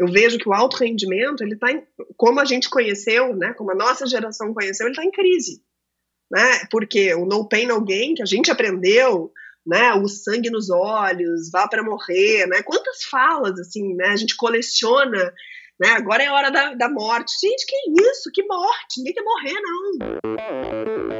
Eu vejo que o alto rendimento, ele está, como a gente conheceu, né, como a nossa geração conheceu, ele está em crise. Né? Porque o no pain, no gain, que a gente aprendeu, né, o sangue nos olhos, vá para morrer, né? Quantas falas assim, né? A gente coleciona, né? Agora é a hora da, da morte. Gente, que isso? Que morte? Ninguém quer morrer, não.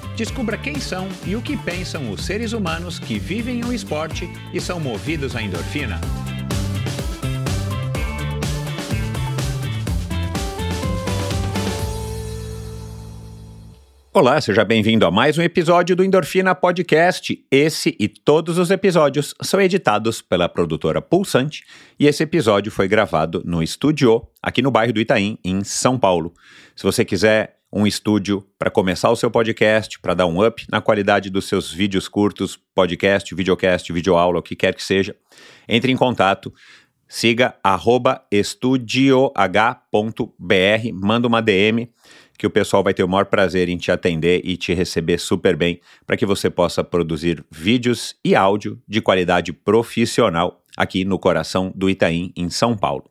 Descubra quem são e o que pensam os seres humanos que vivem o esporte e são movidos à endorfina. Olá, seja bem-vindo a mais um episódio do Endorfina Podcast. Esse e todos os episódios são editados pela produtora Pulsante e esse episódio foi gravado no estúdio aqui no bairro do Itaim, em São Paulo. Se você quiser um estúdio para começar o seu podcast, para dar um up na qualidade dos seus vídeos curtos, podcast, videocast, videoaula, o que quer que seja, entre em contato, siga estudioh.br, manda uma DM que o pessoal vai ter o maior prazer em te atender e te receber super bem para que você possa produzir vídeos e áudio de qualidade profissional aqui no coração do Itaim, em São Paulo.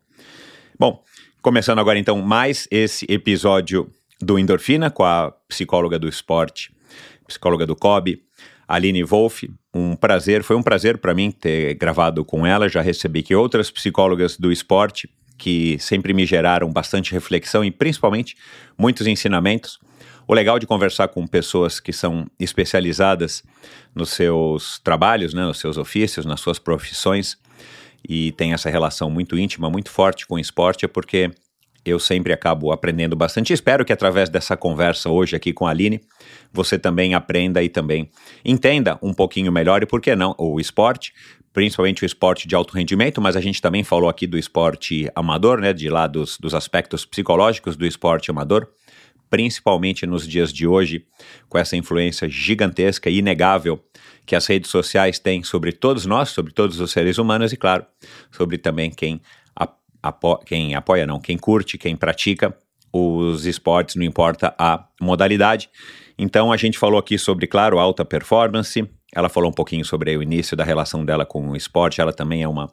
Bom, começando agora então mais esse episódio do Endorfina com a psicóloga do esporte, psicóloga do COB, Aline Wolff. Um prazer, foi um prazer para mim ter gravado com ela. Já recebi que outras psicólogas do esporte que sempre me geraram bastante reflexão e principalmente muitos ensinamentos. O legal de conversar com pessoas que são especializadas nos seus trabalhos, né, nos seus ofícios, nas suas profissões e tem essa relação muito íntima, muito forte com o esporte é porque eu sempre acabo aprendendo bastante. Espero que através dessa conversa hoje aqui com a Aline, você também aprenda e também entenda um pouquinho melhor e por que não o esporte, principalmente o esporte de alto rendimento, mas a gente também falou aqui do esporte amador, né, de lá dos, dos aspectos psicológicos do esporte amador, principalmente nos dias de hoje, com essa influência gigantesca e inegável que as redes sociais têm sobre todos nós, sobre todos os seres humanos e, claro, sobre também quem apo quem apoia não, quem curte, quem pratica os esportes, não importa a modalidade. Então a gente falou aqui sobre, claro, alta performance. Ela falou um pouquinho sobre o início da relação dela com o esporte. Ela também é uma,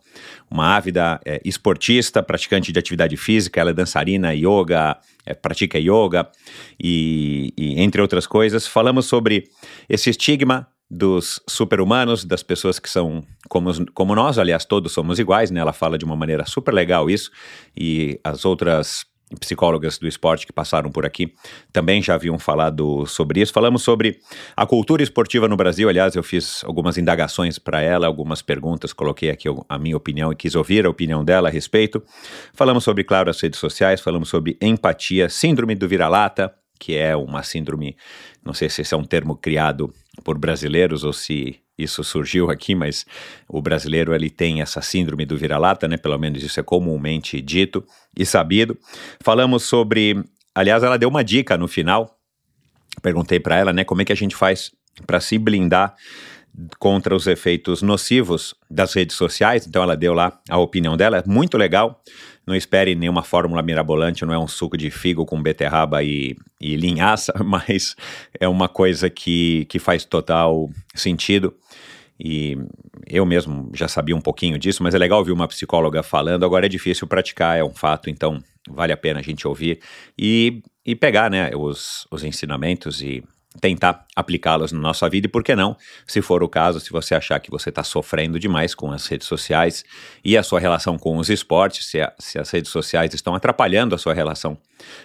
uma ávida é, esportista, praticante de atividade física. Ela é dançarina, yoga, é, pratica yoga e, e entre outras coisas. Falamos sobre esse estigma dos super-humanos, das pessoas que são como, como nós, aliás, todos somos iguais, né? Ela fala de uma maneira super legal isso, e as outras psicólogas do esporte que passaram por aqui também já haviam falado sobre isso. Falamos sobre a cultura esportiva no Brasil. Aliás, eu fiz algumas indagações para ela, algumas perguntas, coloquei aqui a minha opinião e quis ouvir a opinião dela a respeito. Falamos sobre, claro, as redes sociais, falamos sobre empatia, síndrome do vira-lata, que é uma síndrome, não sei se esse é um termo criado por brasileiros ou se isso surgiu aqui, mas o brasileiro ele tem essa síndrome do vira-lata, né? Pelo menos isso é comumente dito e sabido. Falamos sobre, aliás, ela deu uma dica no final. Perguntei para ela, né, como é que a gente faz para se blindar contra os efeitos nocivos das redes sociais. Então ela deu lá a opinião dela, é muito legal. Não espere nenhuma fórmula mirabolante, não é um suco de figo com beterraba e, e linhaça, mas é uma coisa que, que faz total sentido. E eu mesmo já sabia um pouquinho disso, mas é legal ouvir uma psicóloga falando. Agora é difícil praticar, é um fato, então vale a pena a gente ouvir e, e pegar né, os, os ensinamentos e tentar aplicá-las na nossa vida e por que não, se for o caso, se você achar que você está sofrendo demais com as redes sociais e a sua relação com os esportes, se, a, se, as redes sociais estão atrapalhando a sua relação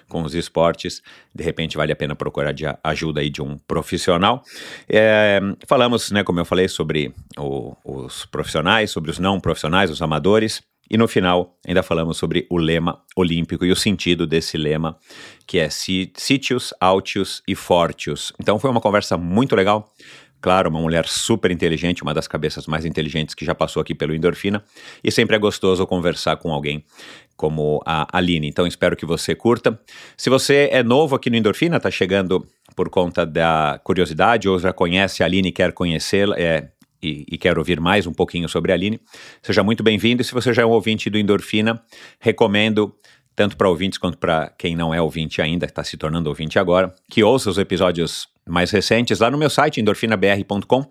com os esportes, de repente vale a pena procurar de ajuda aí de um profissional. É, falamos, né, como eu falei, sobre o, os profissionais, sobre os não profissionais, os amadores. E no final, ainda falamos sobre o lema olímpico e o sentido desse lema, que é Sitius, Altius e Fortius. Então foi uma conversa muito legal Claro, uma mulher super inteligente, uma das cabeças mais inteligentes que já passou aqui pelo Endorfina. E sempre é gostoso conversar com alguém como a Aline. Então espero que você curta. Se você é novo aqui no Endorfina, está chegando por conta da curiosidade ou já conhece a Aline e quer conhecê-la, é, e, e, quer ouvir mais um pouquinho sobre a Aline, seja muito bem-vindo. Se você já é um ouvinte do Endorfina, recomendo, tanto para ouvintes quanto para quem não é ouvinte ainda, está se tornando ouvinte agora, que ouça os episódios mais recentes lá no meu site, endorfinabr.com.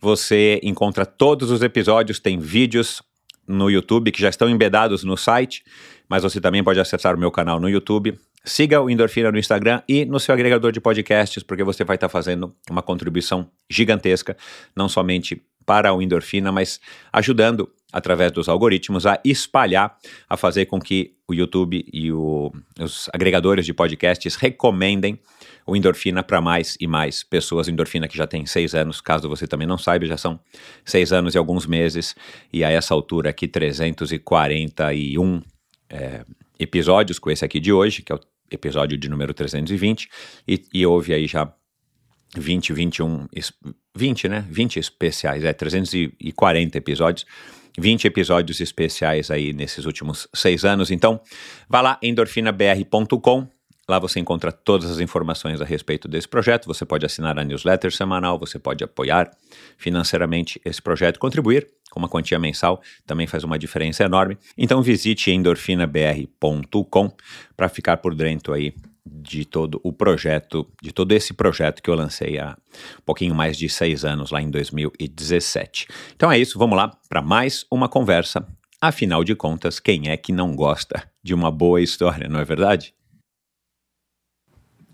Você encontra todos os episódios, tem vídeos no YouTube que já estão embedados no site, mas você também pode acessar o meu canal no YouTube. Siga o Endorfina no Instagram e no seu agregador de podcasts, porque você vai estar fazendo uma contribuição gigantesca, não somente para o endorfina, mas ajudando através dos algoritmos a espalhar, a fazer com que o YouTube e o, os agregadores de podcasts recomendem o endorfina para mais e mais pessoas. Endorfina que já tem seis anos, caso você também não saiba, já são seis anos e alguns meses, e a essa altura aqui 341 é, episódios com esse aqui de hoje, que é o episódio de número 320, e, e houve aí já 20, 21, 20, né? 20 especiais, é, 340 episódios. 20 episódios especiais aí nesses últimos seis anos. Então, vá lá, endorfinabr.com. Lá você encontra todas as informações a respeito desse projeto. Você pode assinar a newsletter semanal, você pode apoiar financeiramente esse projeto, contribuir com uma quantia mensal, também faz uma diferença enorme. Então visite endorfinabr.com para ficar por dentro aí de todo o projeto, de todo esse projeto que eu lancei há um pouquinho mais de seis anos, lá em 2017. Então é isso, vamos lá para mais uma conversa. Afinal de contas, quem é que não gosta de uma boa história, não é verdade?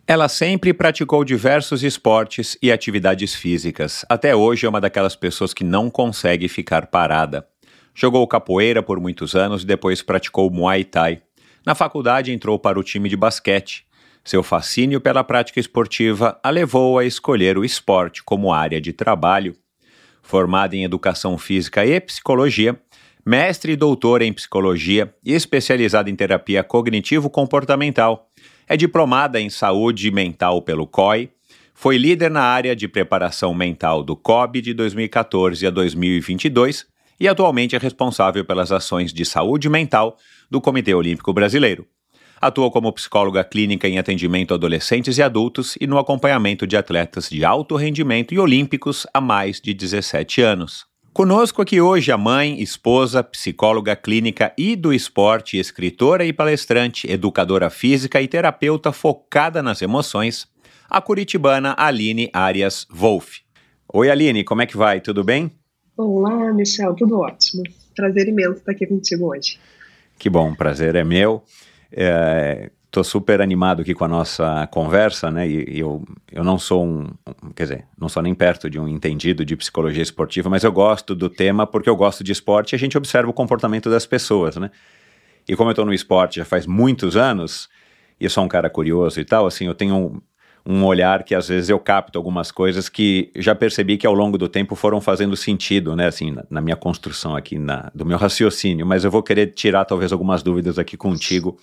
Ela sempre praticou diversos esportes e atividades físicas. Até hoje é uma daquelas pessoas que não consegue ficar parada. Jogou capoeira por muitos anos e depois praticou Muay Thai. Na faculdade entrou para o time de basquete seu fascínio pela prática esportiva a levou a escolher o esporte como área de trabalho. Formada em Educação Física e Psicologia, mestre e doutora em Psicologia e especializada em Terapia Cognitivo-Comportamental, é diplomada em Saúde Mental pelo COI, foi líder na área de preparação mental do COB de 2014 a 2022 e atualmente é responsável pelas ações de saúde mental do Comitê Olímpico Brasileiro. Atuou como psicóloga clínica em atendimento a adolescentes e adultos e no acompanhamento de atletas de alto rendimento e olímpicos há mais de 17 anos. Conosco aqui hoje a mãe, esposa, psicóloga clínica e do esporte, escritora e palestrante, educadora física e terapeuta focada nas emoções, a curitibana Aline Arias Wolff. Oi Aline, como é que vai? Tudo bem? Olá, Michel, tudo ótimo. Prazer imenso estar aqui contigo hoje. Que bom, prazer é meu. Estou é, super animado aqui com a nossa conversa, né? E, e, eu, eu não sou um, quer dizer, não sou nem perto de um entendido de psicologia esportiva, mas eu gosto do tema porque eu gosto de esporte e a gente observa o comportamento das pessoas, né? E como eu estou no esporte já faz muitos anos, e eu sou um cara curioso e tal, assim, eu tenho um, olhar que às vezes eu capto algumas coisas que já percebi que ao longo do tempo foram fazendo sentido, né, assim, na, na minha construção aqui, na, do meu raciocínio, mas eu vou querer tirar talvez algumas dúvidas aqui contigo,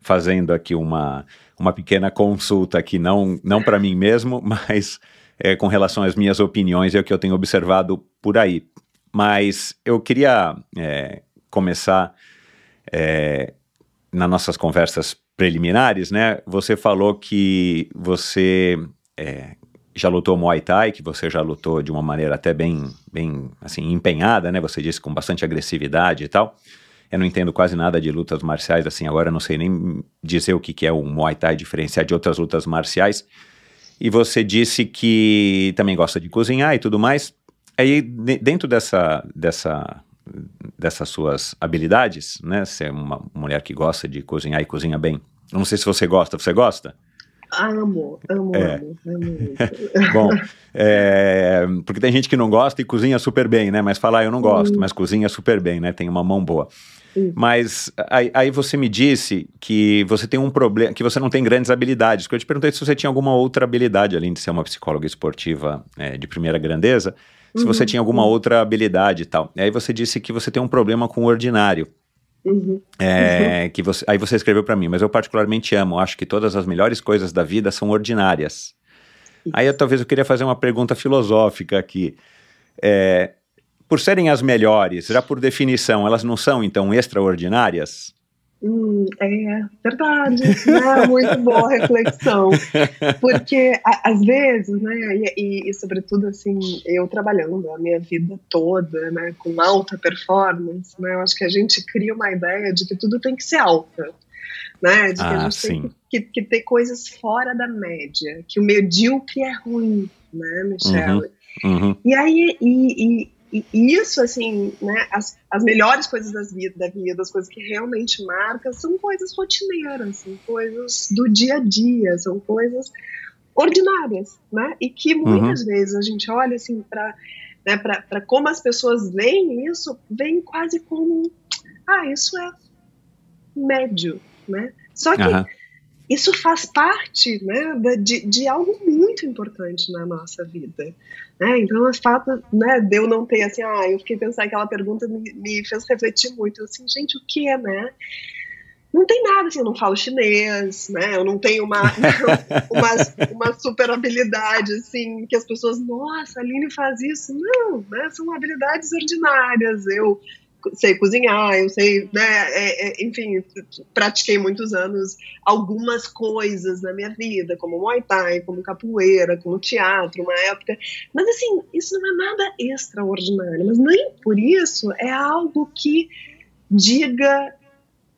fazendo aqui uma, uma pequena consulta aqui, não, não para mim mesmo, mas é, com relação às minhas opiniões e o que eu tenho observado por aí. Mas eu queria é, começar é, nas nossas conversas preliminares, né? Você falou que você é, já lutou Muay Thai, que você já lutou de uma maneira até bem, bem assim, empenhada, né? Você disse com bastante agressividade e tal. Eu não entendo quase nada de lutas marciais, assim, agora não sei nem dizer o que, que é o Muay Thai diferenciar de outras lutas marciais. E você disse que também gosta de cozinhar e tudo mais. Aí, dentro dessa, dessa dessas suas habilidades, né? Você é uma mulher que gosta de cozinhar e cozinha bem. Não sei se você gosta. Você gosta? Amo, amo, é. amo, amo Bom, é, porque tem gente que não gosta e cozinha super bem, né? Mas falar ah, eu não gosto, hum. mas cozinha super bem, né? Tem uma mão boa. Hum. Mas aí, aí, você me disse que você tem um problema, que você não tem grandes habilidades. Porque eu te perguntei se você tinha alguma outra habilidade, além de ser uma psicóloga esportiva é, de primeira grandeza se você uhum. tinha alguma outra habilidade e tal. E aí você disse que você tem um problema com o ordinário. Uhum. É, uhum. que você, aí você escreveu para mim, mas eu particularmente amo. Acho que todas as melhores coisas da vida são ordinárias. Aí eu, talvez eu queria fazer uma pergunta filosófica aqui. É, por serem as melhores, já por definição, elas não são então extraordinárias? Hum, é verdade, né? Muito boa reflexão. Porque, a, às vezes, né, e, e, e, sobretudo assim, eu trabalhando a minha vida toda, né, com alta performance, né, eu acho que a gente cria uma ideia de que tudo tem que ser alta, né, de que ah, a gente sim. tem que, que, ter coisas fora da média, que o medíocre é ruim, né, Michelle? Uhum, uhum. E aí, e, e e isso, assim, né, as, as melhores coisas das vida, da vida, as coisas que realmente marcam, são coisas rotineiras, são coisas do dia a dia, são coisas ordinárias, né? E que muitas uhum. vezes a gente olha, assim, para né, como as pessoas veem isso, vem quase como, ah, isso é médio, né? Só que uhum. Isso faz parte, né, de, de algo muito importante na nossa vida. É, então, o fato né, de eu não ter, assim, ah, eu fiquei pensando aquela pergunta me, me fez refletir muito. Assim, gente, o que é, né? Não tem nada, assim, eu não falo chinês, né? Eu não tenho uma, uma, uma super habilidade, assim, que as pessoas, nossa, a Aline faz isso. Não, né? São habilidades ordinárias. Eu sei cozinhar, eu sei, né, é, é, enfim, pratiquei muitos anos algumas coisas na minha vida, como Muay Thai, como capoeira, como teatro, uma época. Mas assim, isso não é nada extraordinário, mas nem por isso é algo que diga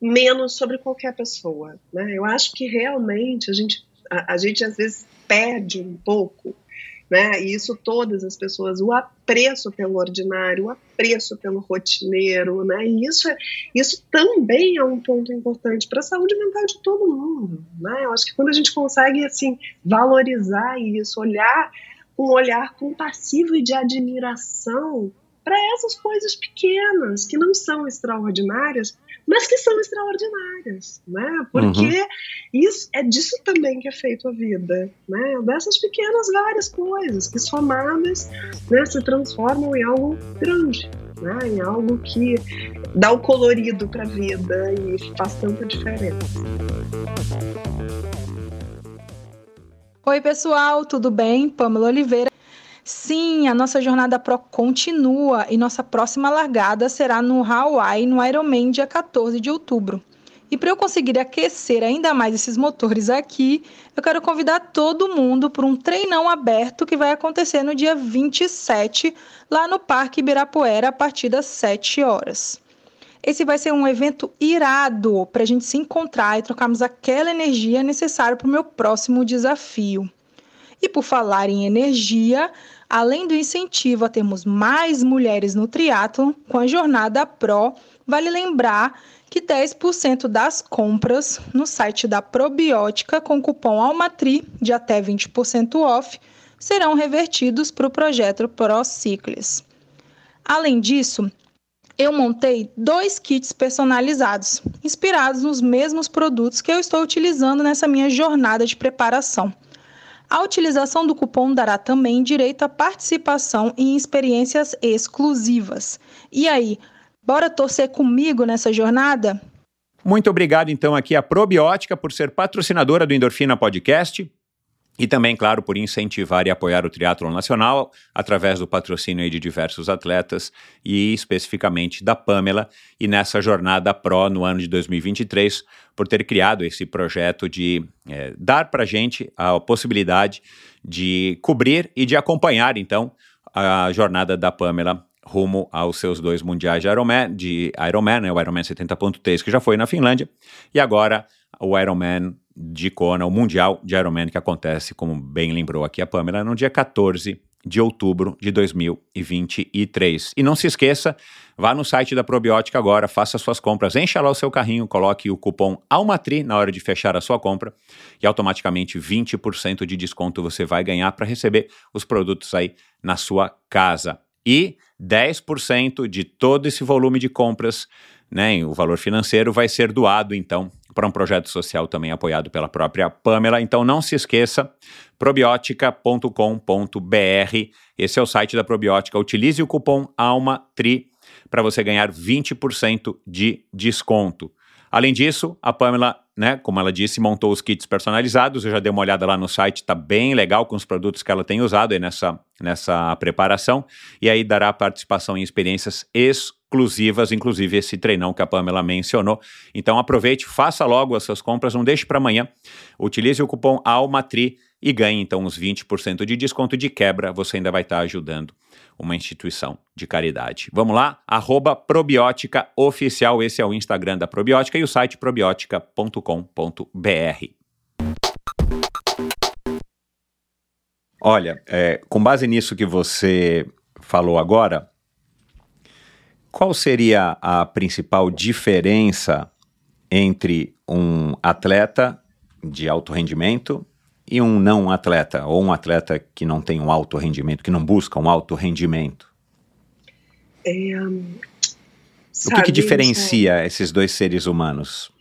menos sobre qualquer pessoa, né? Eu acho que realmente a gente a, a gente às vezes perde um pouco né? E isso todas as pessoas, o apreço pelo ordinário, o apreço pelo rotineiro, né? E isso, é, isso também é um ponto importante para a saúde mental de todo mundo, né? Eu acho que quando a gente consegue assim valorizar isso, olhar um olhar compassivo e de admiração para essas coisas pequenas que não são extraordinárias, mas que são extraordinárias, né? Porque uhum. isso é disso também que é feito a vida, né? Dessas pequenas várias coisas que somadas né, se transformam em algo grande, né? Em algo que dá o colorido para a vida e faz tanta diferença. Oi, pessoal, tudo bem? Pamela Oliveira Sim, a nossa jornada Pro continua e nossa próxima largada será no Hawaii, no Ironman, dia 14 de outubro. E para eu conseguir aquecer ainda mais esses motores aqui, eu quero convidar todo mundo para um treinão aberto que vai acontecer no dia 27, lá no Parque Ibirapuera, a partir das 7 horas. Esse vai ser um evento irado para a gente se encontrar e trocarmos aquela energia necessária para o meu próximo desafio. E por falar em energia, além do incentivo a termos mais mulheres no triatlo, com a jornada Pro, vale lembrar que 10% das compras no site da Probiótica com cupom ALMATRI de até 20% off serão revertidos para o projeto ProCiclis. Além disso, eu montei dois kits personalizados, inspirados nos mesmos produtos que eu estou utilizando nessa minha jornada de preparação. A utilização do cupom dará também direito à participação em experiências exclusivas. E aí, bora torcer comigo nessa jornada? Muito obrigado, então, aqui a Probiótica por ser patrocinadora do Endorfina Podcast. E também, claro, por incentivar e apoiar o triatlon nacional através do patrocínio de diversos atletas e especificamente da Pamela. E nessa jornada Pro no ano de 2023 por ter criado esse projeto de é, dar para a gente a possibilidade de cobrir e de acompanhar então a jornada da Pamela rumo aos seus dois mundiais de Ironman, de Ironman, né, o Ironman 70.3 que já foi na Finlândia e agora o Ironman de Kona, o Mundial de Ironman, que acontece, como bem lembrou aqui a Pamela, no dia 14 de outubro de 2023. E não se esqueça, vá no site da Probiótica agora, faça suas compras, encha lá o seu carrinho, coloque o cupom ALMATRI na hora de fechar a sua compra e automaticamente 20% de desconto você vai ganhar para receber os produtos aí na sua casa. E 10% de todo esse volume de compras, né, o valor financeiro vai ser doado então para um projeto social também apoiado pela própria Pamela. Então não se esqueça, probiotica.com.br. Esse é o site da Probiótica. Utilize o cupom ALMATRI para você ganhar 20% de desconto. Além disso, a Pamela né, como ela disse, montou os kits personalizados. Eu já dei uma olhada lá no site, tá bem legal com os produtos que ela tem usado aí nessa, nessa preparação. E aí dará participação em experiências exclusivas, inclusive esse treinão que a Pamela mencionou. Então aproveite, faça logo as suas compras, não deixe para amanhã. Utilize o cupom ALMATRI e ganhe então uns 20% de desconto de quebra. Você ainda vai estar ajudando uma instituição de caridade. Vamos lá? Arroba Probiótica Oficial, esse é o Instagram da Probiótica e o site probiotica.com.br. Olha, é, com base nisso que você falou agora, qual seria a principal diferença entre um atleta de alto rendimento e um não atleta, ou um atleta que não tem um alto rendimento, que não busca um alto rendimento? É, o que, que diferencia esses dois seres humanos?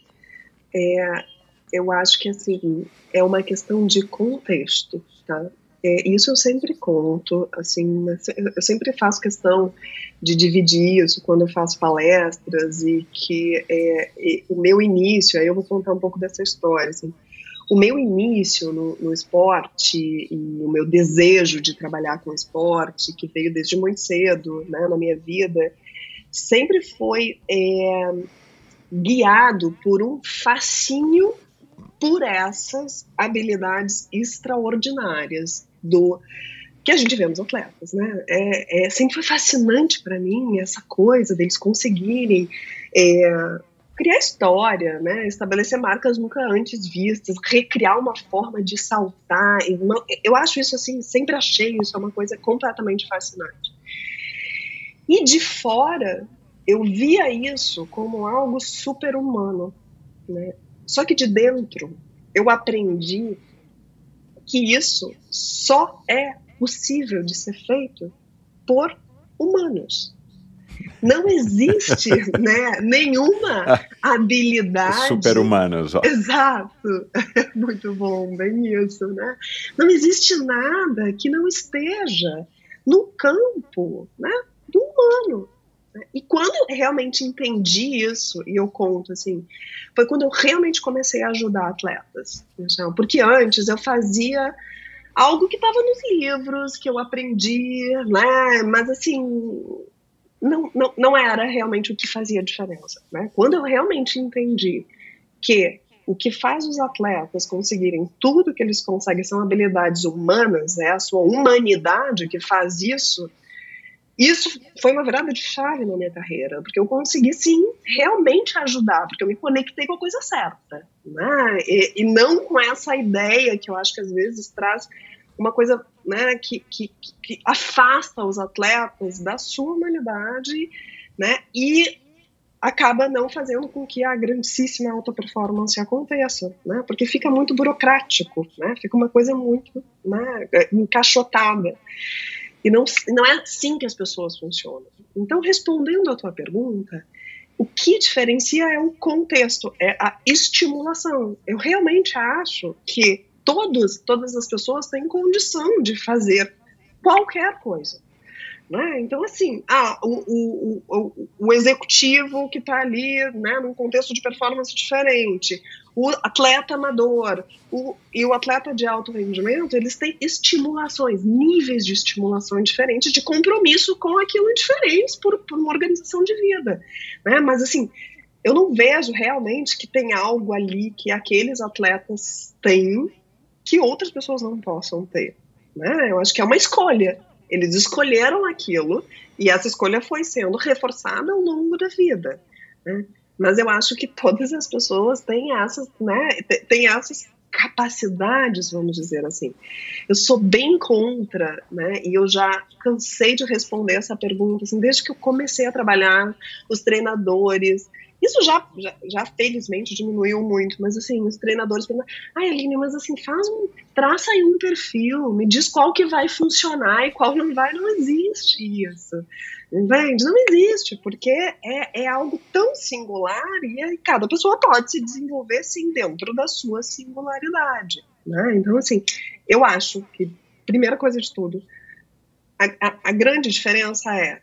É, eu acho que assim é uma questão de contexto, tá? É, isso eu sempre conto, assim, eu sempre faço questão de dividir isso quando eu faço palestras e que é, o meu início, aí eu vou contar um pouco dessa história, assim, o meu início no, no, esporte e o meu desejo de trabalhar com esporte, que veio desde muito cedo né, na minha vida, sempre foi é, guiado por um fascínio por essas habilidades extraordinárias do que a gente vê nos atletas, né? É, é sempre foi fascinante para mim essa coisa deles conseguirem é, criar história, né? estabelecer marcas nunca antes vistas, recriar uma forma de saltar. Eu acho isso assim, sempre achei isso uma coisa completamente fascinante. E de fora, eu via isso como algo super humano. Né? Só que de dentro, eu aprendi que isso só é possível de ser feito por humanos. Não existe né, nenhuma habilidade. Super-humanos, ó. Exato. Muito bom, bem isso, né? Não existe nada que não esteja no campo né, do humano. E quando eu realmente entendi isso, e eu conto assim, foi quando eu realmente comecei a ajudar atletas. Então, porque antes eu fazia algo que estava nos livros, que eu aprendi, né? Mas assim, não, não, não era realmente o que fazia diferença. Né? Quando eu realmente entendi que o que faz os atletas conseguirem tudo que eles conseguem são habilidades humanas, é a sua humanidade que faz isso. Isso foi uma virada de chave na minha carreira, porque eu consegui sim realmente ajudar, porque eu me conectei com a coisa certa, né? E, e não com essa ideia que eu acho que às vezes traz uma coisa né, que, que, que afasta os atletas da sua humanidade né, e acaba não fazendo com que a grandíssima alta performance aconteça, né? Porque fica muito burocrático, né? Fica uma coisa muito né, encaixotada. E não, não é assim que as pessoas funcionam. Então, respondendo à tua pergunta, o que diferencia é o contexto, é a estimulação. Eu realmente acho que todos, todas as pessoas têm condição de fazer qualquer coisa. Né? Então, assim, ah, o, o, o, o executivo que está ali né, num contexto de performance diferente, o atleta amador o, e o atleta de alto rendimento, eles têm estimulações, níveis de estimulação diferentes, de compromisso com aquilo diferentes por, por uma organização de vida. Né? Mas, assim, eu não vejo realmente que tem algo ali que aqueles atletas têm que outras pessoas não possam ter. Né? Eu acho que é uma escolha. Eles escolheram aquilo e essa escolha foi sendo reforçada ao longo da vida. Né? Mas eu acho que todas as pessoas têm essas, né, têm essas capacidades, vamos dizer assim. Eu sou bem contra, né, e eu já cansei de responder essa pergunta, assim, desde que eu comecei a trabalhar, os treinadores, isso já, já, já, felizmente diminuiu muito, mas assim, os treinadores perguntam, ai Aline, mas assim, faz um, traça aí um perfil, me diz qual que vai funcionar e qual não vai, não existe isso. Entende? Não existe, porque é, é algo tão singular e cada pessoa pode se desenvolver sim dentro da sua singularidade. Né? Então, assim, eu acho que, primeira coisa de tudo, a, a, a grande diferença é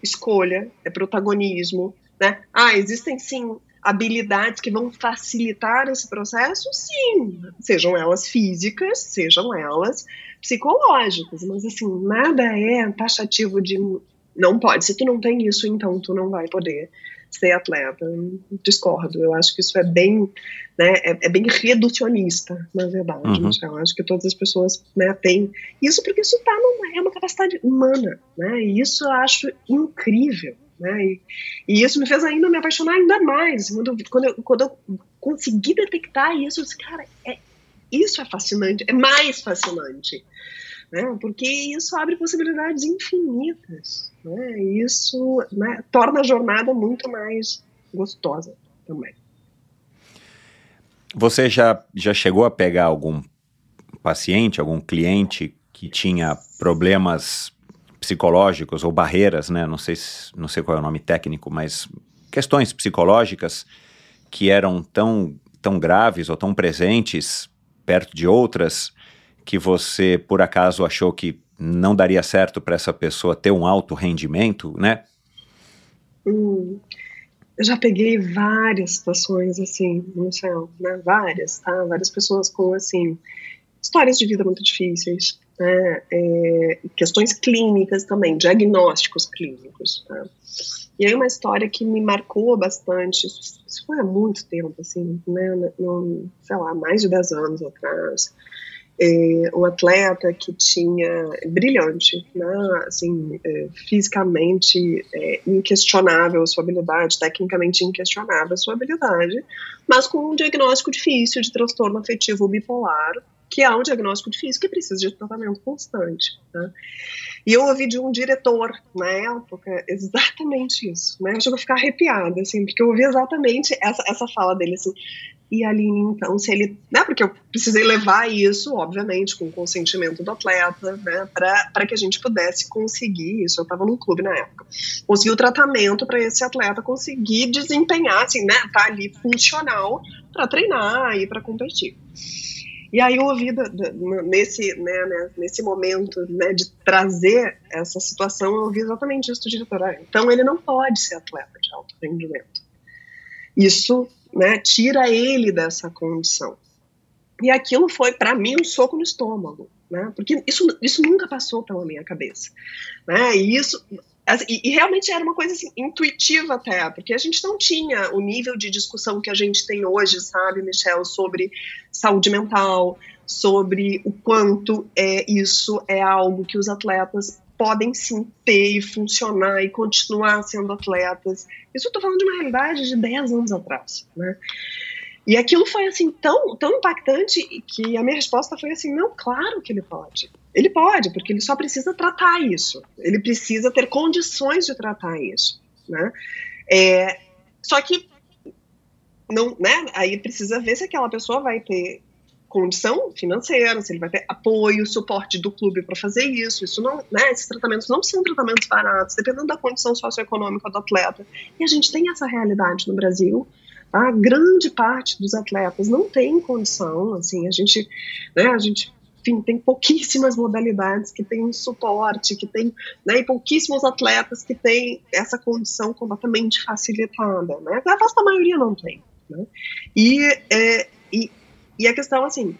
escolha, é protagonismo, né? Ah, existem sim habilidades que vão facilitar esse processo? Sim, sejam elas físicas, sejam elas psicológicas, mas assim, nada é taxativo de não pode. Se tu não tem isso, então tu não vai poder ser atleta. Discordo. Eu acho que isso é bem, né, é, é bem reducionista, na verdade. Uhum. Eu acho que todas as pessoas né, têm isso porque isso tá numa, é uma capacidade humana, né? E isso eu acho incrível. Né? E, e, isso me fez ainda me apaixonar ainda mais. Quando, quando, eu, quando eu consegui detectar isso, eu disse, cara, é, isso é fascinante, é mais fascinante. Né? Porque isso abre possibilidades infinitas. Né? Isso né, torna a jornada muito mais gostosa também. Você já, já chegou a pegar algum paciente, algum cliente que tinha problemas psicológicos ou barreiras, né? Não sei, não sei qual é o nome técnico, mas questões psicológicas que eram tão, tão graves ou tão presentes perto de outras que você por acaso achou que não daria certo para essa pessoa ter um alto rendimento, né? Hum, eu já peguei várias situações assim no céu, né? Várias, tá? Várias pessoas com assim histórias de vida muito difíceis, né, é, questões clínicas também, diagnósticos clínicos. Tá? E aí uma história que me marcou bastante, isso, foi há muito tempo, assim, né, sei lá, mais de 10 anos atrás, é, um atleta que tinha brilhante, né, assim, é, fisicamente é, inquestionável a sua habilidade, tecnicamente inquestionável a sua habilidade, mas com um diagnóstico difícil de transtorno afetivo bipolar, que é um diagnóstico difícil, que precisa de tratamento constante. Né? E eu ouvi de um diretor, na época, exatamente isso. Né? Eu chego a ficar arrepiada, assim, porque eu ouvi exatamente essa, essa fala dele, assim, e ali, então, se ele. Né, porque eu precisei levar isso, obviamente, com o consentimento do atleta, né, para que a gente pudesse conseguir isso. Eu estava num clube na época. Conseguir o tratamento para esse atleta conseguir desempenhar, assim, né, tá ali funcional para treinar e para competir. E aí eu ouvi nesse, né, né, nesse momento né, de trazer essa situação, eu ouvi exatamente isso do diretor. Ah, então ele não pode ser atleta de alto rendimento. Isso né, tira ele dessa condição. E aquilo foi, para mim, um soco no estômago. Né, porque isso, isso nunca passou pela minha cabeça. Né, e isso e, e, realmente era uma coisa assim, intuitiva até, porque a gente não tinha o nível de discussão que a gente tem hoje, sabe, Michel, sobre saúde mental, sobre o quanto é, isso é algo que os atletas podem sim ter e funcionar e continuar sendo atletas. Isso eu estou falando de uma realidade de 10 anos atrás, né? E aquilo foi assim tão, tão impactante que a minha resposta foi assim: não, claro que ele pode. Ele pode, porque ele só precisa tratar isso. Ele precisa ter condições de tratar isso, né? É, só que não, né? Aí precisa ver se aquela pessoa vai ter condição financeira, se ele vai ter apoio, suporte do clube para fazer isso. Isso não, né? Esses tratamentos não são tratamentos baratos, dependendo da condição socioeconômica do atleta. E a gente tem essa realidade no Brasil. A grande parte dos atletas não tem condição, assim, a gente, né, a gente enfim, tem pouquíssimas modalidades que têm um suporte, que tem, né, e pouquíssimos atletas que têm essa condição completamente facilitada, né? A vasta maioria não tem, né? E, é, e, e a questão, assim,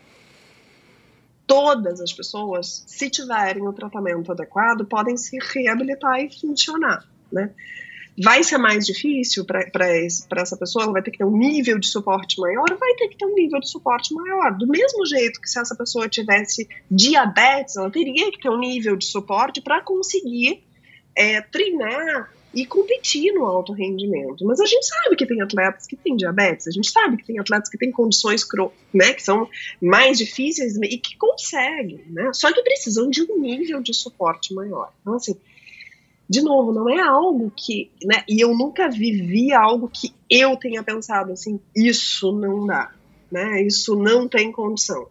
todas as pessoas, se tiverem o tratamento adequado, podem se reabilitar e funcionar, né? Vai ser mais difícil para essa pessoa, ela vai ter que ter um nível de suporte maior, vai ter que ter um nível de suporte maior. Do mesmo jeito que se essa pessoa tivesse diabetes, ela teria que ter um nível de suporte para conseguir é, treinar e competir no alto rendimento. Mas a gente sabe que tem atletas que têm diabetes, a gente sabe que tem atletas que têm condições né, que são mais difíceis e que conseguem, né? Só que precisam de um nível de suporte maior. Então, assim, de novo, não é algo que, né, e eu nunca vivi algo que eu tenha pensado assim, isso não dá, né, isso não tem condição.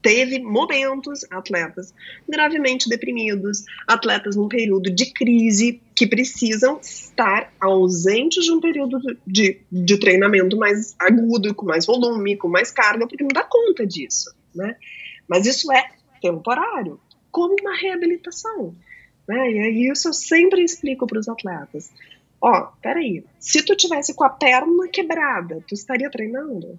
Teve momentos, atletas gravemente deprimidos, atletas num período de crise que precisam estar ausentes de um período de, de treinamento mais agudo, com mais volume, com mais carga, porque não dá conta disso, né? Mas isso é temporário, como uma reabilitação. Né? E isso eu sempre explico para os atletas. ó, peraí, se tu tivesse com a perna quebrada, tu estaria treinando?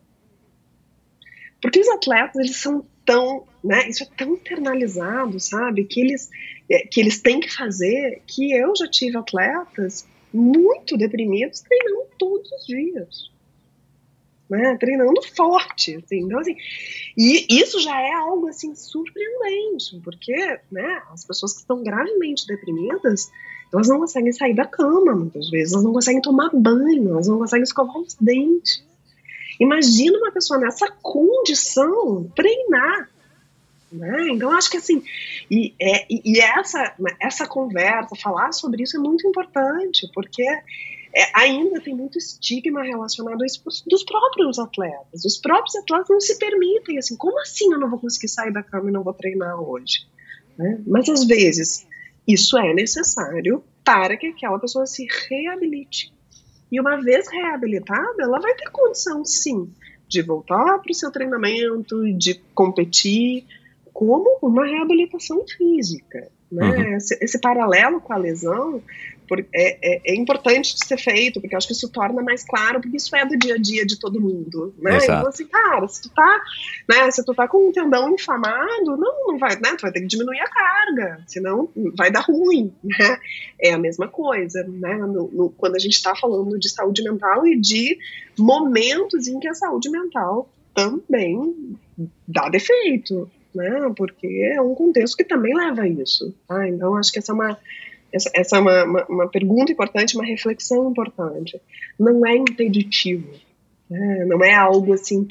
Porque os atletas, eles são tão, né, isso é tão internalizado, sabe, que eles, é, que eles têm que fazer, que eu já tive atletas muito deprimidos treinando todos os dias. Né, treinando forte, assim, então assim, e isso já é algo assim surpreendente, porque, né, as pessoas que estão gravemente deprimidas, elas não conseguem sair da cama muitas vezes, elas não conseguem tomar banho, elas não conseguem escovar os dentes. Imagina uma pessoa nessa condição treinar. Né? Então, acho que assim, e, é, e essa, essa conversa, falar sobre isso é muito importante, porque é, ainda tem muito estigma relacionado a isso dos próprios atletas. Os próprios atletas não se permitem, assim, como assim eu não vou conseguir sair da cama e não vou treinar hoje? Né? Mas às vezes isso é necessário para que aquela pessoa se reabilite. E uma vez reabilitada, ela vai ter condição, sim, de voltar para o seu treinamento, de competir, como uma reabilitação física. Né? Uhum. Esse, esse, paralelo com a lesão é, é, é, importante de ser feito, porque eu acho que isso torna mais claro, porque isso é do dia a dia de todo mundo, né? Exato. Então, assim, cara, se tu tá, né, se tu tá com um tendão inflamado, não, não vai, né, tu vai ter que diminuir a carga, senão vai dar ruim, né? É a mesma coisa, né? No, no, quando a gente tá falando de saúde mental e de momentos em que a saúde mental também dá defeito, né? Porque é um contexto que também leva a isso, tá? Então, acho que essa é uma essa, essa é uma, uma, uma, pergunta importante, uma reflexão importante. Não é impeditivo, né? não é algo assim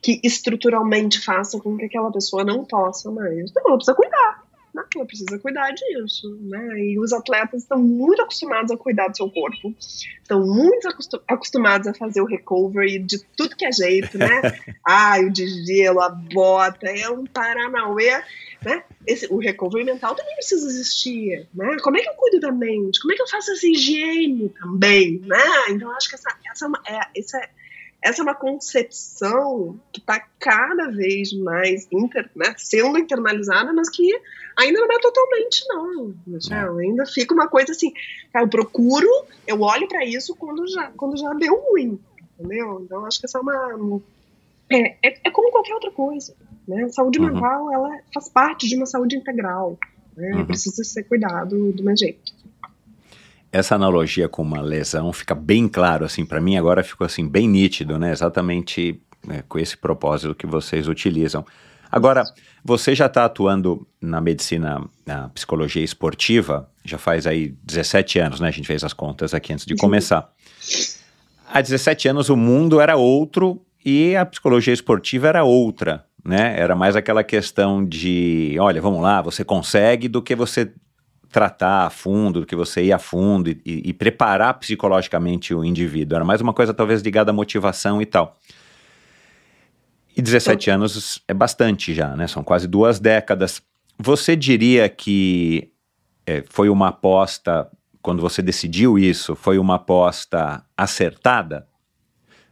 que estruturalmente faça com que aquela pessoa não possa mais. Não, ela precisa cuidar. Né? Ela precisa cuidar disso. Né? E os atletas estão muito acostumados a cuidar do seu corpo, estão muito acostumados a fazer o recovery de tudo que é jeito, né? ah, o de gelo, a bota, é um paranauê né? Esse, o recovery mental também precisa existir, né? Como é que eu cuido da mente? Como é que eu faço essa higiene também, né? Então, acho que essa, essa, é, uma, é, essa, é, essa é uma concepção que está cada vez mais inter, né, sendo internalizada, mas que ainda não é totalmente, não. Michel. Ainda fica uma coisa assim, eu procuro, eu olho para isso quando já, quando já deu ruim, entendeu? Então, acho que essa é uma... É, é, é como qualquer outra coisa. Né? Saúde uhum. mental ela faz parte de uma saúde integral. Né? Uhum. Precisa ser cuidado do meu jeito. Essa analogia com uma lesão fica bem claro assim para mim agora ficou assim bem nítido, né? Exatamente né, com esse propósito que vocês utilizam. Agora, você já está atuando na medicina, na psicologia esportiva, já faz aí 17 anos, né? A gente fez as contas aqui antes de começar. Há 17 anos o mundo era outro e a psicologia esportiva era outra né? Era mais aquela questão de, olha, vamos lá, você consegue do que você tratar a fundo, do que você ir a fundo e, e, preparar psicologicamente o indivíduo. Era mais uma coisa talvez ligada à motivação e tal. E 17 então, anos é bastante já, né? São quase duas décadas. Você diria que é, foi uma aposta, quando você decidiu isso, foi uma aposta acertada?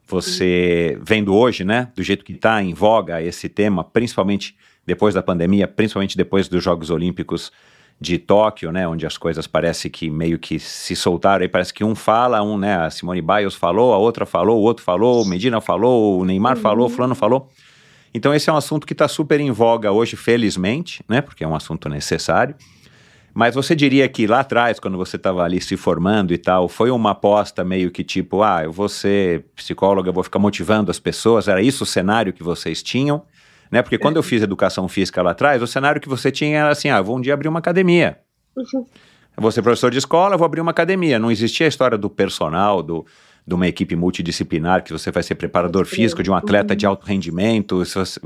Você vendo hoje, né, do jeito que está em voga esse tema, principalmente depois da pandemia, principalmente depois dos Jogos Olímpicos de Tóquio, né, onde as coisas parece que meio que se soltaram, aí parece que um fala, um, né, a Simone Biles falou, a outra falou, o outro falou, o Medina falou, o Neymar uhum. falou, o fulano falou. Então esse é um assunto que está super em voga hoje, felizmente, né, porque é um assunto necessário. Mas você diria que lá atrás, quando você estava ali se formando e tal, foi uma aposta meio que tipo, ah, eu vou ser psicóloga, vou ficar motivando as pessoas? Era isso o cenário que vocês tinham? Né? Porque quando eu fiz educação física lá atrás, o cenário que você tinha era assim, ah, vou um dia abrir uma academia. Uhum. Vou ser professor de escola, vou abrir uma academia. Não existia a história do personal, do, de uma equipe multidisciplinar, que você vai ser preparador físico de um atleta de alto rendimento,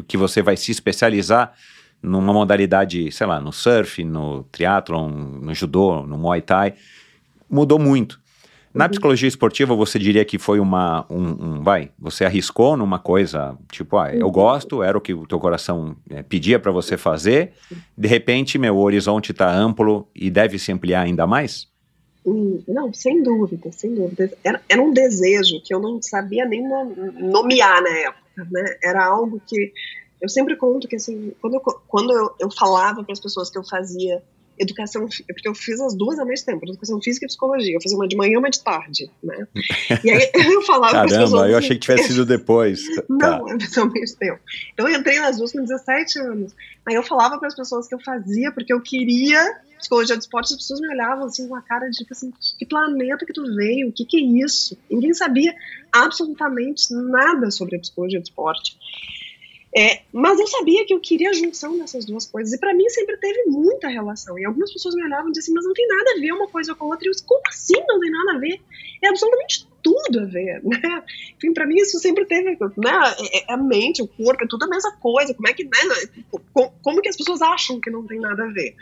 que você vai se especializar numa modalidade, sei lá, no surf, no triatlon, no judô, no muay thai, mudou muito. Na uhum. psicologia esportiva, você diria que foi uma, um, um, vai, você arriscou numa coisa, tipo, ah, eu uhum. gosto, era o que o teu coração é, pedia para você fazer, de repente, meu horizonte está amplo e deve se ampliar ainda mais? Hum, não, sem dúvida, sem dúvida. Era, era um desejo que eu não sabia nem nomear na época, né? Era algo que eu sempre conto que, assim, quando eu, quando eu, eu falava para as pessoas que eu fazia educação, porque eu fiz as duas ao mesmo tempo, educação física e psicologia. Eu fazia uma de manhã e uma de tarde, né? E aí eu falava Caramba, pessoas. eu achei que tivesse sido depois. Não, tá. ao mesmo tempo. Então eu entrei nas duas com 17 anos. Aí eu falava para as pessoas que eu fazia, porque eu queria psicologia do esporte, as pessoas me olhavam assim com a cara de tipo assim, que planeta que tu veio? O que, que é isso? Ninguém sabia absolutamente nada sobre a psicologia do esporte. É, mas eu sabia que eu queria a junção dessas duas coisas. E para mim sempre teve muita relação. E algumas pessoas me olhavam e diziam assim, mas não tem nada a ver uma coisa com a outra. E eu disse, como assim não tem nada a ver? É absolutamente tudo a ver, né? Enfim, para mim isso sempre teve, né? É, é a mente, o corpo, é tudo a mesma coisa. Como é que, né? Como que as pessoas acham que não tem nada a ver?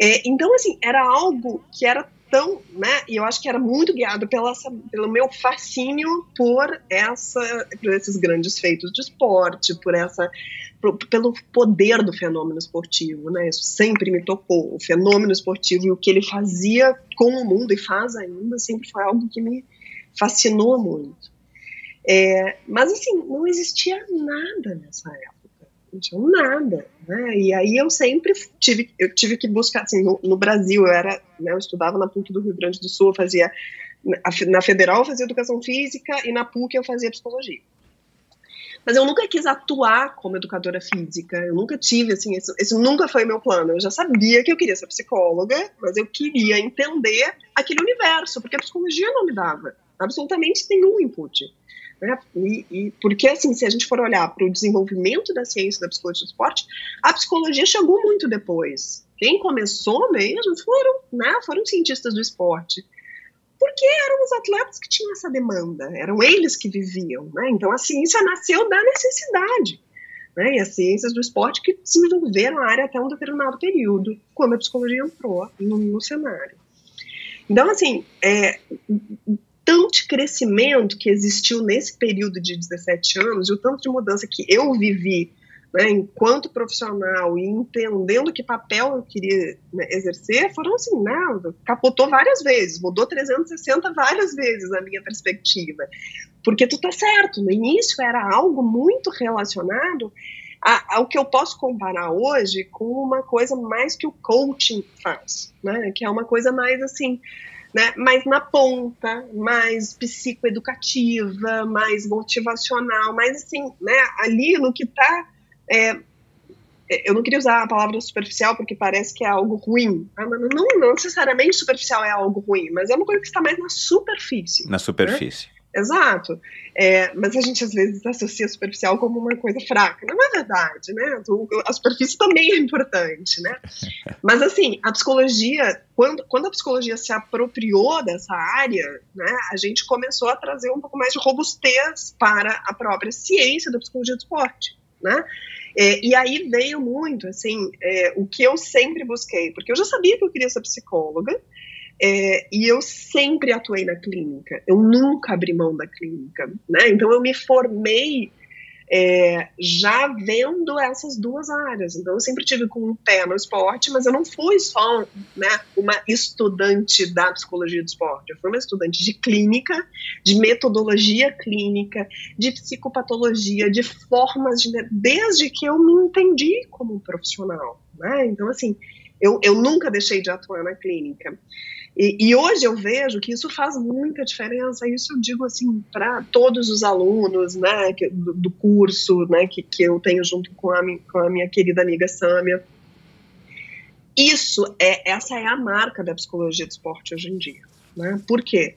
É, então, assim, era algo que era tão, né, e eu acho que era muito guiado pela, pelo meu fascínio por essa, por esses grandes feitos de esporte, por essa, por, pelo poder do fenômeno esportivo, né, isso sempre me tocou, o fenômeno esportivo e o que ele fazia com o mundo e faz ainda, sempre foi algo que me fascinou muito. É, mas assim, não existia nada nessa época não tinha nada, né? E aí eu sempre tive, eu tive que buscar, assim, no, no Brasil eu era, né, eu estudava na PUC do Rio Grande do Sul, eu fazia, na Federal eu fazia Educação Física e na PUC eu fazia Psicologia. Mas eu nunca quis atuar como educadora física, eu nunca tive, assim, esse, esse nunca foi meu plano. Eu já sabia que eu queria ser psicóloga, mas eu queria entender aquele universo, porque a psicologia não me dava absolutamente nenhum input. Né? E, e, porque, assim, se a gente for olhar para o desenvolvimento da ciência da psicologia do esporte, a psicologia chegou muito depois. Quem começou mesmo foram, né, foram cientistas do esporte. Porque eram os atletas que tinham essa demanda, eram eles que viviam. Né? Então a ciência nasceu da necessidade. Né? E as ciências do esporte que desenvolveram a área até um determinado período, quando a psicologia entrou no, no cenário. Então, assim, é, tanto crescimento que existiu nesse período de 17 anos e o tanto de mudança que eu vivi né, enquanto profissional e entendendo que papel eu queria né, exercer, foram assim, né, capotou várias vezes, mudou 360 várias vezes a minha perspectiva. Porque tu tá certo, no início era algo muito relacionado ao que eu posso comparar hoje com uma coisa mais que o coaching faz, né, que é uma coisa mais assim, né, mais na ponta, mais psicoeducativa, mais motivacional, mais assim, né, ali no que está. É, é, eu não queria usar a palavra superficial porque parece que é algo ruim. Tá? Não, não, necessariamente superficial é algo ruim, mas é uma coisa que está mais na superfície. Na superfície. Né? Exato. É, mas a gente às vezes associa a superficial como uma coisa fraca. Não é verdade, né? A superfície também é importante, né? Mas assim, a psicologia, quando, quando a psicologia se apropriou dessa área, né, a gente começou a trazer um pouco mais de robustez para a própria ciência da psicologia do esporte, né? É, e aí veio muito, assim, é, o que eu sempre busquei, porque eu já sabia que eu queria ser psicóloga, é, e eu sempre atuei na clínica, eu nunca abri mão da clínica, né? Então eu me formei é, já vendo essas duas áreas. Então eu sempre tive com um pé no esporte, mas eu não fui só né, uma estudante da psicologia do esporte, eu fui uma estudante de clínica, de metodologia clínica, de psicopatologia, de formas de. desde que eu me entendi como profissional. Né? Então, assim, eu, eu nunca deixei de atuar na clínica. E, e, hoje eu vejo que isso faz muita diferença. Isso eu digo assim para todos os alunos, né, que, do, do, curso, né, que, que eu tenho junto com a, com a minha querida amiga Sâmia. Isso é essa é a marca da psicologia do esporte hoje em dia, né? Por quê?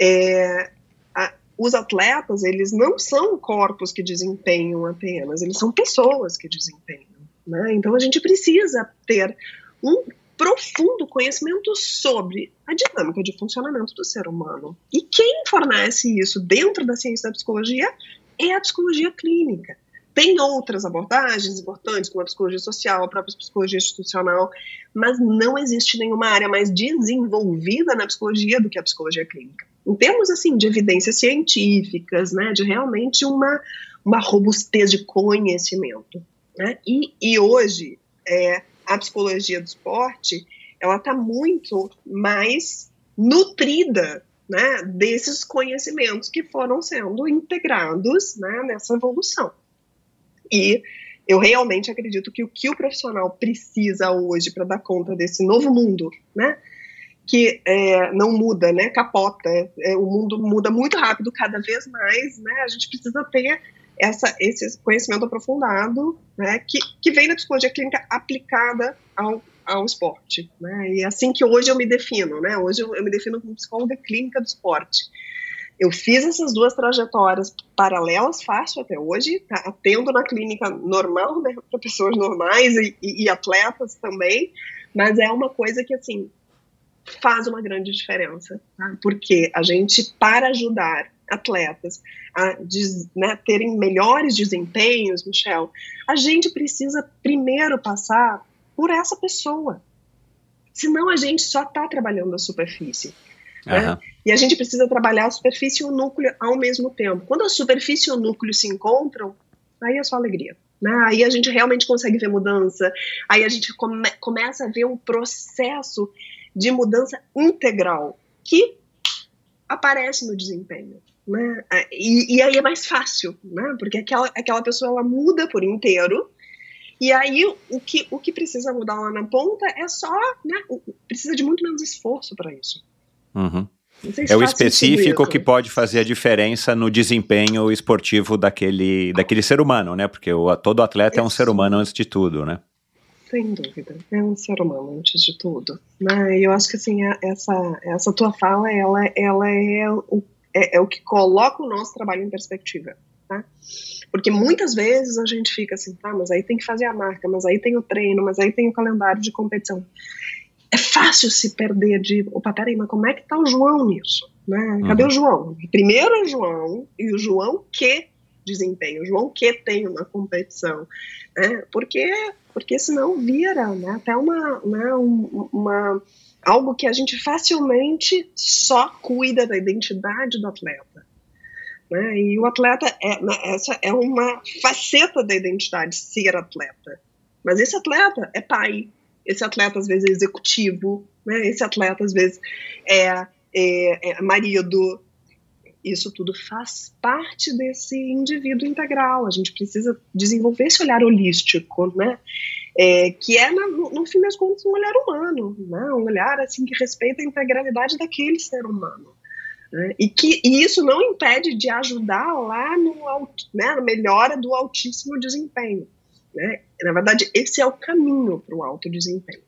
É, a, os atletas eles não são corpos que desempenham apenas, eles são pessoas que desempenham. Né? Então a gente precisa ter um profundo conhecimento sobre a dinâmica de funcionamento do ser humano. E quem fornece isso dentro da ciência da psicologia é a psicologia clínica. Tem outras abordagens importantes, como a psicologia social, a própria psicologia institucional, mas não existe nenhuma área mais desenvolvida na psicologia do que a psicologia clínica. Em termos assim de evidências científicas, né, de realmente uma, uma robustez de conhecimento. Né? E, e hoje, é, a psicologia do esporte ela está muito mais nutrida né, desses conhecimentos que foram sendo integrados né, nessa evolução. E eu realmente acredito que o que o profissional precisa hoje para dar conta desse novo mundo, né? Que é, não muda, né? Capota. É, o mundo muda muito rápido, cada vez mais, né? A gente precisa ter essa, esse conhecimento aprofundado, né? Que, que vem da psicologia clínica aplicada ao, ao esporte, né? E é assim que hoje eu me defino, né? Hoje eu, eu me defino como psicóloga clínica do esporte eu fiz essas duas trajetórias paralelas, fácil até hoje, tá? atendo na clínica normal, né, para pessoas normais e, e, e, atletas também, mas é uma coisa que, assim, faz uma grande diferença, tá? porque a gente, para ajudar atletas a né, terem melhores desempenhos, Michel, a gente precisa primeiro passar por essa pessoa, senão a gente só está trabalhando a superfície. Né? Uhum. E a gente precisa trabalhar a superfície e o núcleo ao mesmo tempo. Quando a superfície e o núcleo se encontram, aí é só alegria. Né? Aí a gente realmente consegue ver mudança, aí a gente come começa a ver um processo de mudança integral que aparece no desempenho. Né? E, e, aí é mais fácil, né? porque aquela, aquela pessoa ela muda por inteiro, e aí o que, o que precisa mudar lá na ponta é só, né? precisa de muito menos esforço para isso. Uhum. é o específico que pode fazer a diferença no desempenho esportivo daquele, daquele ser humano, né? Porque o, todo atleta é um ser humano antes de tudo, né? Sem dúvida, é um ser humano antes de tudo. Né? Eu acho que assim, essa, essa tua fala, ela, ela é, o, é, é o que coloca o nosso trabalho em perspectiva. Tá? Porque muitas vezes a gente fica assim, tá, mas aí tem que fazer a marca, mas aí tem o treino, mas aí tem o calendário de competição é fácil se perder de, opa, peraí, mas como é que tá o João nisso? Né? Cadê uhum. o João? Primeiro é o João, e o João que desempenha, o João que tem uma competição, né? porque, porque senão vira né? até uma, né? uma, algo que a gente facilmente só cuida da identidade do atleta. Né? E o atleta, é, né, essa é uma faceta da identidade, ser atleta. Mas esse atleta é pai, esse atleta às vezes é executivo, né? esse atleta às vezes é, é, é marido. Isso tudo faz parte desse indivíduo integral. A gente precisa desenvolver esse olhar holístico, né? É, que é, no, no, fim das contas, um olhar humano, né? um olhar assim que respeita a integralidade daquele ser humano. Né? E que e isso não impede de ajudar lá no, né, na melhora do altíssimo desempenho. Né? Na verdade, esse é o caminho para o alto desempenho.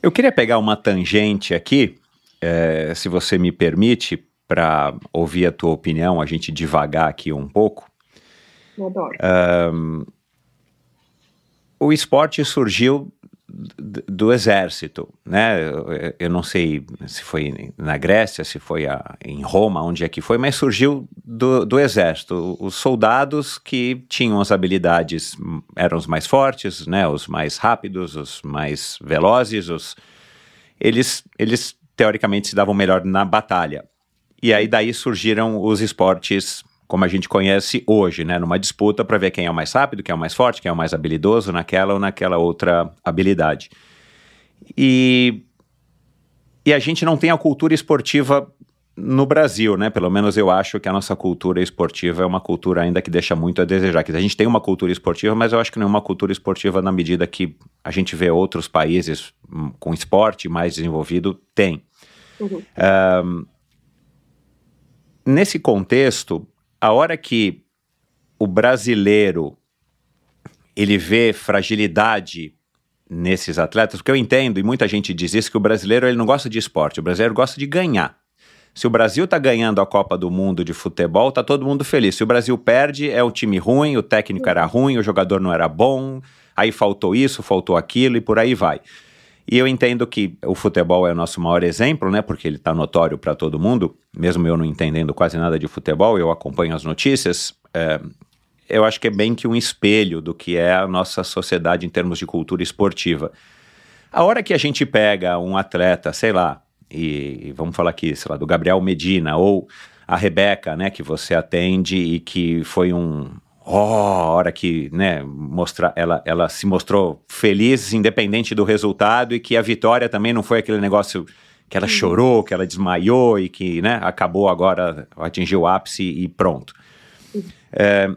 Eu queria pegar uma tangente aqui, é, se você me permite, para ouvir a tua opinião, a gente devagar aqui um pouco. Eu adoro. Um, o esporte surgiu do exército, né? Eu, não sei se foi na Grécia, se foi a, em Roma, onde é que foi, mas surgiu do, do exército. Os soldados que tinham as habilidades eram os mais fortes, né? Os mais rápidos, os mais velozes, os eles eles teoricamente se davam melhor na batalha. E aí daí surgiram os esportes como a gente conhece hoje, né? Numa disputa para ver quem é o mais rápido, quem é o mais forte, quem é o mais habilidoso naquela ou naquela outra habilidade. E, e a gente não tem a cultura esportiva no Brasil, né? Pelo menos eu acho que a nossa cultura esportiva é uma cultura ainda que deixa muito a desejar. Que a gente tem uma cultura esportiva, mas eu acho que não é uma cultura esportiva na medida que a gente vê outros países hum, com esporte mais desenvolvido tem. Uhum. Um, nesse contexto, a hora que o brasileiro ele vê fragilidade nesses atletas, porque eu entendo, e muita gente diz isso, que o brasileiro ele não gosta de esporte, o brasileiro gosta de ganhar. Se o Brasil está ganhando a Copa do Mundo de futebol, tá todo mundo feliz. Se o Brasil perde, é um time ruim, o técnico era ruim, o jogador não era bom, aí faltou isso, faltou aquilo e por aí vai. E eu entendo que o futebol é o nosso maior exemplo, né? Porque ele está notório para todo mundo, mesmo eu não entendendo quase nada de futebol, eu acompanho as notícias. É, eu acho que é bem que um espelho do que é a nossa sociedade em termos de cultura esportiva. A hora que a gente pega um atleta, sei lá, e vamos falar aqui, sei lá, do Gabriel Medina ou a Rebeca, né, que você atende e que foi um, oh, a hora que, né, mostrar, ela, ela se mostrou feliz, independente do resultado, e que a vitória também não foi aquele negócio que ela chorou, que ela desmaiou e que, né, acabou agora, atingiu o ápice e pronto. É,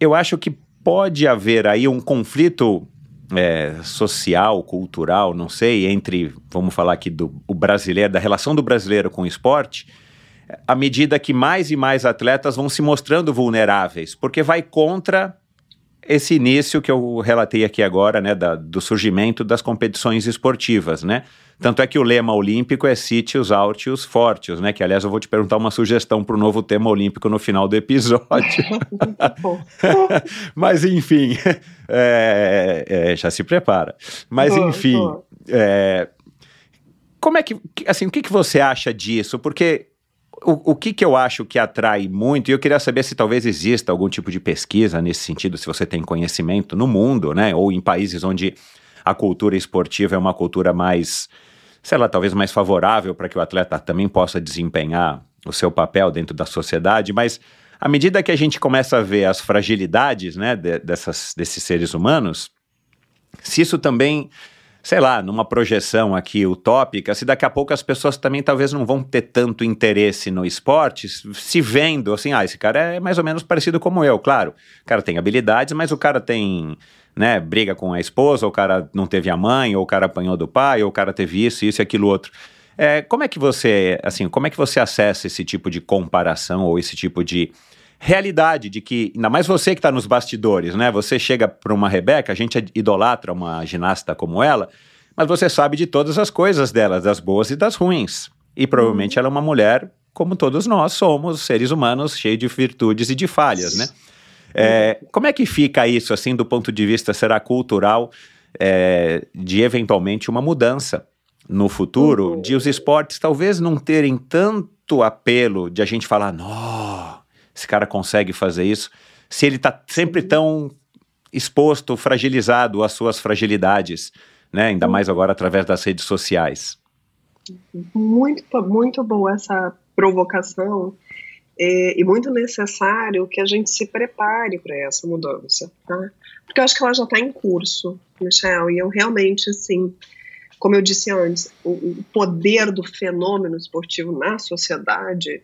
eu acho que pode haver aí um conflito é, social, cultural, não sei, entre, vamos falar aqui do o brasileiro, da relação do brasileiro com o esporte, à medida que mais e mais atletas vão se mostrando vulneráveis, porque vai contra esse início que eu relatei aqui agora, né, da, do surgimento das competições esportivas, né? Tanto é que o lema olímpico é sítios, altios, fortios, né? Que, aliás, eu vou te perguntar uma sugestão para o novo tema olímpico no final do episódio. Mas, enfim, é, é, já se prepara. Mas, enfim, é, como é que, assim, o que, que você acha disso? Porque o, o que, que eu acho que atrai muito, e eu queria saber se talvez exista algum tipo de pesquisa nesse sentido, se você tem conhecimento no mundo, né, ou em países onde a cultura esportiva é uma cultura mais, sei lá, talvez mais favorável para que o atleta também possa desempenhar o seu papel dentro da sociedade, mas à medida que a gente começa a ver as fragilidades, né, de, dessas, desses seres humanos, se isso também sei lá, numa projeção aqui utópica, se daqui a pouco as pessoas também talvez não vão ter tanto interesse no esporte, se vendo assim, ah, esse cara é mais ou menos parecido como eu, claro. O cara tem habilidades, mas o cara tem, né, briga com a esposa, ou o cara não teve a mãe, ou o cara apanhou do pai, ou o cara teve isso, isso e aquilo outro. É, como é que você, assim, como é que você acessa esse tipo de comparação ou esse tipo de realidade de que, ainda mais você que está nos bastidores, né? Você chega para uma Rebeca, a gente idolatra uma ginasta como ela, mas você sabe de todas as coisas dela, das boas e das ruins. E provavelmente uhum. ela é uma mulher, como todos nós somos, seres humanos cheios de virtudes e de falhas, né? É, como é que fica isso, assim, do ponto de vista, será cultural, é, de eventualmente uma mudança no futuro, uhum. de os esportes talvez não terem tanto apelo de a gente falar, nossa esse cara consegue fazer isso, se ele está sempre tão exposto, fragilizado às suas fragilidades, né? Ainda mais agora através das redes sociais. Muito, muito boa essa provocação é, e muito necessário que a gente se prepare para essa mudança, tá? Porque eu acho que ela já está em curso, Michel, e eu realmente, assim, como eu disse antes, o, o poder do fenômeno esportivo na sociedade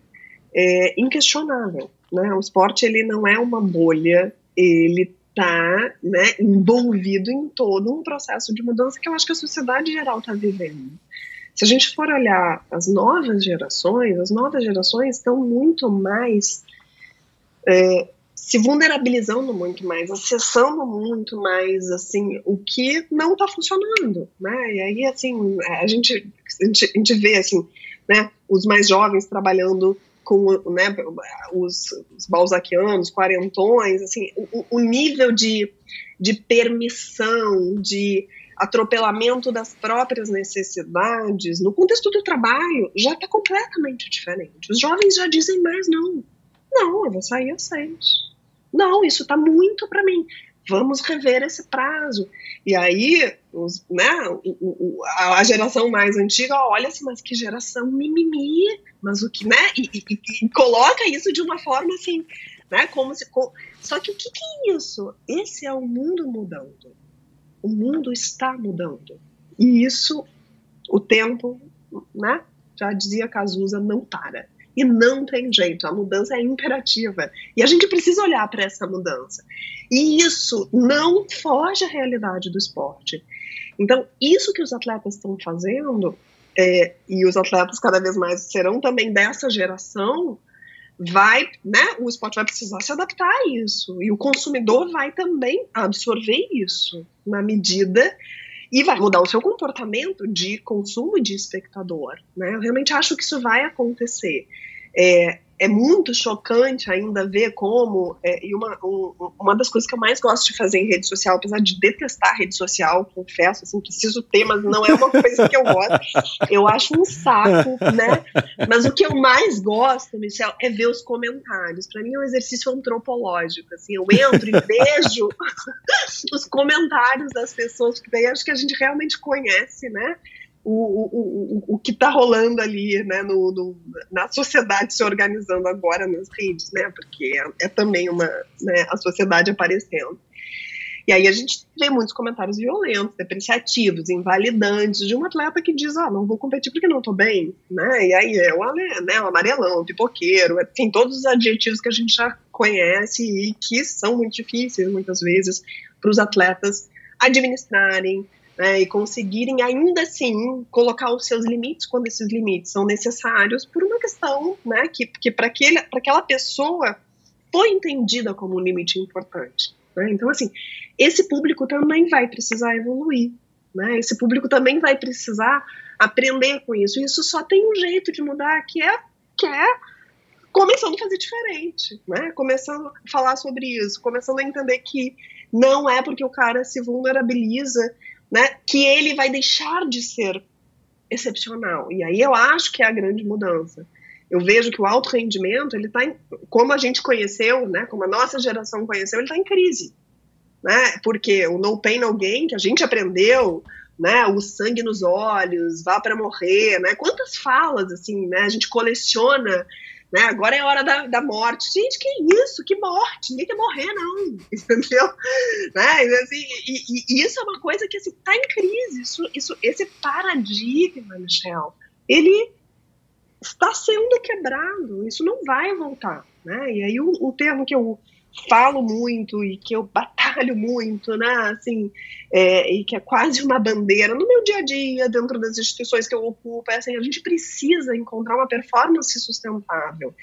é inquestionável. Né? O esporte ele não é uma bolha, ele está né, envolvido em todo um processo de mudança que eu acho que a sociedade geral está vivendo. Se a gente for olhar as novas gerações, as novas gerações estão muito mais é, se vulnerabilizando muito mais, acessando muito mais assim o que não está funcionando, né? E aí assim a gente, a gente a gente vê assim, né? Os mais jovens trabalhando com né, os, os balzaquianos, quarentões, assim, o, o nível de, de permissão, de atropelamento das próprias necessidades, no contexto do trabalho, já está completamente diferente. Os jovens já dizem mais não. Não, eu vou sair às seis. Não, isso está muito para mim vamos rever esse prazo. E aí, os, né, a geração mais antiga olha assim, mas que geração mimimi, mas o que, né, e, e, e coloca isso de uma forma assim, né, como se, só que o que, que é isso? Esse é o mundo mudando. O mundo está mudando. E isso, o tempo, né, já dizia Cazuza, não para. E não tem jeito, a mudança é imperativa. E a gente precisa olhar para essa mudança. E isso não foge à realidade do esporte. Então, isso que os atletas estão fazendo, é, e os atletas cada vez mais serão também dessa geração, vai, né, o esporte vai precisar se adaptar a isso. E o consumidor vai também absorver isso na medida e vai mudar o seu comportamento de consumo de espectador. Né? Eu realmente acho que isso vai acontecer. É, é muito chocante ainda ver como, é, e uma, um, uma das coisas que eu mais gosto de fazer em rede social, apesar de detestar rede social, confesso, assim, preciso ter, mas não é uma coisa que eu gosto, eu acho um saco, né? Mas o que eu mais gosto, Michel, é ver os comentários. Para mim é um exercício antropológico, assim, eu entro e vejo os comentários das pessoas, porque daí acho que a gente realmente conhece, né? O, o, o, o que está rolando ali né, no, no, na sociedade se organizando agora nas redes, né, porque é, é também uma né, a sociedade aparecendo. E aí a gente vê muitos comentários violentos, depreciativos, invalidantes, de um atleta que diz, ah, não vou competir porque não estou bem, né? E aí é o, né, o amarelão, o pipoqueiro, tem todos os adjetivos que a gente já conhece e que são muito difíceis muitas vezes para os atletas administrarem né, e conseguirem ainda assim colocar os seus limites quando esses limites são necessários por uma questão né, que, que para aquela pessoa foi entendida como um limite importante. Né? Então, assim, esse público também vai precisar evoluir. Né? Esse público também vai precisar aprender com isso. Isso só tem um jeito de mudar, que é, que é começando a fazer diferente, né? Começando a falar sobre isso, começando a entender que não é porque o cara se vulnerabiliza, né, que ele vai deixar de ser excepcional. E aí eu acho que é a grande mudança. Eu vejo que o alto rendimento, ele está como a gente conheceu, né, como a nossa geração conheceu, ele está em crise, né? Porque o no pain no gain que a gente aprendeu, né, o sangue nos olhos, vá para morrer, né? Quantas falas assim, né? A gente coleciona né? Agora é hora da, da morte. Gente, que isso? Que morte? Ninguém quer morrer, não. Entendeu? Né? Assim, e, e, e, isso é uma coisa que está assim, tá em crise. Isso, isso, esse paradigma, Michel, ele está sendo quebrado. Isso não vai voltar. Né? E aí o, o termo que eu falo muito e que eu batalho muito, né? Assim, é, e que é quase uma bandeira no meu dia a dia, dentro das instituições que eu ocupo, é assim, a gente precisa encontrar uma performance sustentável.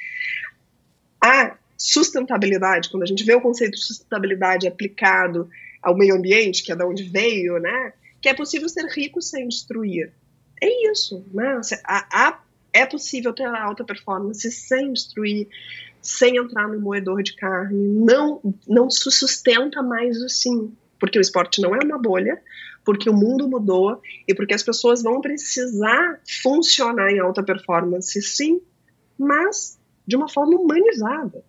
A sustentabilidade, quando a gente vê o conceito de sustentabilidade aplicado ao meio ambiente, que é da onde veio, né? Que é possível ser rico sem destruir. É isso, né? A, a, é possível ter alta performance sem destruir, sem entrar no moedor de carne, não, não se sustenta mais assim, porque o esporte não é uma bolha, porque o mundo mudou e porque as pessoas vão precisar funcionar em alta performance, sim, mas de uma forma humanizada.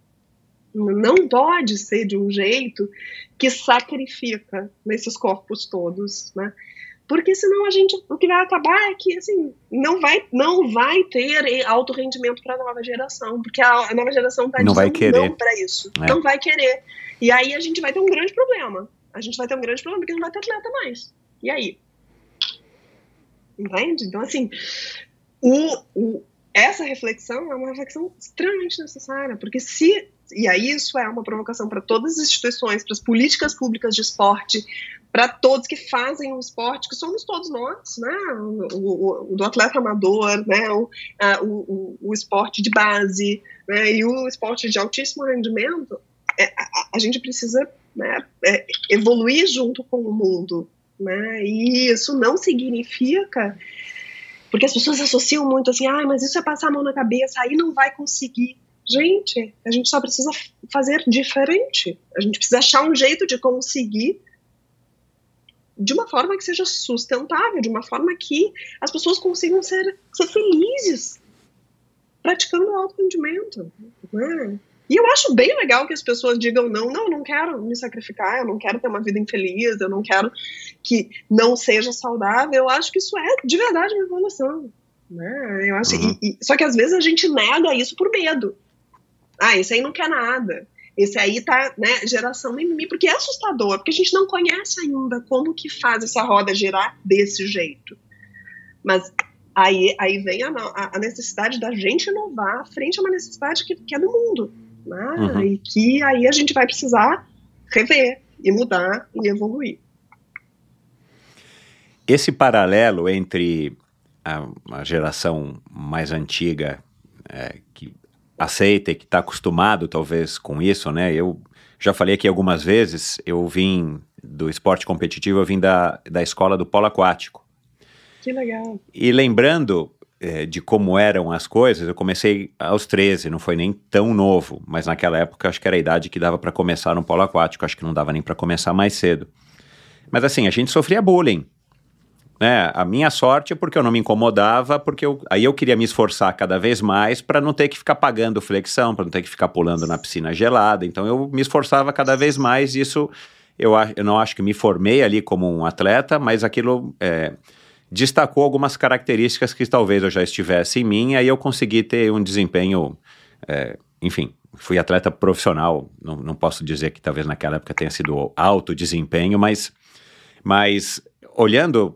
Não pode ser de um jeito que sacrifica nesses corpos todos, né? Porque senão a gente o que vai acabar é que assim não vai não vai ter alto rendimento para a nova geração porque a, nova geração está não vai querer. não para isso é. não vai querer. E aí a gente vai ter um grande problema. A gente vai ter um grande problema porque não vai ter atleta mais. E aí? Entende? Então assim o, o essa reflexão é uma reflexão extremamente necessária porque se e aí isso é uma provocação para todas as instituições, para as políticas públicas de esporte, para todos que fazem o esporte, que somos todos nós, né? O, o, o do atleta amador, né? O, a, o, o, esporte de base, né? E o esporte de altíssimo rendimento, é, a, a, gente precisa né, é, evoluir junto com o mundo, né? E isso não significa porque as pessoas associam muito assim, ah, mas isso é passar a mão na cabeça, aí não vai conseguir. Gente, a gente só precisa fazer diferente. A gente precisa achar um jeito de conseguir de uma forma que seja sustentável, de uma forma que as pessoas consigam ser, ser felizes praticando o alto rendimento. Né? E eu acho bem legal que as pessoas digam não, não, eu não quero me sacrificar, eu não quero ter uma vida infeliz, eu não quero que não seja saudável. Eu acho que isso é de verdade uma evolução. Né? Eu acho, uhum. e, e, só que às vezes a gente nega isso por medo. Ah, esse aí não quer nada. Esse aí tá, né, geração mimimi, porque é assustador, porque a gente não conhece ainda como que faz essa roda girar desse jeito. Mas aí, aí vem a, a necessidade da gente inovar frente a uma necessidade que, que é do mundo, né? Uhum. E que aí a gente vai precisar rever e mudar e evoluir. Esse paralelo entre a, a geração mais antiga, é, que aceita e que está acostumado talvez com isso, né? Eu já falei aqui algumas vezes, eu vim do esporte competitivo, eu vim da, da escola do polo aquático. Que legal. E lembrando é, de como eram as coisas, eu comecei aos 13, não foi nem tão novo, mas naquela época acho que era a idade que dava para começar no polo aquático, acho que não dava nem para começar mais cedo. Mas assim, a gente sofria bullying. Né? A minha sorte é porque eu não me incomodava, porque eu, aí eu queria me esforçar cada vez mais para não ter que ficar pagando flexão, para não ter que ficar pulando na piscina gelada. Então eu me esforçava cada vez mais. Isso eu, eu não acho que me formei ali como um atleta, mas aquilo é, destacou algumas características que talvez eu já estivesse em mim. Aí eu consegui ter um desempenho, é, enfim, fui atleta profissional. Não, não posso dizer que talvez naquela época tenha sido alto desempenho, mas, mas olhando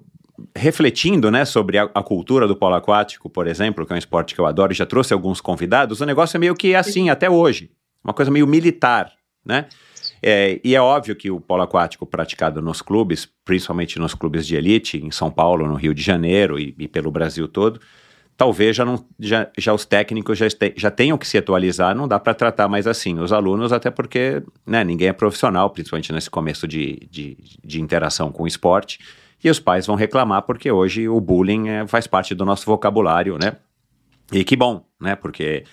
refletindo né, sobre a, a, cultura do polo aquático, por exemplo, que é um esporte que eu adoro e já trouxe alguns convidados, o negócio é meio que assim até hoje. uma coisa meio militar, né? É, e é óbvio que o polo aquático praticado nos clubes, principalmente nos clubes de elite, em São Paulo, no Rio de Janeiro e, e pelo Brasil todo, talvez já, não, já, já os técnicos já, este, já tenham que se atualizar, não dá para tratar mais assim os alunos, até porque né, ninguém é profissional, principalmente nesse começo de, de, de, interação com o esporte, e os pais vão reclamar porque hoje o bullying é, faz parte do nosso vocabulário, né? E que bom, né? Porque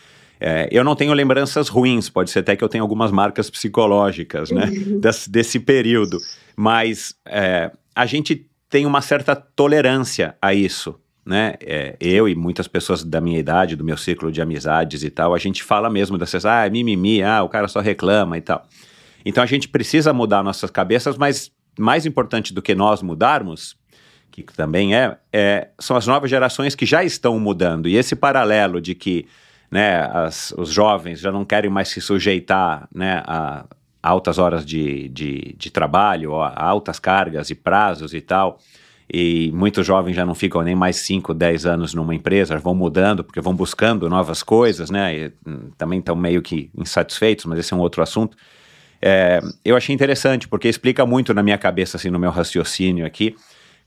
é, eu não tenho lembranças ruins, pode ser até que eu tenha algumas marcas psicológicas, né? Uhum. Des, desse período. Mas é, a gente tem uma certa tolerância a isso, né? É, eu e muitas pessoas da minha idade, do meu ciclo de amizades e tal, a gente fala mesmo dessas, ah, mimimi, ah, o cara só reclama e tal. Então a gente precisa mudar nossas cabeças, mas mais importante do que nós mudarmos, que também é, é são as novas gerações que já estão mudando. E esse paralelo de que né, as, os jovens já não querem mais se sujeitar né, a altas horas de, de, de trabalho, a altas cargas e prazos e tal e muitos jovens já não ficam nem mais 5, 10 anos numa empresa, vão mudando porque vão buscando novas coisas, né? E, hum, também estão meio que insatisfeitos, mas esse é um outro assunto. É, eu achei interessante porque explica muito na minha cabeça, assim, no meu raciocínio aqui,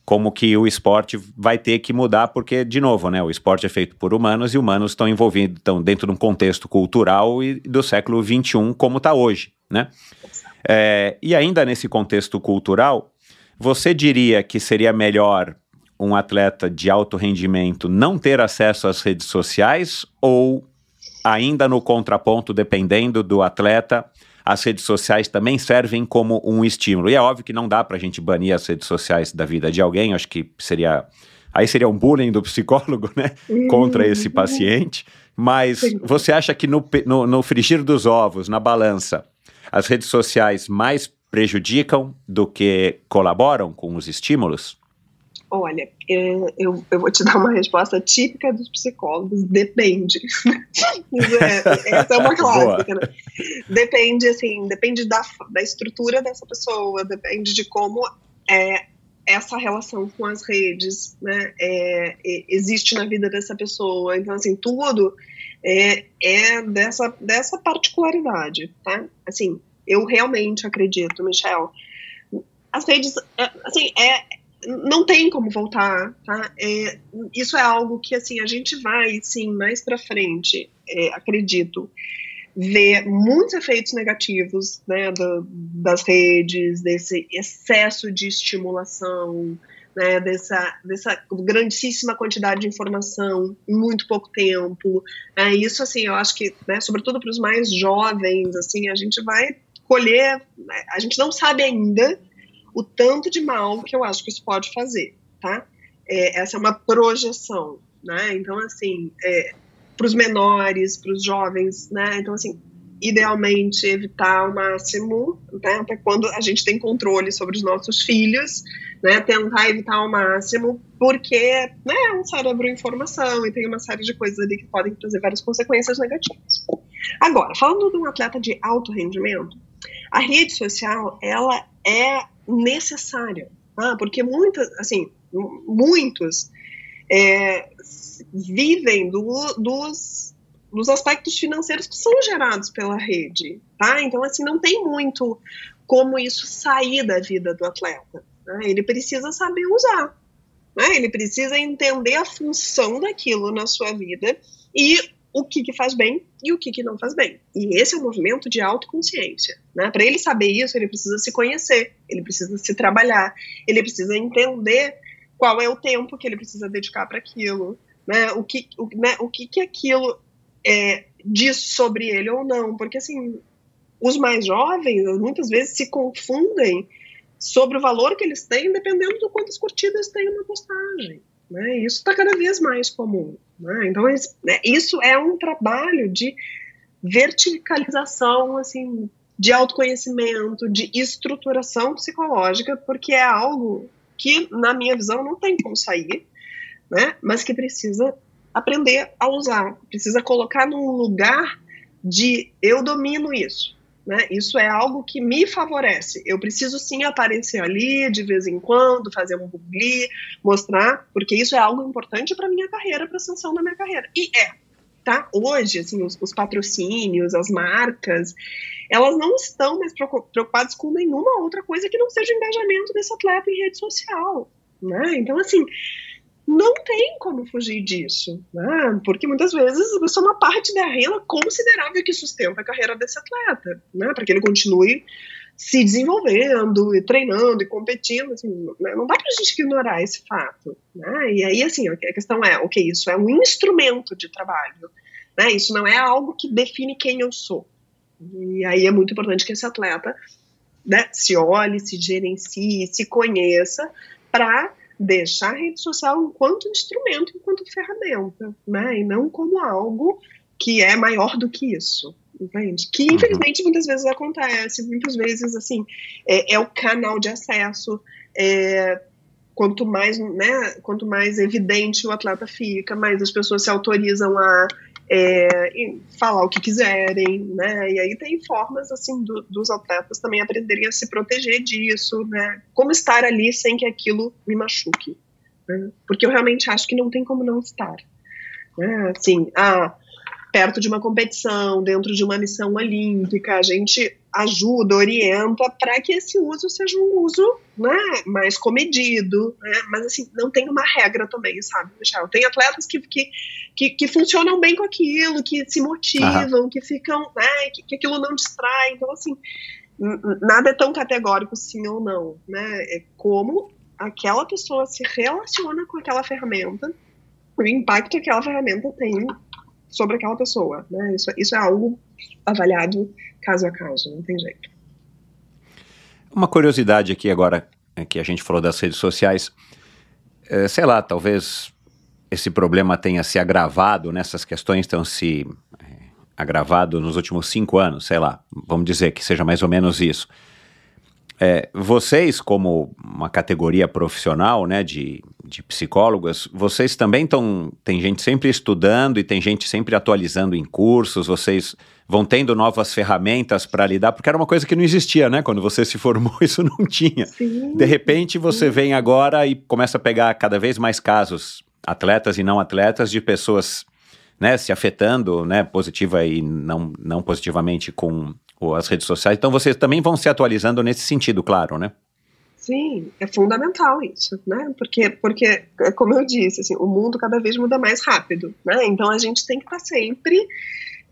como que o esporte vai ter que mudar, porque, de novo, né, o esporte é feito por humanos e humanos estão envolvidos estão dentro de um contexto cultural e do século XXI, como está hoje, né? É, e ainda nesse contexto cultural, você diria que seria melhor um atleta de alto rendimento não ter acesso às redes sociais ou ainda no contraponto, dependendo do atleta, as redes sociais também servem como um estímulo. E é óbvio que não dá para a gente banir as redes sociais da vida de alguém, acho que seria. Aí seria um bullying do psicólogo, né? Contra esse paciente. Mas você acha que no, no, no frigir dos ovos, na balança, as redes sociais mais prejudicam do que colaboram com os estímulos? Olha, eu, eu, eu, vou te dar uma resposta típica dos psicólogos: depende. é, essa é uma clássica. Né? Depende, assim, depende da, da estrutura dessa pessoa, depende de como é essa relação com as redes né, é, é, existe na vida dessa pessoa. Então, assim, tudo é, é dessa, dessa particularidade, tá? Assim, eu realmente acredito, Michel. As redes, é, assim, é, não tem como voltar, tá? É, isso é algo que, assim, a gente vai, sim, mais para frente, é, acredito, ver muitos efeitos negativos, né, do, das redes, desse excesso de estimulação, né, dessa, dessa grandíssima quantidade de informação em muito pouco tempo. É, isso, assim, eu acho que, né, sobretudo para os mais jovens, assim, a gente vai colher. Né, a gente não sabe ainda o tanto de mal que eu acho que isso pode fazer, tá? É, essa é uma projeção, né? Então, assim, é, para os menores, para os jovens, né? Então, assim, idealmente evitar ao máximo, né? Até quando a gente tem controle sobre os nossos filhos, né? Tentar evitar ao máximo, porque né, é um cérebro em formação e tem uma série de coisas ali que podem trazer várias consequências negativas. Agora, falando de um atleta de alto rendimento, a rede social ela é necessária, tá? porque muitas, assim, muitos é, vivem do, dos, dos aspectos financeiros que são gerados pela rede, tá? Então, assim, não tem muito como isso sair da vida do atleta. Né? Ele precisa saber usar, né? Ele precisa entender a função daquilo na sua vida e o que, que faz bem e o que, que não faz bem. E esse é um movimento de autoconsciência. Né? Para ele saber isso, ele precisa se conhecer, ele precisa se trabalhar, ele precisa entender qual é o tempo que ele precisa dedicar para aquilo, né? o, que, o, né? o que, que aquilo é, diz sobre ele ou não. Porque, assim, os mais jovens muitas vezes se confundem sobre o valor que eles têm, dependendo do quantas curtidas tem uma postagem. Né? Isso está cada vez mais comum. Né? Então, né, isso é um trabalho de verticalização, assim, de autoconhecimento, de estruturação psicológica, porque é algo que, na minha visão, não tem como sair, né? mas que precisa aprender a usar, precisa colocar num lugar de eu domino isso. Né? Isso é algo que me favorece. Eu preciso sim aparecer ali de vez em quando, fazer um publi, mostrar, porque isso é algo importante para minha carreira, para a ascensão da minha carreira. E é, tá? Hoje, assim, os, os patrocínios, as marcas, elas não estão mais preocupadas com nenhuma outra coisa que não seja o engajamento desse atleta em rede social, né? Então, assim, não tem como fugir disso, né? porque muitas vezes isso é uma parte da renda considerável que sustenta a carreira desse atleta, né? para que ele continue se desenvolvendo e treinando e competindo, assim, né? não dá para a gente ignorar esse fato. Né? E aí, assim, a questão é, ok, isso é um instrumento de trabalho, né? isso não é algo que define quem eu sou. E aí é muito importante que esse atleta né, se olhe, se gerencie, se conheça, para deixar a rede social enquanto instrumento, enquanto ferramenta, né? E não como algo que é maior do que isso. Entende? Que uhum. infelizmente muitas vezes acontece, muitas vezes assim é, é o canal de acesso, é, quanto mais, né, quanto mais evidente o atleta fica, mais as pessoas se autorizam a é, falar o que quiserem, né? E aí tem formas assim do, dos atletas também aprenderem a se proteger disso, né? Como estar ali sem que aquilo me machuque, né? Porque eu realmente acho que não tem como não estar, né? Assim, ah, perto de uma competição, dentro de uma missão olímpica, a gente ajuda, orienta para que esse uso seja um uso né, mais comedido, né? mas assim, não tem uma regra também, sabe, Michel? Tem atletas que, que, que, que funcionam bem com aquilo, que se motivam, uhum. que ficam, né, que, que aquilo não distrai, então assim, nada é tão categórico sim ou não, né, é como aquela pessoa se relaciona com aquela ferramenta, o impacto que aquela ferramenta tem sobre aquela pessoa, né? Isso, isso é algo avaliado caso a caso, não tem jeito. Uma curiosidade aqui agora, é que a gente falou das redes sociais, é, sei lá, talvez esse problema tenha se agravado, nessas né? questões tenham se é, agravado nos últimos cinco anos, sei lá, vamos dizer que seja mais ou menos isso. É, vocês, como uma categoria profissional, né, de, de psicólogas, vocês também estão. Tem gente sempre estudando e tem gente sempre atualizando em cursos, vocês vão tendo novas ferramentas para lidar, porque era uma coisa que não existia, né? Quando você se formou, isso não tinha. Sim, de repente você sim. vem agora e começa a pegar cada vez mais casos, atletas e não atletas, de pessoas né, se afetando, né, positiva e não, não positivamente com as redes sociais. Então vocês também vão se atualizando nesse sentido, claro, né? Sim, é fundamental isso, né? Porque, porque como eu disse, assim, o mundo cada vez muda mais rápido, né? Então a gente tem que estar sempre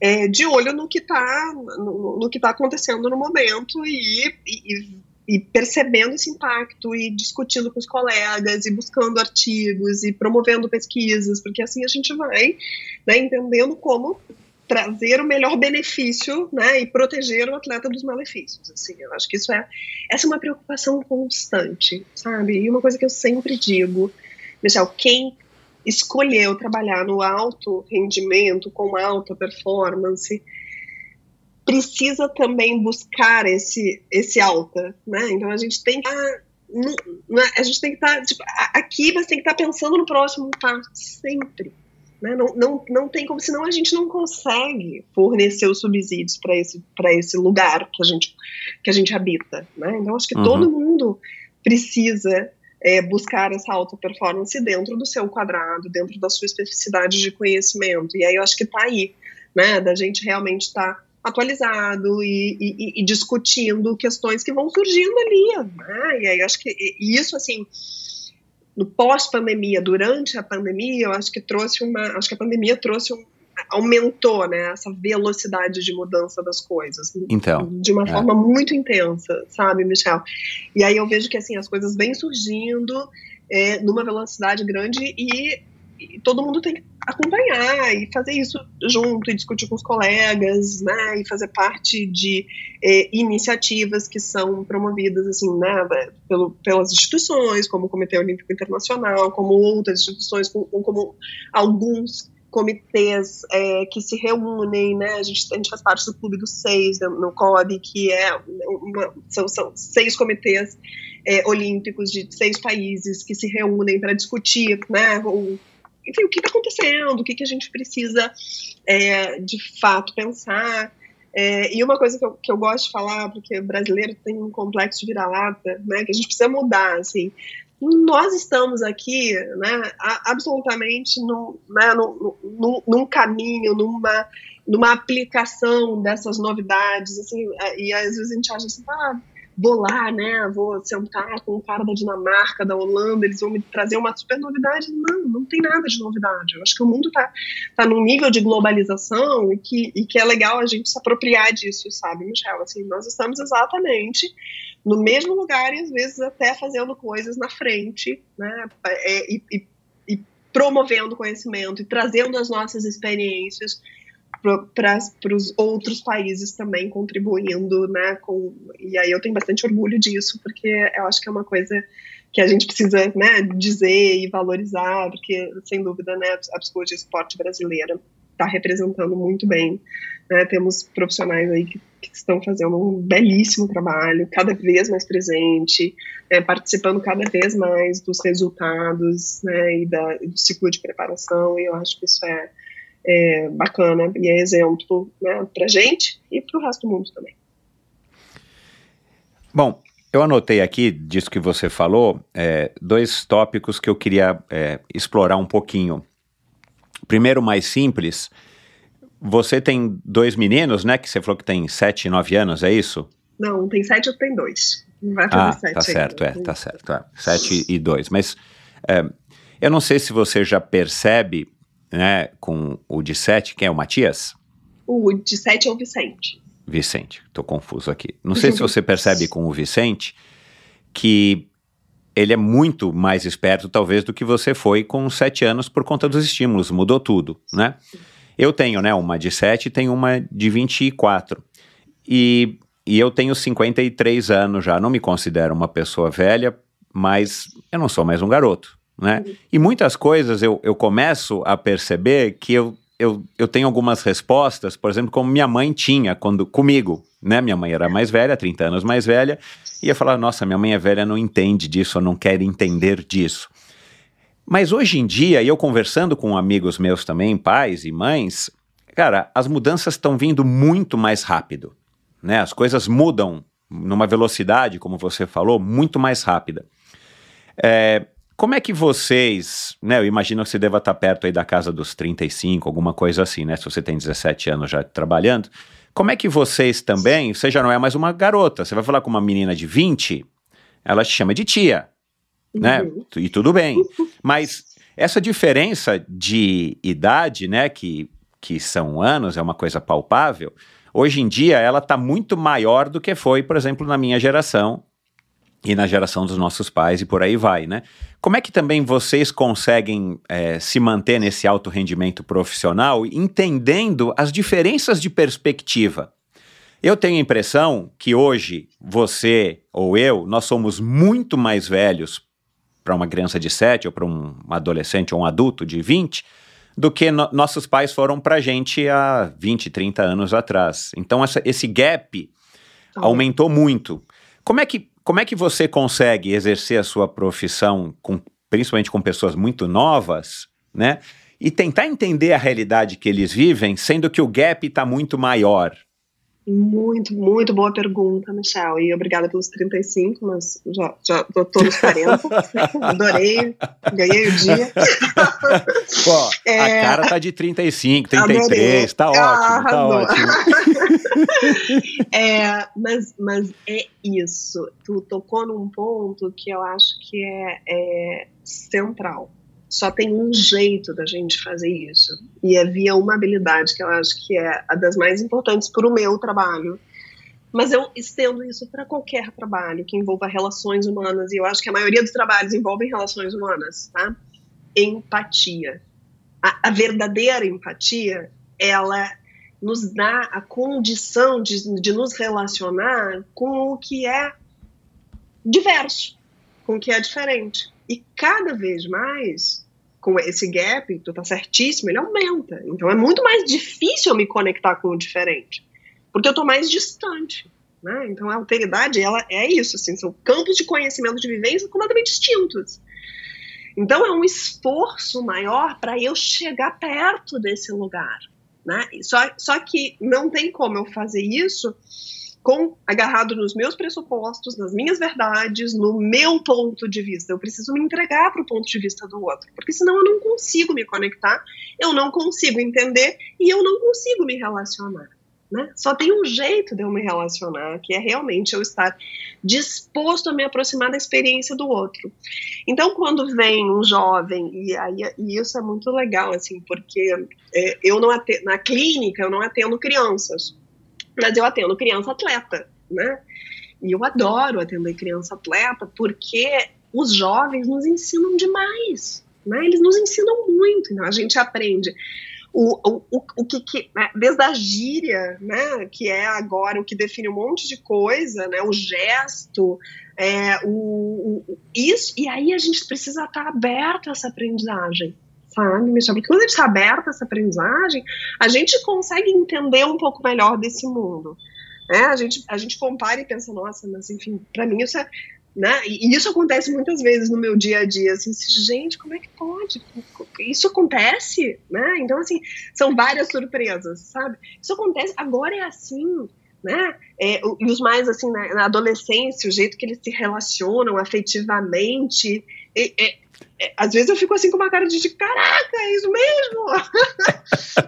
é, de olho no que está no, no, que tá acontecendo no momento e, e, e, percebendo esse impacto e discutindo com os colegas e buscando artigos e promovendo pesquisas, porque assim a gente vai né, entendendo como trazer o melhor benefício, né, e proteger o atleta dos malefícios. Assim, eu acho que isso é essa é uma preocupação constante, sabe? E uma coisa que eu sempre digo, Michel, quem escolheu trabalhar no alto rendimento com alta performance precisa também buscar esse esse alta, né? Então a gente tem que a gente tem que estar tá, tipo, aqui, mas tem que estar tá pensando no próximo passo sempre né? Não, não, não tem como, senão a gente não consegue fornecer os subsídios para esse, esse lugar que a gente, que a gente habita. Né? Então, acho que uhum. todo mundo precisa é, buscar essa alta performance dentro do seu quadrado, dentro da sua especificidade de conhecimento. E aí eu acho que está aí, né, da gente realmente estar tá atualizado e, e, e, discutindo questões que vão surgindo ali. Né? E aí acho que isso, assim, no pós-pandemia, durante a pandemia, eu acho que trouxe uma, acho que a pandemia trouxe um, aumentou, né, essa velocidade de mudança das coisas. Então, de uma é. forma muito intensa, sabe, Michel? E aí eu vejo que assim as coisas vêm surgindo é, numa velocidade grande e e todo mundo tem que acompanhar e fazer isso junto e discutir com os colegas, né, e fazer parte de eh, iniciativas que são promovidas assim, né, pelo, pelas instituições, como o Comitê Olímpico Internacional, como outras instituições, como, como alguns comitês é, que se reúnem, né? A gente, a gente faz parte do Clube dos Seis no COB, que é uma, são, são seis comitês é, olímpicos de seis países que se reúnem para discutir, né? O, enfim, o que está acontecendo, o que, que a gente precisa é, de fato pensar. É, e uma coisa que eu, que eu gosto de falar, porque o brasileiro tem um complexo de vira-lata, né, que a gente precisa mudar, assim, nós estamos aqui, né, absolutamente no, né, num caminho, numa, numa aplicação dessas novidades, assim, é, e às vezes a gente acha assim, ah, vou lá, né, vou sentar com o cara da Dinamarca, da Holanda, eles vão me trazer uma super novidade. Não, não tem nada de novidade. Eu acho que o mundo está tá num nível de globalização e que, e que é legal a gente se apropriar disso, sabe, Michel? Assim, nós estamos exatamente no mesmo lugar e às vezes até fazendo coisas na frente, né, é, e, e, e promovendo conhecimento e trazendo as nossas experiências para os outros países também contribuindo, né? Com, e aí eu tenho bastante orgulho disso, porque eu acho que é uma coisa que a gente precisa né, dizer e valorizar, porque, sem dúvida, né, a psicologia esporte brasileira está representando muito bem. Né? Temos profissionais aí que, que, estão fazendo um belíssimo trabalho, cada vez mais presente, né, participando cada vez mais dos resultados né, e da, do ciclo de preparação, e eu acho que isso é é, bacana e é exemplo né, para gente e para o resto do mundo também. Bom, eu anotei aqui, disso que você falou, é, dois tópicos que eu queria é, explorar um pouquinho. Primeiro, mais simples, você tem dois meninos, né? Que você falou que tem sete, nove anos, é isso? Não, tem sete, eu tenho dois. Vai fazer ah, sete tá certo, é, tá certo. É. Sete e dois. Mas é, eu não sei se você já percebe né, com o de 7, quem é o Matias? O de 7 é o Vicente. Vicente, tô confuso aqui. Não sei se você percebe com o Vicente que ele é muito mais esperto, talvez, do que você foi com 7 anos por conta dos estímulos, mudou tudo, né? Eu tenho, né, uma de 7 e tenho uma de 24. E, e eu tenho 53 anos já, não me considero uma pessoa velha, mas eu não sou mais um garoto, né? Uhum. E muitas coisas eu, eu começo a perceber que eu, eu, eu tenho algumas respostas, por exemplo, como minha mãe tinha quando comigo, né? Minha mãe era mais velha, 30 anos mais velha, e ia falar: nossa, minha mãe é velha, não entende disso, não quer entender disso. Mas hoje em dia, e eu conversando com amigos meus também, pais e mães, cara, as mudanças estão vindo muito mais rápido, né? As coisas mudam numa velocidade, como você falou, muito mais rápida. É, como é que vocês, né, eu imagino que você deva estar perto aí da casa dos 35, alguma coisa assim, né, se você tem 17 anos já trabalhando, como é que vocês também, você já não é mais uma garota, você vai falar com uma menina de 20, ela te chama de tia, né, uhum. e tudo bem, mas essa diferença de idade, né, que, que são anos, é uma coisa palpável, hoje em dia ela está muito maior do que foi, por exemplo, na minha geração, e na geração dos nossos pais e por aí vai, né? Como é que também vocês conseguem é, se manter nesse alto rendimento profissional, entendendo as diferenças de perspectiva? Eu tenho a impressão que hoje você ou eu, nós somos muito mais velhos para uma criança de 7 ou para um adolescente ou um adulto de 20 do que no nossos pais foram para a gente há 20, 30 anos atrás. Então essa, esse gap aumentou muito. Como é que como é que você consegue exercer a sua profissão, com, principalmente com pessoas muito novas, né? E tentar entender a realidade que eles vivem, sendo que o gap está muito maior. Muito, muito boa pergunta, Michel. E obrigada pelos 35, mas já, já tô nos 40. Adorei, ganhei o dia. Pô, é... a cara tá de 35, 33, Adorei. tá ótimo, ah, tá ótimo. é, mas, mas é isso. Tu tocou num ponto que eu acho que é, é central só tem um jeito da gente fazer isso. E é via uma habilidade que eu acho que é a das mais importantes para o meu trabalho. Mas eu estendo isso para qualquer trabalho que envolva relações humanas, e eu acho que a maioria dos trabalhos envolvem relações humanas, tá? Empatia. A, a verdadeira empatia, ela nos dá a condição de, de nos relacionar com o que é diverso, com o que é diferente. E cada vez mais, com esse gap, tu tá certíssimo, ele aumenta. Então é muito mais difícil eu me conectar com o diferente, porque eu tô mais distante. Né? Então a alteridade, ela é isso, assim, são campos de conhecimento de vivência completamente distintos. Então é um esforço maior para eu chegar perto desse lugar. Né? Só, só que não tem como eu fazer isso com agarrado nos meus pressupostos, nas minhas verdades, no meu ponto de vista. Eu preciso me entregar para o ponto de vista do outro, porque senão eu não consigo me conectar, eu não consigo entender e eu não consigo me relacionar. Né? Só tem um jeito de eu me relacionar, que é realmente eu estar disposto a me aproximar da experiência do outro. Então, quando vem um jovem, e, aí, e isso é muito legal, assim, porque é, eu não atendo, na clínica eu não atendo crianças, mas eu atendo criança atleta, né? E eu adoro atender criança atleta porque os jovens nos ensinam demais, né? Eles nos ensinam muito, então a gente aprende o, o, o, o que, que né? desde a gíria, né, que é agora o que define um monte de coisa, né, o gesto, é, o, o, isso, e aí a gente precisa estar aberto a essa aprendizagem, sabe, Michel? Porque quando a gente está aberto a essa aprendizagem, a gente consegue entender um pouco melhor desse mundo. É, a, gente, a gente compara e pensa, nossa, mas enfim, para mim isso é, né? E isso acontece muitas vezes no meu dia a dia, assim, gente, como é que pode? Isso acontece, né? Então, assim, são várias surpresas, sabe? Isso acontece, agora é assim, né? É, e os mais, assim, na, na, adolescência, o jeito que eles se relacionam afetivamente, é, é, é, às vezes eu fico assim com uma cara de caraca, é isso mesmo!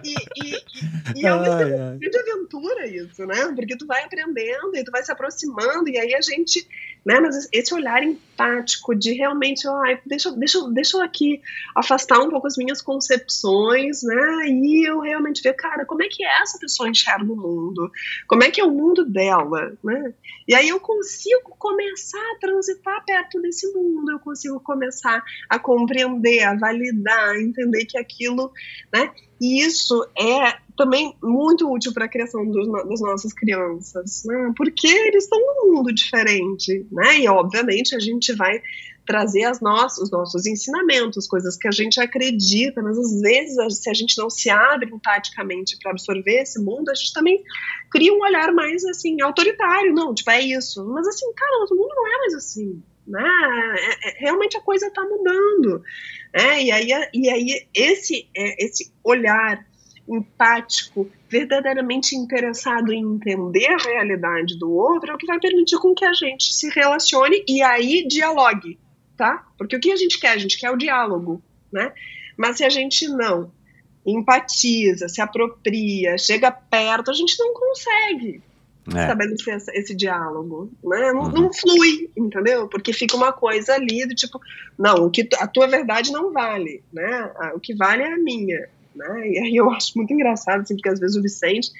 e, e, e, é uma grande aventura isso, né? Porque tu vai aprendendo e tu vai se aproximando, e aí a gente, né? Mas esse olhar empático de realmente, ai, deixa, deixa, deixa eu aqui afastar um pouco as minhas concepções, né? E eu realmente ver, cara, como é que essa pessoa enxerga o mundo? Como é que é o mundo dela, né? E aí eu consigo começar a transitar perto desse mundo, eu consigo começar a compreender, a validar, a entender que aquilo, né? E isso é também muito útil para a criação dos, das nossas crianças, né? Porque eles estão num mundo diferente, né? E obviamente a gente vai trazer as nossas, os nossos ensinamentos, coisas que a gente acredita, mas às vezes, se a gente não se abre empaticamente para absorver esse mundo, a gente também cria um olhar mais assim, autoritário. Não, tipo, é isso. Mas assim, cara, o mundo não é mais assim. Né? É, é, realmente a coisa está mudando. Né? E, aí, e aí esse, é, esse olhar empático, verdadeiramente interessado em entender a realidade do outro, é o que vai permitir com que a gente se relacione e aí dialogue tá? Porque o que a gente quer? A gente quer o diálogo, né? Mas se a gente não empatiza, se apropria, chega perto, a gente não consegue é. estabelecer esse, esse diálogo, né? Não, uhum. não, flui, entendeu? Porque fica uma coisa ali do tipo, não, o que a tua verdade não vale, né? O que vale é a minha, né? E aí eu acho muito engraçado, assim, porque às vezes o Vicente,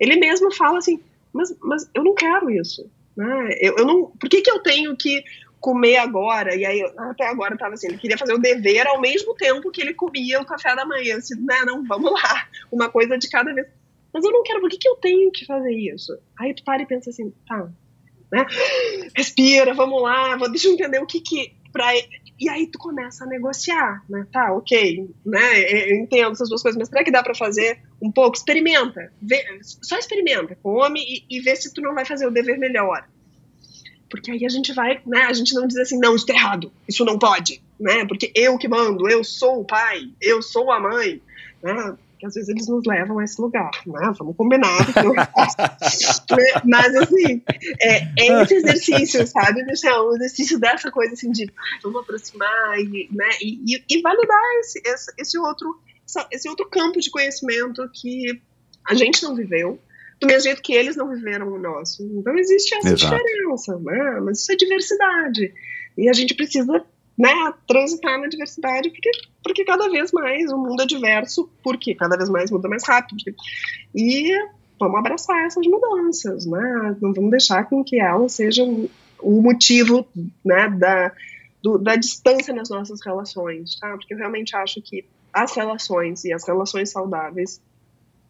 ele mesmo fala assim, mas, mas eu não quero isso, né? Eu, eu não, por que que eu tenho que comer agora, e aí até agora estava assim, ele queria fazer o dever ao mesmo tempo que ele comia o café da manhã. Disse, não, não, vamos lá, uma coisa de cada vez. Mas eu não quero, por que, que eu tenho que fazer isso? Aí tu para e pensa assim, tá, né? Respira, vamos lá, deixa eu entender o que que. Pra... E aí tu começa a negociar, né? Tá, ok, né? Eu entendo essas duas coisas, mas será que dá para fazer um pouco? Experimenta, vê, só experimenta, come e, e vê se tu não vai fazer o dever melhor porque aí a gente vai, né, a gente não diz assim, não, isso tá errado, isso não pode, né, porque eu que mando, eu sou o pai, eu sou a mãe, né, que às vezes eles nos levam a esse lugar, né, vamos combinar, né, mas assim, é, esse exercício, sabe, Michel, o exercício dessa coisa assim de, vamos aproximar e, né, e, e validar esse, esse, esse outro, esse outro campo de conhecimento que a gente não viveu, do mesmo jeito que eles não viveram o nosso. Então existe essa Exato. diferença, né? Mas isso é diversidade. E a gente precisa né, transitar na diversidade, porque, porque cada vez mais o mundo é diverso, porque cada vez mais muda mais rápido. E vamos abraçar essas mudanças, né? Não vamos deixar com que elas sejam o motivo né, da, do, da distância nas nossas relações, tá? Porque eu realmente acho que as relações e as relações saudáveis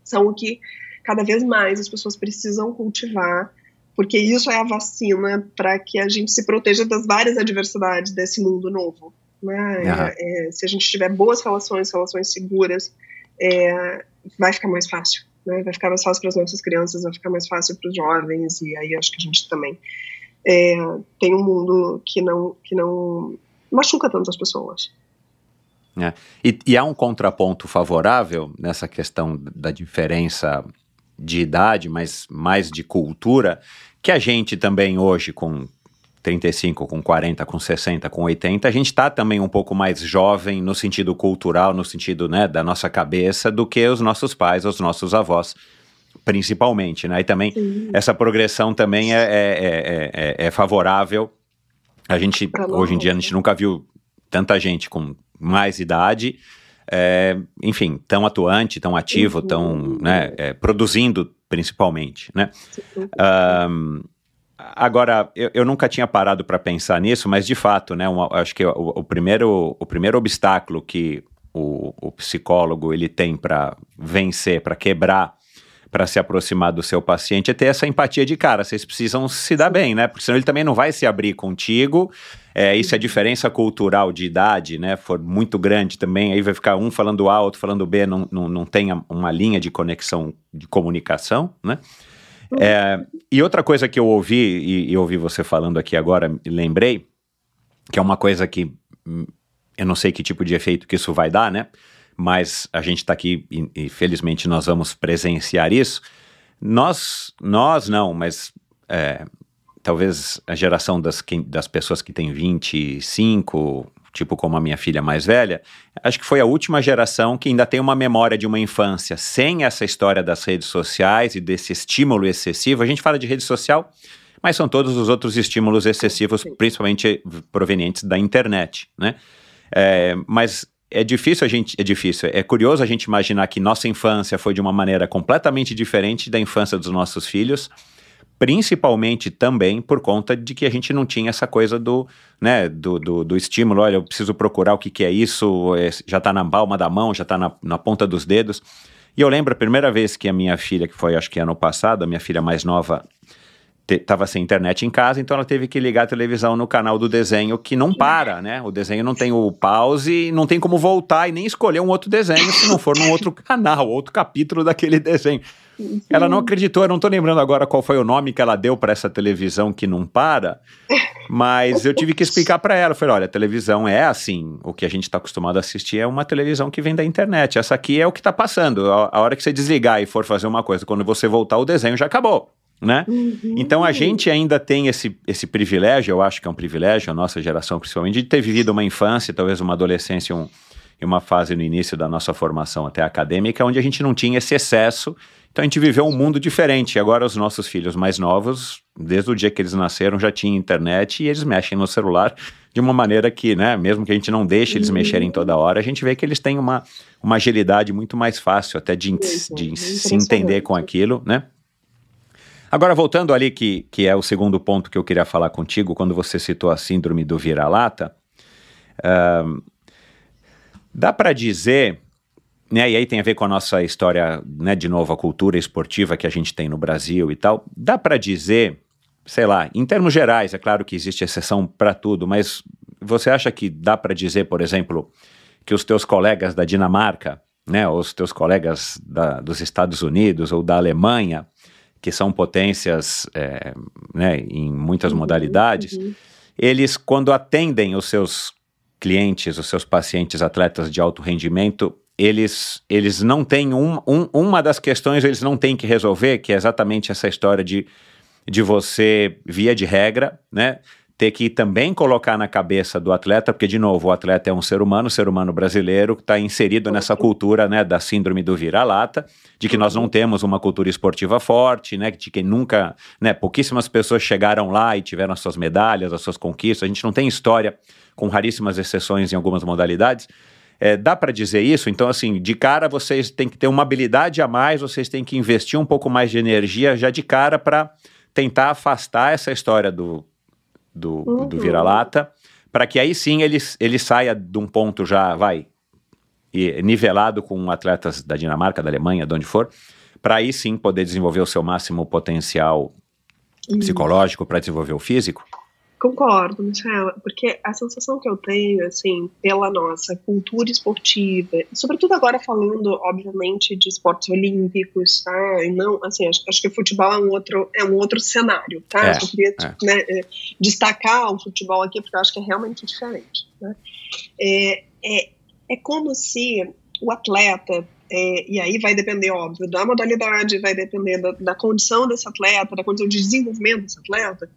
são o que cada vez mais as pessoas precisam cultivar, porque isso é a vacina para que a gente se proteja das várias adversidades desse mundo novo. Né? Uhum. É, se a gente tiver boas relações, relações seguras, é, vai ficar mais fácil. Né? Vai ficar mais fácil para as nossas crianças, vai ficar mais fácil para os jovens, e aí acho que a gente também é, tem um mundo que não, que não machuca tantas pessoas. É. E, e há um contraponto favorável nessa questão da diferença de idade, mas mais de cultura, que a gente também hoje, com 35, com 40, com 60, com 80, a gente está também um pouco mais jovem no sentido cultural, no sentido né, da nossa cabeça, do que os nossos pais, os nossos avós, principalmente. Né? E também Sim. essa progressão também é, é, é, é favorável. A gente, hoje em dia, a gente nunca viu tanta gente com mais idade, é, enfim, tão atuante, tão ativo, uhum. tão né, é, produzindo principalmente, né? Um, Agora, eu, eu, nunca tinha parado para pensar nisso, mas de fato, né, uma, acho que o, o, primeiro, o primeiro obstáculo que o, o psicólogo ele tem para vencer, para quebrar, para se aproximar do seu paciente é ter essa empatia de cara. Vocês precisam se dar bem, né? Porque senão ele também não vai se abrir contigo. É, isso é diferença cultural de idade, né? For muito grande também, aí vai ficar um falando A, outro falando B, não, não, não tem uma linha de conexão de comunicação, né? É, e outra coisa que eu ouvi, e, e ouvi você falando aqui agora, lembrei, que é uma coisa que hum, eu não sei que tipo de efeito que isso vai dar, né? Mas a gente está aqui e, e, felizmente nós vamos presenciar isso. Nós, nós não, mas é, talvez a geração das, das pessoas que tem 25, tipo como a minha filha mais velha, acho que foi a última geração que ainda tem uma memória de uma infância sem essa história das redes sociais e desse estímulo excessivo. A gente fala de rede social, mas são todos os outros estímulos excessivos, principalmente provenientes da internet, né? É, mas é difícil a gente, é difícil, é curioso a gente imaginar que nossa infância foi de uma maneira completamente diferente da infância dos nossos filhos principalmente também por conta de que a gente não tinha essa coisa do, né, do, do, do estímulo, olha, eu preciso procurar o que, que é isso, é, já está na palma da mão, já está na, na ponta dos dedos. E eu lembro a primeira vez que a minha filha, que foi acho que ano passado, a minha filha mais nova, estava sem internet em casa, então ela teve que ligar a televisão no canal do desenho que não para, né? O desenho não tem o pause, não tem como voltar e nem escolher um outro desenho se não for num outro canal, outro capítulo daquele desenho. Sim. Ela não acreditou, eu não estou lembrando agora qual foi o nome que ela deu para essa televisão que não para, mas eu tive que explicar para ela. Eu falei: olha, a televisão é assim, o que a gente está acostumado a assistir é uma televisão que vem da internet. Essa aqui é o que está passando. A, a, hora que você desligar e for fazer uma coisa, quando você voltar, o desenho já acabou. Né? Uhum. Então a gente ainda tem esse, esse privilégio, eu acho que é um privilégio, a nossa geração principalmente, de ter vivido uma infância, talvez uma adolescência um, e uma fase no início da nossa formação até acadêmica, onde a gente não tinha esse excesso então a gente viveu um mundo diferente. Agora os nossos filhos mais novos, desde o dia que eles nasceram, já tinham internet e eles mexem no celular de uma maneira que, né, mesmo que a gente não deixe eles mexerem toda hora, a gente vê que eles têm uma, uma agilidade muito mais fácil até de, de se entender com aquilo, né? Agora, voltando ali, que, que é o segundo ponto que eu queria falar contigo, quando você citou a síndrome do vira-lata, dá para dizer né, e aí tem a ver com a nossa história, né, de novo, a cultura esportiva que a gente tem no Brasil e tal. Dá para dizer, sei lá, em termos gerais, é claro que existe exceção para tudo, mas você acha que dá para dizer, por exemplo, que os teus colegas da Dinamarca, né, ou os teus colegas da, dos Estados Unidos ou da Alemanha, que são potências é, né, em muitas uhum, modalidades, uhum. eles, quando atendem os seus clientes, os seus pacientes atletas de alto rendimento, eles, eles não têm um, um, uma das questões eles não têm que resolver, que é exatamente essa história de, de você, via de regra, né, ter que também colocar na cabeça do atleta, porque, de novo, o atleta é um ser humano, ser humano brasileiro, que está inserido nessa cultura né, da síndrome do vira-lata, de que nós não temos uma cultura esportiva forte, né, de que nunca, né, pouquíssimas pessoas chegaram lá e tiveram as suas medalhas, as suas conquistas, a gente não tem história, com raríssimas exceções em algumas modalidades, é, dá para dizer isso? Então, assim, de cara vocês têm que ter uma habilidade a mais, vocês têm que investir um pouco mais de energia já de cara para tentar afastar essa história do, do, uhum. do vira-lata, para que aí sim ele, ele saia de um ponto já, vai, nivelado com atletas da Dinamarca, da Alemanha, de onde for, para aí sim poder desenvolver o seu máximo potencial uhum. psicológico para desenvolver o físico? Concordo, Michel, porque a sensação que eu tenho, assim, pela nossa cultura esportiva, sobretudo agora falando, obviamente, de esportes olímpicos, tá? E não, assim, acho, acho que o futebol é um outro, é um outro cenário, tá? É, eu queria é. né, é, destacar o futebol aqui, porque eu acho que é realmente diferente, né? É, é, é como se o atleta, é, e aí vai depender, óbvio, da modalidade, vai depender da, da, condição desse atleta, da condição de desenvolvimento desse atleta.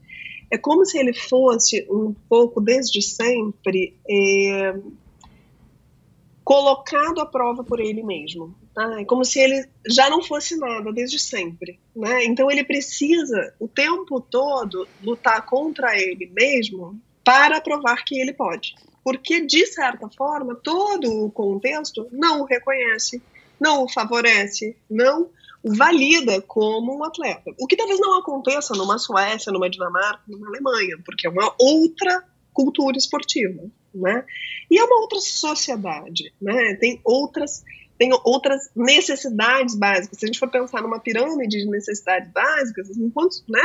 É como se ele fosse um pouco, desde sempre, é, colocado à prova por ele mesmo. Tá? É como se ele já não fosse nada desde sempre. Né? Então ele precisa o tempo todo lutar contra ele mesmo para provar que ele pode. Porque, de certa forma, todo o contexto não o reconhece, não o favorece, não valida como um atleta. O que talvez não aconteça numa Suécia, numa Dinamarca, numa Alemanha, porque é uma outra cultura esportiva, né? E é uma outra sociedade, né? Tem outras tem outras necessidades básicas. Se a gente for pensar numa pirâmide de necessidades básicas, enquanto né,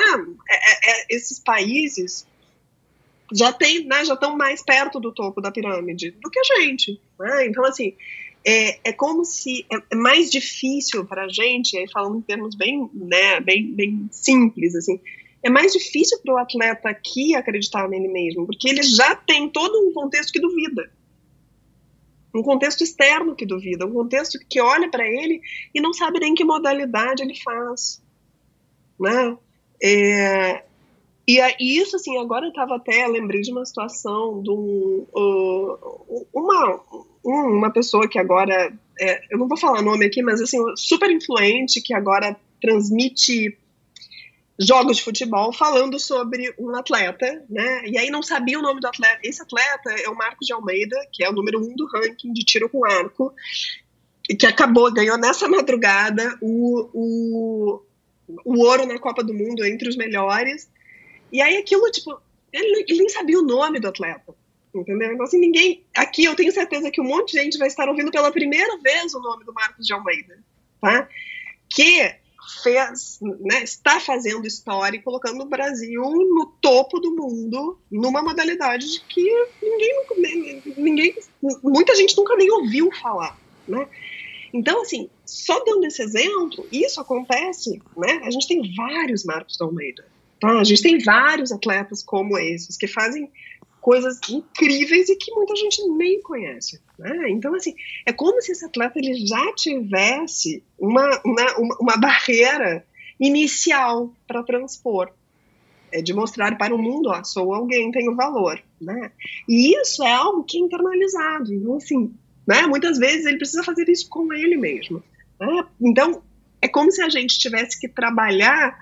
é, é, é esses países já tem, né, já estão mais perto do topo da pirâmide do que a gente. Né? Então, assim, é, é como se é, é mais difícil para a gente, aí falando em termos bem, né, bem, bem simples, assim, é mais difícil para o atleta aqui acreditar nele mesmo, porque ele já tem todo um contexto que duvida. Um contexto externo que duvida, um contexto que olha para ele e não sabe nem que modalidade ele faz. Né? É, e, isso, assim, agora eu estava até, lembrei de uma situação de um, uh, uma, uma pessoa que agora, é, eu não vou falar nome aqui, mas assim, super influente, que agora transmite jogos de futebol falando sobre um atleta, né? E aí não sabia o nome do atleta. Esse atleta é o Marcos de Almeida, que é o número um do ranking de tiro com arco, e que acabou, ganhou nessa madrugada o, o, o ouro na Copa do Mundo entre os melhores. E aí aquilo, tipo, ele, ele nem sabia o nome do atleta. Entendeu? Então, assim, ninguém. Aqui eu tenho certeza que um monte de gente vai estar ouvindo pela primeira vez o nome do Marcos de Almeida, tá? Que fez, né, está fazendo história e colocando o Brasil no topo do mundo numa modalidade de que ninguém, ninguém, muita gente nunca nem ouviu falar, né? Então, assim, só dando esse exemplo, isso acontece, né? A gente tem vários Marcos de Almeida, tá? A gente tem vários atletas como esses que fazem coisas incríveis e que muita gente nem conhece. Né? Então, assim, é como se esse atleta ele já tivesse uma, uma, uma barreira inicial para transpor. É de mostrar para o mundo, ó, sou alguém, tenho valor. Né? E isso é algo que é internalizado. Então, assim, né, muitas vezes ele precisa fazer isso com ele mesmo. Né? Então, é como se a gente tivesse que trabalhar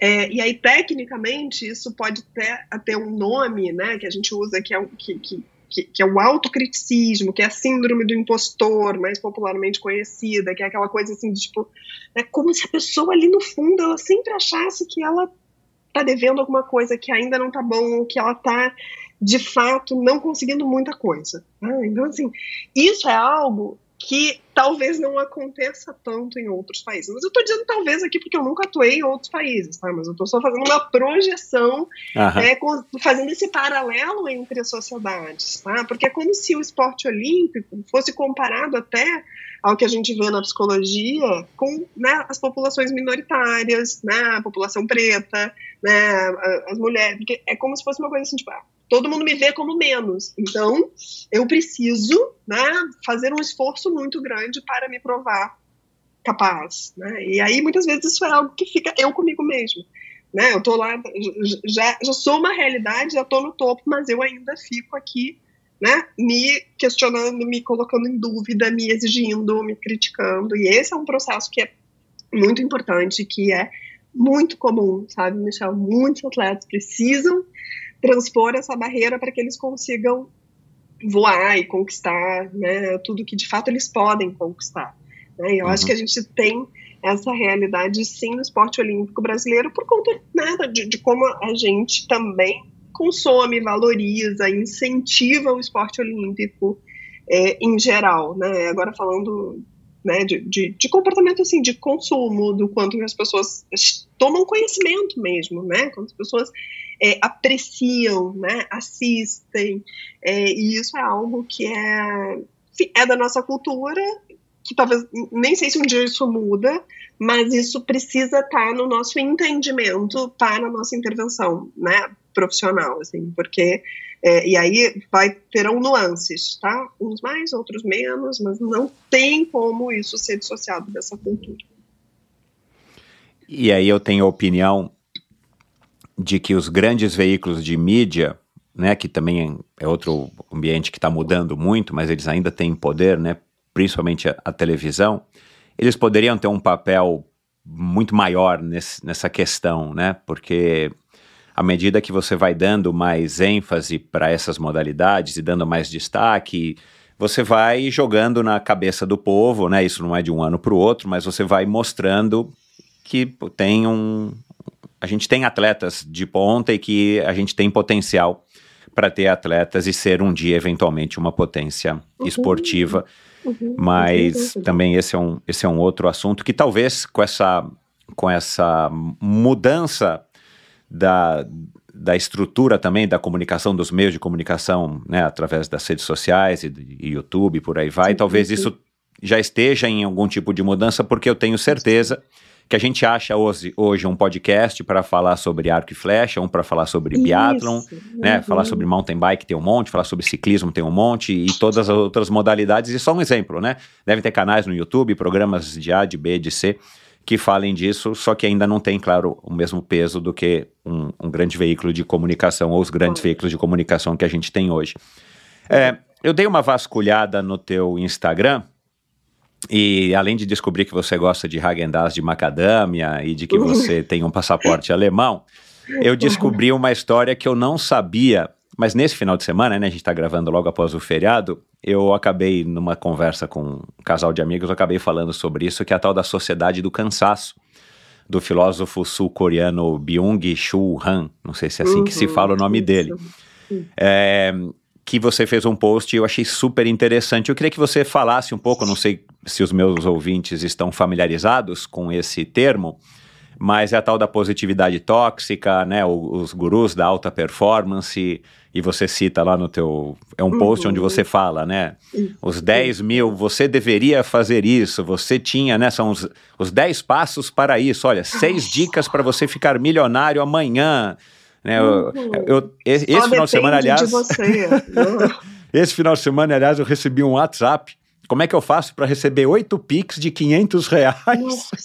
é, e aí, tecnicamente, isso pode ter até um nome, né, que a gente usa, que é, que, que, que, é o autocriticismo, que é a síndrome do impostor, mais popularmente conhecida, que é aquela coisa assim, de, tipo, é como se a pessoa ali no fundo, ela sempre achasse que ela tá devendo alguma coisa, que ainda não tá bom, que ela tá, de fato, não conseguindo muita coisa. Né? Então, assim, isso é algo que talvez não aconteça tanto em outros países. Mas eu estou dizendo talvez aqui porque eu nunca atuei em outros países, tá? Mas eu estou só fazendo uma projeção, é, com, fazendo esse paralelo entre as sociedades, tá? Porque é como se o esporte olímpico fosse comparado até ao que a gente vê na psicologia com né, as populações minoritárias, né, a população preta, né, as mulheres, porque é como se fosse uma coisa assim, tipo, ah, todo mundo me vê como menos. Então, eu preciso né, fazer um esforço muito grande para me provar capaz. Né? E aí, muitas vezes, isso é algo que fica eu comigo mesmo. Né? Eu tô lá, já, já sou uma realidade, já tô no topo, mas eu ainda fico aqui, né, me questionando, me colocando em dúvida, me exigindo, me criticando. E esse é um processo que é muito importante, que é muito comum, sabe, Michel? Muitos atletas precisam transpor essa barreira para que eles consigam voar e conquistar né, tudo que de fato eles podem conquistar. Né? Eu uhum. acho que a gente tem essa realidade sim no esporte olímpico brasileiro por conta né, de, de como a gente também consome, valoriza, incentiva o esporte olímpico é, em geral. Né? Agora falando né, de, de, de, comportamento assim, de consumo, do quanto as pessoas tomam conhecimento mesmo, né? Quando as pessoas é, apreciam, né, assistem, é, e isso é algo que é, é da nossa cultura, que talvez, nem sei se um dia isso muda, mas isso precisa estar no nosso entendimento para a nossa intervenção, né, profissional, assim, porque é, e aí vai terão nuances, tá? Uns mais, outros menos, mas não tem como isso ser dissociado dessa cultura. E aí eu tenho a opinião de que os grandes veículos de mídia, né, que também é outro ambiente que está mudando muito, mas eles ainda têm poder, né, principalmente a, a televisão, eles poderiam ter um papel muito maior nesse, nessa questão, né? Porque à medida que você vai dando mais ênfase para essas modalidades e dando mais destaque, você vai jogando na cabeça do povo, né? Isso não é de um ano para o outro, mas você vai mostrando que tem um. A gente tem atletas de ponta e que a gente tem potencial para ter atletas e ser um dia, eventualmente, uma potência uhum. esportiva. Uhum, Mas uhum. também esse é, um, esse é um outro assunto que talvez com essa, com essa mudança da, da estrutura também da comunicação, dos meios de comunicação, né, através das redes sociais e, e YouTube, por aí vai, sim, talvez isso já esteja em algum tipo de mudança, porque eu tenho certeza que a gente acha hoje, hoje um podcast para falar sobre arco e flecha, um para falar sobre Isso. biathlon, né? Uhum. Falar sobre mountain bike tem um monte, falar sobre ciclismo tem um monte e todas as outras modalidades. E só um exemplo, né? Devem ter canais no YouTube, programas de A, de B, de C que falem disso, só que ainda não tem, claro, o mesmo peso do que um, um grande veículo de comunicação ou os grandes veículos de comunicação que a gente tem hoje. É, eu dei uma vasculhada no teu Instagram e além de descobrir que você gosta de Häagen-Dazs de macadâmia e de que você tem um passaporte alemão, eu descobri uma história que eu não sabia, mas nesse final de semana, né, a gente está gravando logo após o feriado, eu acabei, numa conversa com um casal de amigos, eu acabei falando sobre isso, que é a tal da sociedade do cansaço, do filósofo sul-coreano Byung-Chul Han, não sei se é assim uhum, que se fala o nome dele. É, que você fez um post e eu achei super interessante. Eu queria que você falasse um pouco, não sei se os meus ouvintes estão familiarizados com esse termo, mas é a tal da positividade tóxica, né? Os gurus da alta performance, e você cita lá no teu. É um post uhum. onde você fala, né? Os 10 mil, você deveria fazer isso, você tinha, né? São os, os 10 passos para isso. Olha, seis dicas para você ficar milionário amanhã. Né? Eu, uhum. eu, esse, esse final de semana, aliás. De esse final de semana, aliás, eu recebi um WhatsApp. Como é que eu faço para receber oito Pix de 500 reais? Nossa.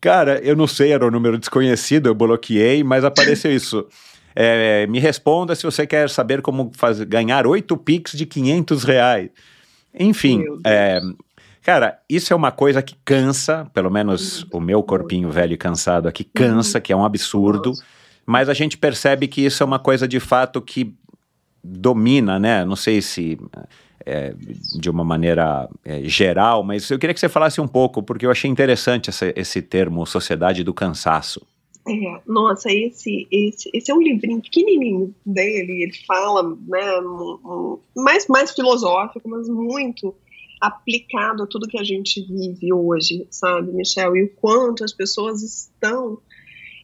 Cara, eu não sei, era um número desconhecido, eu bloqueei, mas apareceu isso. É, me responda se você quer saber como fazer, ganhar oito Pix de 500 reais. Enfim, é, cara, isso é uma coisa que cansa, pelo menos o meu corpinho velho e cansado aqui cansa, que é um absurdo. Mas a gente percebe que isso é uma coisa de fato que domina, né? Não sei se é, de uma maneira é, geral, mas eu queria que você falasse um pouco, porque eu achei interessante essa, esse termo sociedade do cansaço. É, nossa, esse, esse, esse é um livrinho pequenininho dele, ele fala né, um, um, mais, mais filosófico, mas muito aplicado a tudo que a gente vive hoje, sabe, Michel? E o quanto as pessoas estão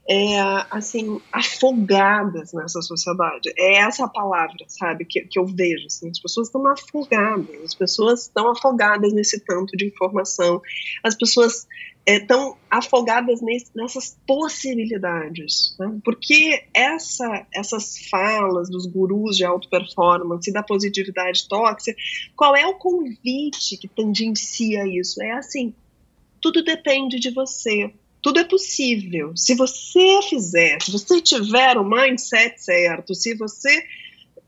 é, assim, afogadas nessa sociedade. É essa a palavra, sabe, que, que eu vejo. Assim, as pessoas estão afogadas, as pessoas estão afogadas nesse tanto de informação, as pessoas estão é, afogadas nesse, nessas possibilidades. Né? Porque essa, essas falas dos gurus de auto performance e da positividade tóxica, qual é o convite que tangencia isso? É assim, tudo depende de você tudo é possível. Se você fizer, se você tiver o mindset certo, se você.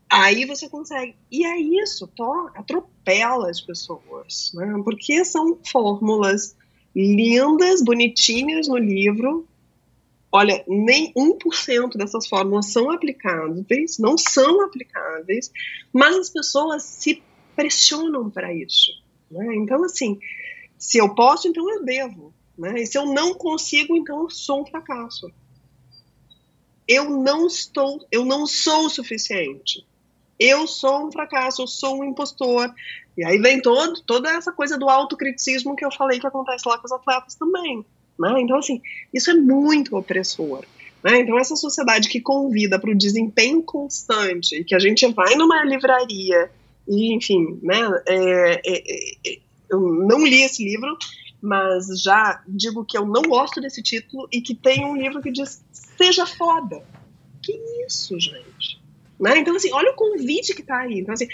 Aí você consegue. E é isso, atropela as pessoas, né? porque são fórmulas lindas, bonitinhas no livro. Olha, nem 1% dessas fórmulas são aplicáveis, não são aplicáveis, mas as pessoas se pressionam para isso. Né? Então, assim, se eu posso, então eu devo. Né? E se eu não consigo, então eu sou um fracasso. Eu não estou, eu não sou o suficiente. Eu sou um fracasso, eu sou um impostor. E aí vem todo, toda essa coisa do autocriticismo que eu falei que acontece lá com os atletas também. Né? Então, assim, isso é muito opressor. Né? Então, essa sociedade que convida para o desempenho constante, que a gente vai numa livraria, e, enfim, né, é, é, é, eu não li esse livro, mas já digo que eu não gosto desse título e que tem um livro que diz seja foda. Que isso, gente? Né? Então, assim, olha o convite que tá aí. Então, assim,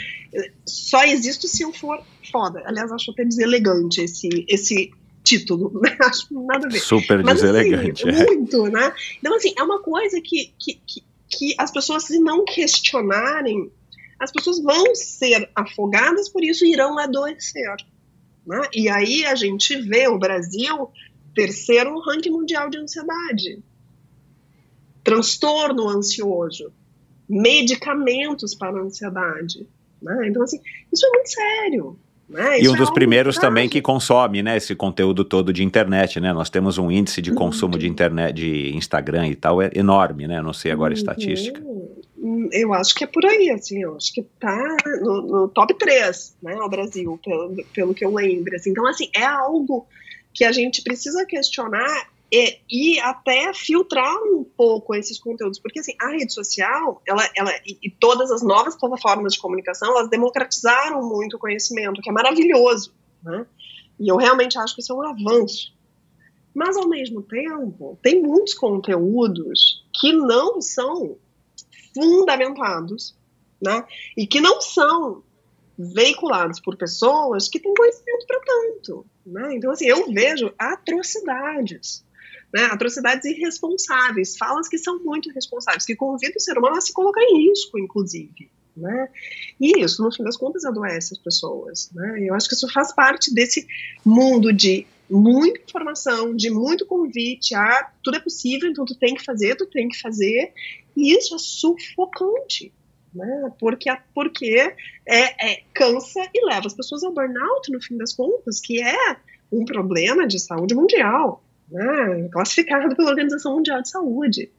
só existo se eu for foda. Aliás, acho até deselegante esse, esse título, né? Acho nada a ver. Super Mas, assim, deselegante. é. muito, né? Então, assim, é uma coisa que, que, que, que as pessoas, se não questionarem, as pessoas vão ser afogadas, por isso irão adoecer. Né? E aí a gente vê o Brasil terceiro no ranking mundial de ansiedade. Transtorno ansioso. Medicamentos para a ansiedade. Né? Então, assim, isso é muito sério. Né? E um é dos algo primeiros grave. também que consome, né, esse conteúdo todo de internet, né? Nós temos um índice de consumo de internet, de Instagram e tal, é enorme, né? Não sei agora a estatística. Hum, Eu acho que é por aí, assim, eu acho que tá no, no top 3, né, no Brasil, pelo, pelo que eu lembro. Assim. Então, assim, é algo que a gente precisa questionar e, e até filtrar um pouco esses conteúdos, porque assim, a rede social, ela, ela e, e todas as novas plataformas de comunicação, elas democratizaram muito o conhecimento, que é maravilhoso, né? E eu realmente acho que isso é um avanço. Mas ao mesmo tempo, tem muitos conteúdos que não são fundamentados, né? E que não são veiculados por pessoas que têm conhecimento para tanto, né? Então assim, eu vejo atrocidades, né? Atrocidades irresponsáveis, falas que são muito irresponsáveis, que convidam o ser humano a se colocar em risco, inclusive. Né? E isso, no fim das contas, adoece as pessoas. Né? Eu acho que isso faz parte desse mundo de muita informação, de muito convite, ah, tudo é possível, então tu tem que fazer, tu tem que fazer, e isso é sufocante, né? Porque, porque é, é, cansa e leva as pessoas ao burnout, no fim das contas, que é um problema de saúde mundial, né? classificado pela Organização Mundial de Saúde.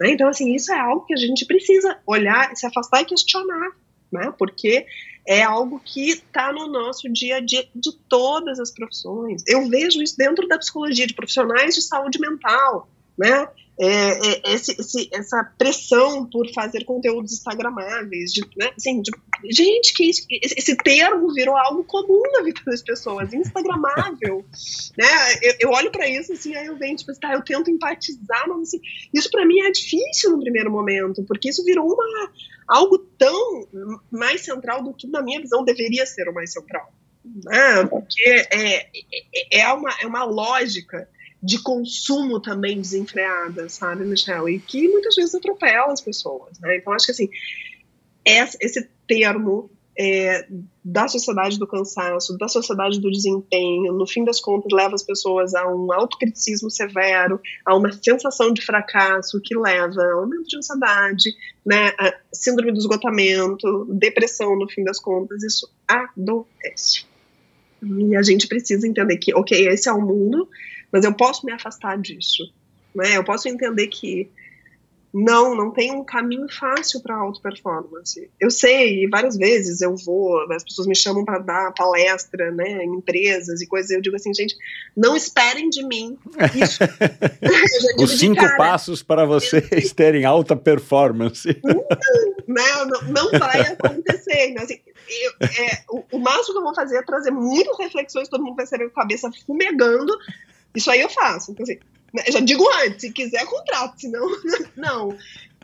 Né? Então, assim, isso é algo que a gente precisa olhar, se afastar e questionar, né? porque é algo que está no nosso dia a dia de todas as profissões. Eu vejo isso dentro da psicologia, de profissionais de saúde mental, né? É, é, esse, esse, essa pressão por fazer conteúdos instagramáveis, de, né? assim, de, gente, que esse termo virou algo comum na vida das pessoas, instagramável, né? Eu, eu olho para isso assim, aí eu venho tipo, tá, eu tento empatizar, mas assim, isso para mim é difícil no primeiro momento, porque isso virou uma algo tão mais central do que na minha visão deveria ser o mais central, né? Porque é, é, é uma é uma lógica de consumo também desenfreada, sabe, Michel? E que muitas vezes atropela as pessoas, né? Então, acho que, assim, esse termo é, da sociedade do cansaço, da sociedade do desempenho, no fim das contas, leva as pessoas a um autocriticismo severo, a uma sensação de fracasso que leva a aumento de ansiedade, né, a síndrome do esgotamento, depressão, no fim das contas, isso adoece. E a gente precisa entender que, ok, esse é o mundo, mas eu posso me afastar disso. Né? Eu posso entender que não, não tem um caminho fácil para auto performance. Eu sei, e várias vezes eu vou, as pessoas me chamam para dar palestra, né, em empresas e coisas, eu digo assim, gente, não esperem de mim isso. Os cinco cara, passos para vocês terem alta performance. Não, não, não, não vai acontecer. Então, assim, eu, é, o, o máximo que eu vou fazer é trazer muitas reflexões, todo mundo vai sair com a cabeça fumegando, isso aí eu faço. Então, assim, eu já digo antes, se quiser, contrato, senão, não.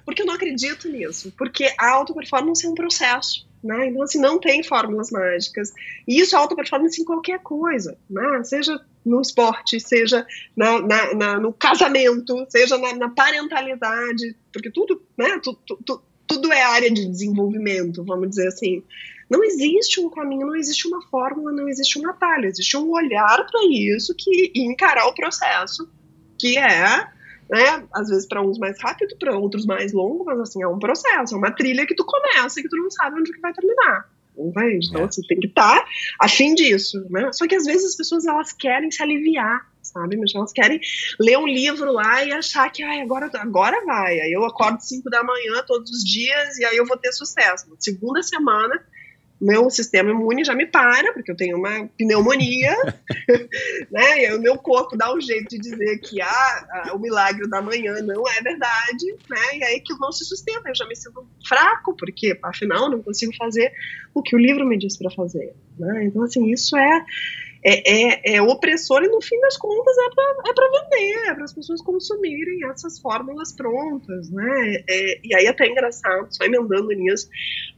Porque eu não acredito nisso. Porque a auto-performance é um processo. Né? Então, assim, não tem fórmulas mágicas. E isso é auto-performance em qualquer coisa. Né? Seja no esporte, seja na, na, na, no casamento, seja na, na, parentalidade. Porque tudo, né? Tu, tu, tu, tudo é área de desenvolvimento, vamos dizer assim. Não existe um caminho, não existe uma fórmula, não existe um atalho. Existe um olhar para isso que, e encarar o processo que é, né, às vezes para uns mais rápido, para outros mais longo, mas assim, é um processo, é uma trilha que tu começa e que tu não sabe onde que vai terminar. Entende? Então, é. você tem que estar tá a fim disso, né? Só que às vezes as pessoas, elas querem se aliviar, sabe? Mas elas querem ler um livro lá e achar que, ai, agora, agora vai. Aí eu acordo 5 da manhã todos os dias e aí eu vou ter sucesso. Na segunda semana, meu sistema imune já me para, porque eu tenho uma pneumonia, né? E aí o meu corpo dá um jeito de dizer que ah, ah, o milagre da manhã não é verdade, né? E aí que não se sustenta, eu já me sinto fraco, porque afinal não consigo fazer o que o livro me diz para fazer, né? Então assim, isso é é, é, é opressor e no fim das contas é para é vender, é para as pessoas consumirem essas fórmulas prontas, né? É, e aí até é engraçado, só emendando nisso,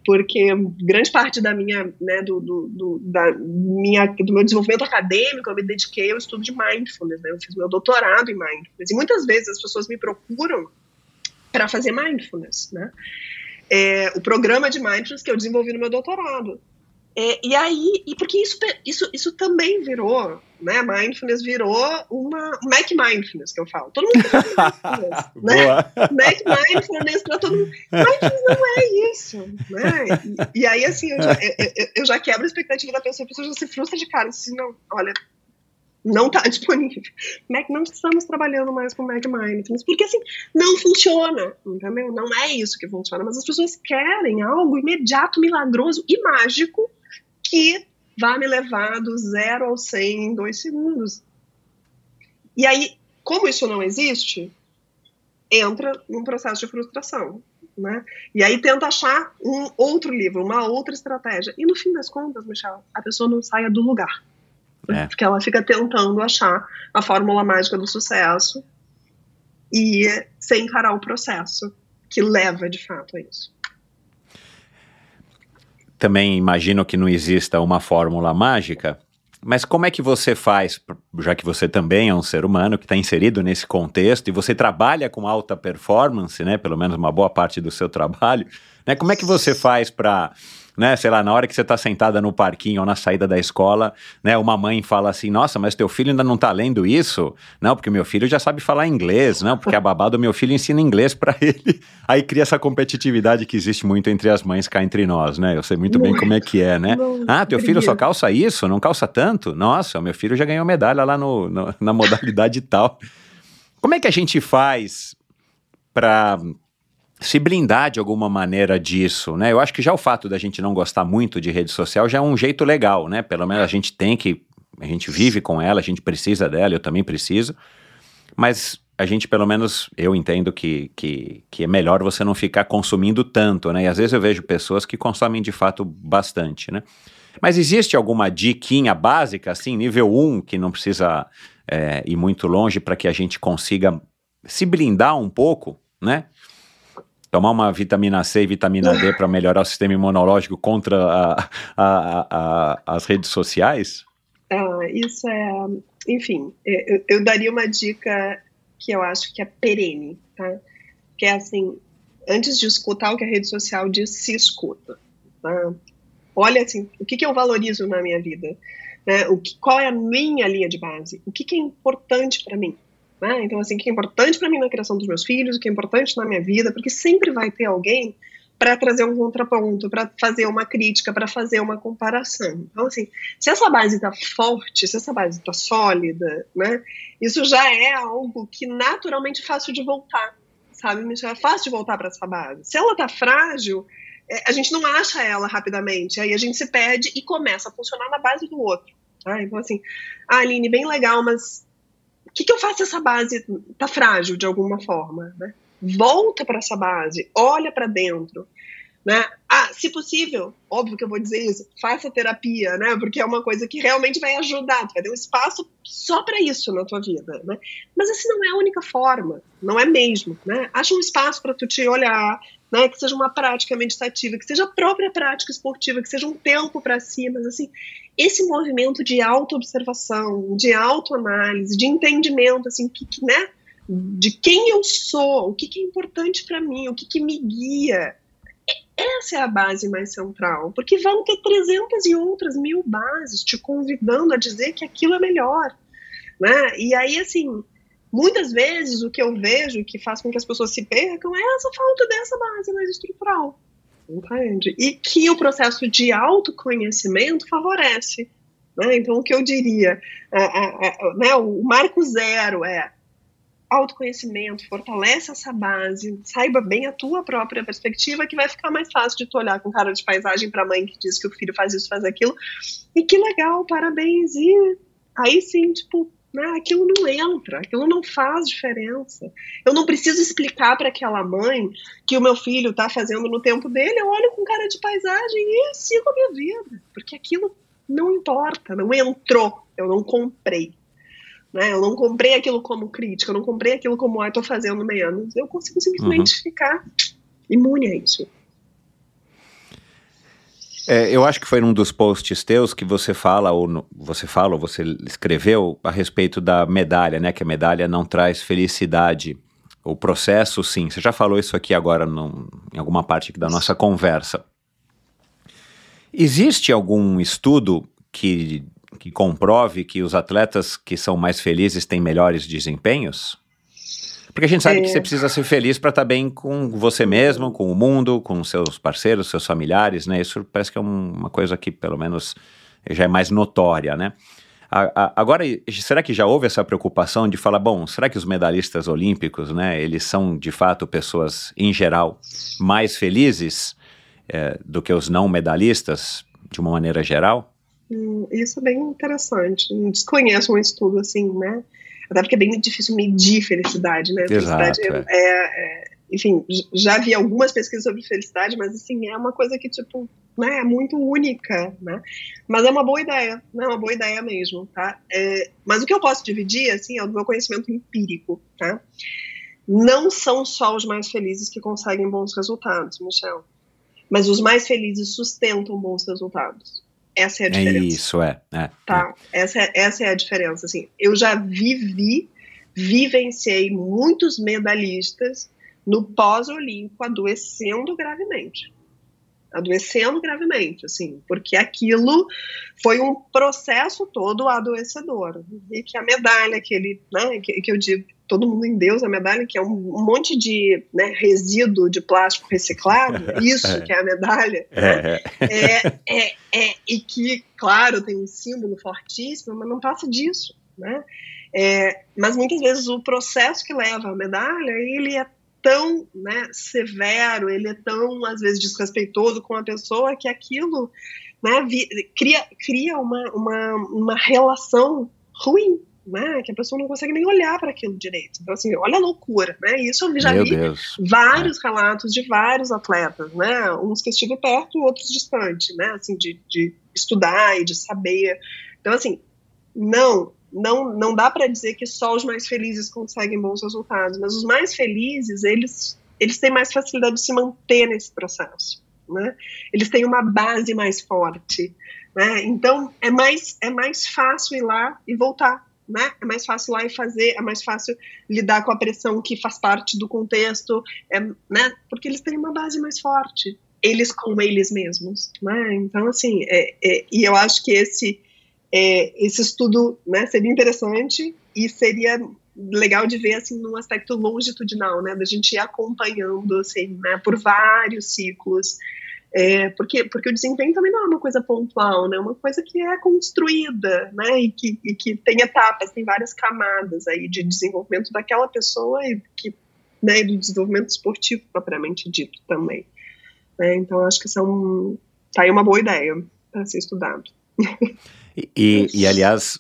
porque grande parte da minha, né, do, do, do, da minha, do meu desenvolvimento acadêmico eu me dediquei ao estudo de mindfulness, né? Eu fiz meu doutorado em mindfulness e muitas vezes as pessoas me procuram para fazer mindfulness, né? É, o programa de mindfulness que eu desenvolvi no meu doutorado. É, e aí, e porque isso, isso, isso também virou, né? Mindfulness virou uma Mac Mindfulness que eu falo. Todo mundo mindfulness, né? Mac Mindfulness para todo mundo. Mindfulness não é isso, né? E, e aí, assim, eu já, eu, eu já, quebro a expectativa da pessoa, a pessoa já se frustra de cara, assim, não, olha, não está disponível. Mac, não estamos trabalhando mais com Mac Mindfulness, porque assim, não funciona, entendeu? Não é isso que funciona, mas as pessoas querem algo imediato, milagroso e mágico que vai me levar do zero ao 100 em dois segundos. E aí, como isso não existe, entra num processo de frustração. Né? E aí tenta achar um outro livro, uma outra estratégia. E no fim das contas, Michel, a pessoa não saia do lugar. É. Porque ela fica tentando achar a fórmula mágica do sucesso e sem encarar o processo que leva de fato a isso também imagino que não exista uma fórmula mágica, mas como é que você faz, já que você também é um ser humano que está inserido nesse contexto e você trabalha com alta performance, né? Pelo menos uma boa parte do seu trabalho, né? Como é que você faz para né? Sei lá, na hora que você está sentada no parquinho ou na saída da escola, né? Uma mãe fala assim: Nossa, mas teu filho ainda não está lendo isso? Não, porque meu filho já sabe falar inglês, não? Porque a babá do meu filho ensina inglês para ele. Aí cria essa competitividade que existe muito entre as mães cá entre nós, né? Eu sei muito bem como é que é, né? Ah, teu filho só calça isso? Não calça tanto? Nossa, meu filho já ganhou medalha lá no, no na modalidade tal. Como é que a gente faz para se blindar de alguma maneira disso, né? Eu acho que já o fato da gente não gostar muito de rede social já é um jeito legal, né? Pelo menos a gente tem que, a gente vive com ela, a gente precisa dela, eu também preciso, mas a gente pelo menos, eu entendo que, que, que é melhor você não ficar consumindo tanto, né? E às vezes eu vejo pessoas que consomem de fato bastante, né? Mas existe alguma diquinha básica, assim, nível 1, que não precisa é, ir muito longe para que a gente consiga se blindar um pouco, né? Tomar uma vitamina C e vitamina D para melhorar o sistema imunológico contra a, a, a, as redes sociais? Ah, isso é. Enfim, eu, eu, daria uma dica que eu acho que é perene, tá? Que é assim: antes de escutar o que a rede social diz, se escuta. Tá? Olha assim, o que, que eu valorizo na minha vida? Né? O que, qual é a minha linha de base? O que, que é importante para mim? Né? Então, assim, o que é importante para mim na criação dos meus filhos, o que é importante na minha vida, porque sempre vai ter alguém para trazer um contraponto, para fazer uma crítica, para fazer uma comparação. Então, assim, se essa base está forte, se essa base está sólida, né, isso já é algo que naturalmente é fácil de voltar, sabe? É fácil de voltar para essa base. Se ela está frágil, é, a gente não acha ela rapidamente, aí a gente se perde e começa a funcionar na base do outro. Tá? Então, assim, ah, Aline, bem legal, mas que, que eu faço essa base tá frágil de alguma forma, né? Volta para essa base, olha para dentro, né? Ah, se possível, óbvio que eu vou dizer isso, faça terapia, né? Porque é uma coisa que realmente vai ajudar, vai ter um espaço só para isso na tua vida, né? Mas assim não é a única forma, não é mesmo, né? Acha um espaço para tu te olhar, né? Que seja uma prática meditativa, que seja a própria prática esportiva, que seja um tempo para si, mas assim, esse movimento de autoobservação, de autoanálise, de entendimento, assim, que, que, né, de quem eu sou, o que, que é importante para mim, o que, que me guia. Essa é a base mais central, porque vão ter 300 e outras mil bases te convidando a dizer que aquilo é melhor. Né? E aí, assim, muitas vezes o que eu vejo que faz com que as pessoas se percam é essa falta dessa base mais estrutural. Entende? E que o processo de autoconhecimento favorece. Né? Então, o que eu diria, é, é, é, né, o marco zero é autoconhecimento, fortalece essa base, saiba bem a tua própria perspectiva, que vai ficar mais fácil de tu olhar com cara de paisagem para a mãe que diz que o filho faz isso, faz aquilo, e que legal, parabéns, e aí sim, tipo, né, aquilo não entra, aquilo não faz diferença. Eu não preciso explicar para aquela mãe que o meu filho está fazendo no tempo dele, eu olho com cara de paisagem e sigo a minha vida, porque aquilo não importa, não entrou Eu não comprei. Né? Eu não comprei aquilo como crítica, eu não comprei aquilo como, ah, tô fazendo menos. Eu consigo simplesmente uhum. ficar imune a isso. É, eu acho que foi num dos posts teus que você fala, ou no, você fala, ou você escreveu a respeito da medalha, né? Que a medalha não traz felicidade. O processo, sim. Você já falou isso aqui agora em alguma parte da nossa conversa. Existe algum estudo que, que comprove que os atletas que são mais felizes têm melhores desempenhos? Porque a gente sabe é. que você precisa ser feliz para estar tá bem com você mesmo, com o mundo, com seus parceiros, seus familiares, né? Isso parece que é um, uma coisa que, pelo menos, já é mais notória, né? Agora, será que já houve essa preocupação de falar, bom, será que os medalhistas olímpicos, né, eles são de fato pessoas, em geral, mais felizes é, do que os não medalhistas, de uma maneira geral? Hum, isso é bem interessante. Desconheço um estudo assim, né? Até porque é bem difícil medir felicidade, né? Exato, felicidade é, é, é, enfim, já vi algumas pesquisas sobre felicidade, mas assim, é uma coisa que, tipo, né, é muito única, né? Mas é uma boa ideia, né? É uma boa ideia mesmo, tá? É, mas o que eu posso dividir, assim, é o meu conhecimento empírico, tá? Não são só os mais felizes que conseguem bons resultados, Michel. Mas os mais felizes sustentam bons resultados. Essa é a é diferença. É isso, é. é tá? É. Essa, é, essa é a diferença. Assim, eu já vivi, vivenciei muitos medalhistas no pós-olímpico adoecendo gravemente. Adoecendo gravemente, assim, porque aquilo foi um processo todo adoecedor. E que a medalha que ele, né, que, que eu digo, todo mundo em Deus, a medalha, que é um, um monte de né, resíduo de plástico reciclado, isso é. que é a medalha, é. Né? É, é, é, e que, claro, tem um símbolo fortíssimo, mas não passa disso, né? É, mas muitas vezes o processo que leva a medalha, ele é tão né, severo, ele é tão, às vezes, desrespeitoso com a pessoa que aquilo né, vi, cria, cria uma, uma, uma relação ruim né? Que a pessoa não consegue nem olhar para aquilo direito. Então, assim, olha a loucura, né? Isso eu já Meu vi Deus. vários é. relatos de vários atletas, né? Uns que estive perto, outros distante, né? Assim, de, de estudar e de saber. Então, assim, não, não, não dá para dizer que só os mais felizes conseguem bons resultados, mas os mais felizes, eles, eles têm mais facilidade de se manter nesse processo, né? Eles têm uma base mais forte, né? Então, é mais, é mais fácil ir lá e voltar, né? É mais fácil lá e fazer, é mais fácil lidar com a pressão que faz parte do contexto, é, né? Porque eles têm uma base mais forte, eles com eles mesmos, né? Então, assim, é, é, e eu acho que esse é, esse estudo, né, seria interessante e seria legal de ver assim num aspecto longitudinal, né, da gente ir acompanhando assim, né, por vários ciclos é, porque, porque o desempenho também não é uma coisa pontual, né? É uma coisa que é construída, né? E que, e que tem etapas, tem várias camadas aí de desenvolvimento daquela pessoa e que, né, do desenvolvimento esportivo propriamente dito também. Né? Então, acho que são tá aí uma boa ideia para ser estudado. E, e, aliás,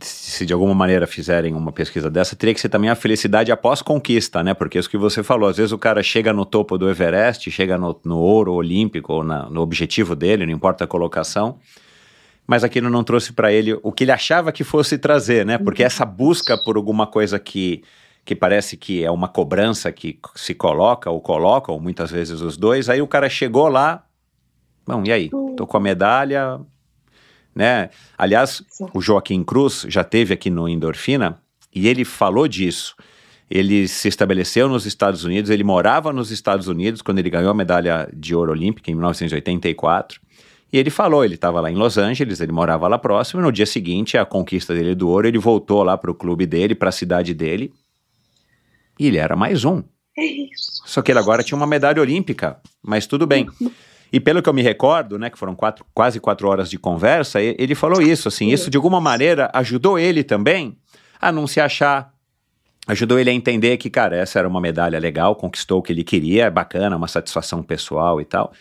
se de alguma maneira fizerem uma pesquisa dessa, teria que ser também a felicidade após conquista, né? Porque é isso que você falou, às vezes o cara chega no topo do Everest, chega no, no ouro olímpico, ou na, no objetivo dele, não importa a colocação, mas aquilo não trouxe para ele o que ele achava que fosse trazer, né? Porque essa busca por alguma coisa que, que parece que é uma cobrança que se coloca ou coloca, ou muitas vezes os dois, aí o cara chegou lá, bom, e aí? Tô com a medalha, né? Aliás, o Joaquim Cruz já teve aqui no Endorfina e ele falou disso. Ele se estabeleceu nos Estados Unidos, ele morava nos Estados Unidos quando ele ganhou a medalha de ouro olímpica em 1984. E ele falou, ele estava lá em Los Angeles, ele morava lá próximo, e no dia seguinte, a conquista dele do ouro, ele voltou lá para o clube dele, para a cidade dele, e ele era mais um. É isso. Só que ele agora tinha uma medalha olímpica, mas tudo bem. E pelo que eu me recordo, né, que foram quatro, quase quatro horas de conversa, ele falou isso, assim, isso de alguma maneira ajudou ele também a não se achar, ajudou ele a entender que, cara, essa era uma medalha legal, conquistou o que ele queria, é bacana, uma satisfação pessoal e tal.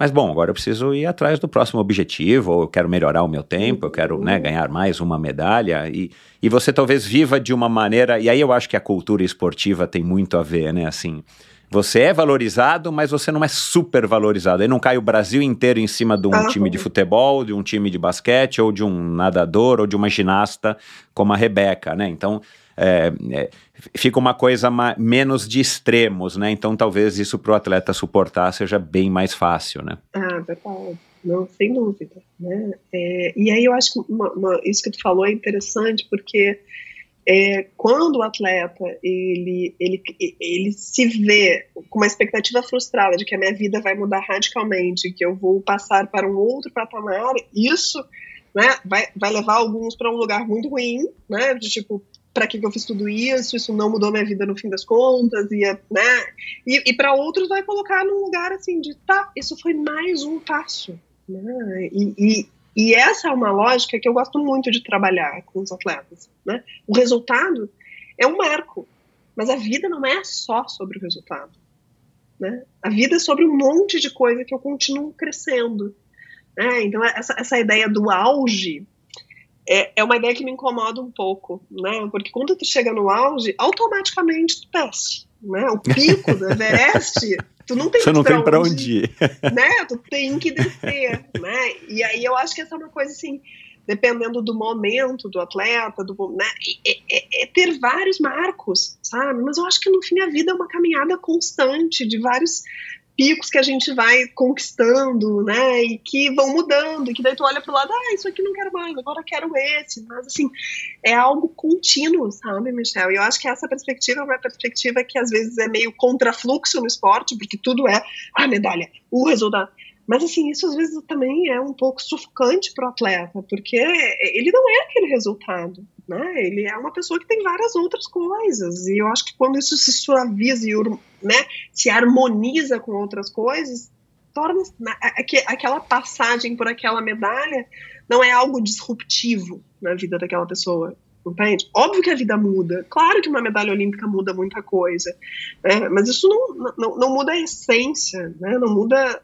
Mas bom, agora eu preciso ir atrás do próximo objetivo, ou eu quero melhorar o meu tempo, eu quero né, ganhar mais uma medalha. E, e você talvez viva de uma maneira. E aí eu acho que a cultura esportiva tem muito a ver, né? Assim, você é valorizado, mas você não é super valorizado. Aí não cai o Brasil inteiro em cima de um Ah, time de futebol, de um time de basquete, ou de um nadador, ou de uma ginasta como a Rebeca, né? Então, é, é, fica uma coisa ma- menos de extremos, né? Então, talvez isso para o atleta suportar seja bem mais fácil, né? Ah, verdade. Não, sem dúvida. Né? É, e aí eu acho que uma- uma- isso que tu falou é interessante porque é, quando o atleta ele, ele, ele se vê com uma expectativa frustrada de que a minha vida vai mudar radicalmente, que eu vou passar para um outro patamar, isso né, vai, vai levar alguns para um lugar muito ruim, né, de tipo, para que, que eu fiz tudo isso? Isso não mudou minha vida no fim das contas, e, né, e, e para outros vai colocar num lugar assim de, tá, isso foi mais um passo, né, e, e, e essa é uma lógica que eu gosto muito de trabalhar com os atletas. Né? O resultado é um marco, mas a vida não é só sobre o resultado. Né? A vida é sobre um monte de coisa que eu continuo crescendo. Né? Então, essa, essa ideia do auge é, é uma ideia que me incomoda um pouco, né? porque quando tu chega no auge, automaticamente tu desce. Né? O pico do Everest tu não tem Você não pra tem para onde onde ir. né? Tu tem que descer, né? E aí eu acho que essa é uma coisa assim, dependendo do momento do atleta, do, né? É, é- é ter vários marcos, sabe? Mas eu acho que no fim a vida é uma caminhada constante de vários picos que a gente vai conquistando, né? E que vão mudando, e que daí tu olha pro lado, ah, isso aqui não quero mais, agora quero esse. Mas assim, é algo contínuo, sabe, Michel? E eu acho que essa perspectiva é uma perspectiva que às vezes é meio contrafluxo no esporte, porque tudo é a medalha, o resultado. Mas assim, isso às vezes também é um pouco sufocante para o atleta, porque ele não é aquele resultado, né? Ele é uma pessoa que tem várias outras coisas. E eu acho que quando isso se suaviza e né, se harmoniza com outras coisas, torna na- aque- aquela passagem por aquela medalha não é algo disruptivo na vida daquela pessoa. Entende? Óbvio que a vida muda. Claro que uma medalha olímpica muda muita coisa. né? Mas isso não, não, não muda a essência, né? não muda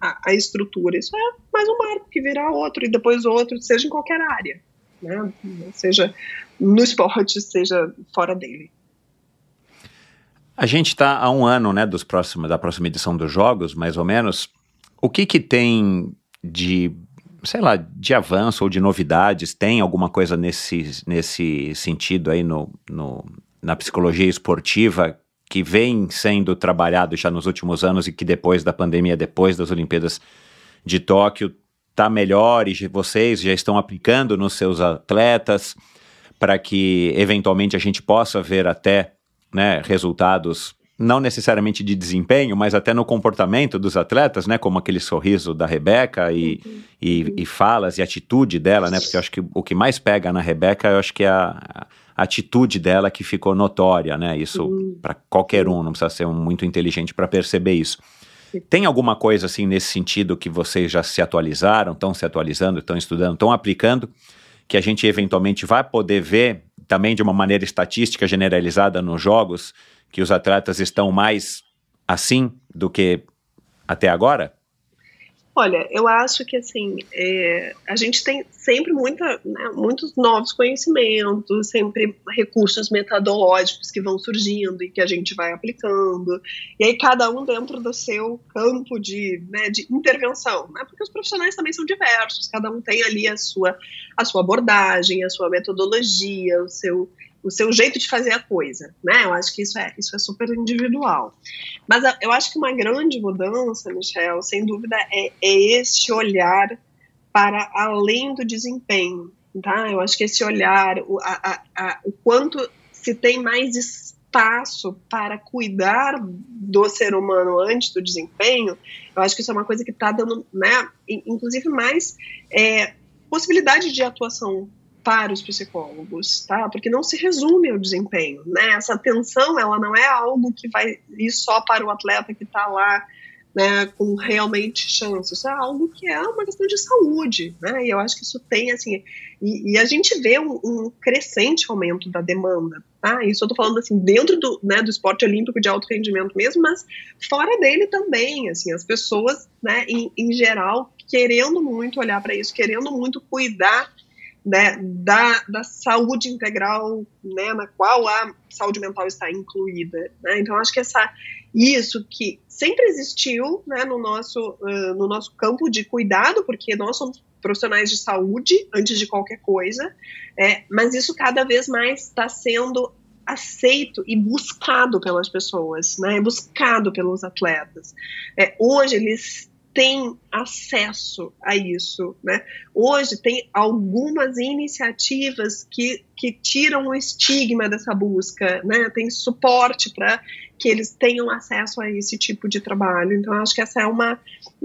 a, a estrutura. Isso é mais um marco que virá outro e depois outro, seja em qualquer área. Né? Seja no esporte, seja fora dele. A gente está há um ano, né, dos próximos, da próxima edição dos Jogos, mais ou menos. O que que tem de, sei lá, de avanço ou de novidades? Tem alguma coisa nesse, nesse sentido aí no, no, na psicologia esportiva que vem sendo trabalhado já nos últimos anos e que depois da pandemia, depois das Olimpíadas de Tóquio, está melhor e vocês já estão aplicando nos seus atletas para que eventualmente a gente possa ver até né, resultados não necessariamente de desempenho, mas até no comportamento dos atletas, né, como aquele sorriso da Rebeca e, e, e falas e atitude dela, né, porque eu acho que o que mais pega na Rebeca, eu acho que é a, a atitude dela que ficou notória, né, isso para qualquer um, não precisa ser um muito inteligente para perceber isso. Tem alguma coisa assim nesse sentido que vocês já se atualizaram, estão se atualizando, estão estudando, estão aplicando, que a gente eventualmente vai poder ver também de uma maneira estatística generalizada nos jogos, que os atletas estão mais assim do que até agora? Olha, eu acho que assim é, a gente tem sempre muita, né, muitos novos conhecimentos, sempre recursos metodológicos que vão surgindo e que a gente vai aplicando, e aí cada um dentro do seu campo de, né, de intervenção, né, porque os profissionais também são diversos, cada um tem ali a sua, a sua abordagem, a sua metodologia, o seu o seu jeito de fazer a coisa, né? Eu acho que isso é, isso é super individual. Mas a, eu acho que uma grande mudança, Michel, sem dúvida, é, é esse olhar para além do desempenho, tá? Eu acho que esse olhar, o, a, a, o quanto se tem mais espaço para cuidar do ser humano antes do desempenho, eu acho que isso é uma coisa que está dando, né? Inclusive mais é, possibilidade de atuação para os psicólogos, tá? Porque não se resume ao desempenho, né? Essa atenção, ela não é algo que vai ir só para o atleta que está lá, né, com realmente chance. Isso é algo que é uma questão de saúde, né? E eu acho que isso tem, assim, e, e a gente vê um, um, crescente aumento da demanda, tá? Isso eu tô falando, assim, dentro do, né, do esporte olímpico de alto rendimento mesmo, mas fora dele também, assim, as pessoas, né, em, em geral, querendo muito olhar para isso, querendo muito cuidar né, da, da saúde integral, né, na qual a saúde mental está incluída. Né? Então, acho que essa, isso que sempre existiu né, no, nosso, uh, no nosso campo de cuidado, porque nós somos profissionais de saúde antes de qualquer coisa, é, mas isso cada vez mais está sendo aceito e buscado pelas pessoas, né? Buscado pelos atletas. É, hoje eles têm acesso a isso, né? Hoje tem algumas iniciativas que, que tiram o estigma dessa busca, né? Tem suporte para que eles tenham acesso a esse tipo de trabalho. Então, acho que essa é uma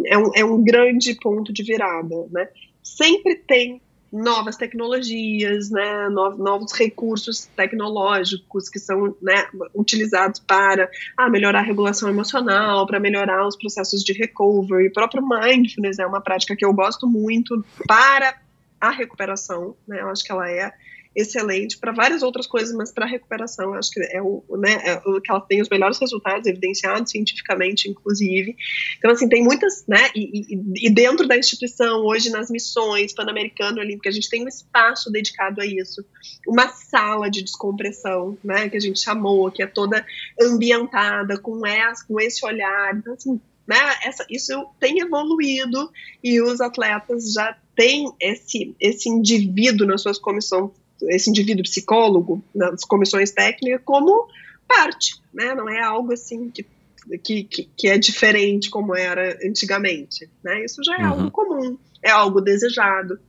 é um, é um grande ponto de virada, né? Sempre tem novas tecnologias, né, novos recursos tecnológicos que são né, utilizados para ah, melhorar a regulação emocional, para melhorar os processos de recovery. O próprio mindfulness é uma prática que eu gosto muito para a recuperação, né, eu acho que ela é excelente para várias outras coisas, mas para recuperação, acho que é o, né, é o que ela tem os melhores resultados, evidenciados cientificamente, inclusive. Então, assim, tem muitas, né, e, e, e dentro da instituição, hoje nas missões Pan-Americano Olímpico, a gente tem um espaço dedicado a isso, uma sala de descompressão, né, que a gente chamou, que é toda ambientada com, essa, com esse olhar. Então, assim, né, essa, isso tem evoluído e os atletas já têm esse, esse indivíduo nas suas comissões esse indivíduo psicólogo nas comissões técnicas como parte, né? Não é algo assim que que, que, que, é diferente como era antigamente. Né? Isso já é uhum. algo comum, é algo desejado,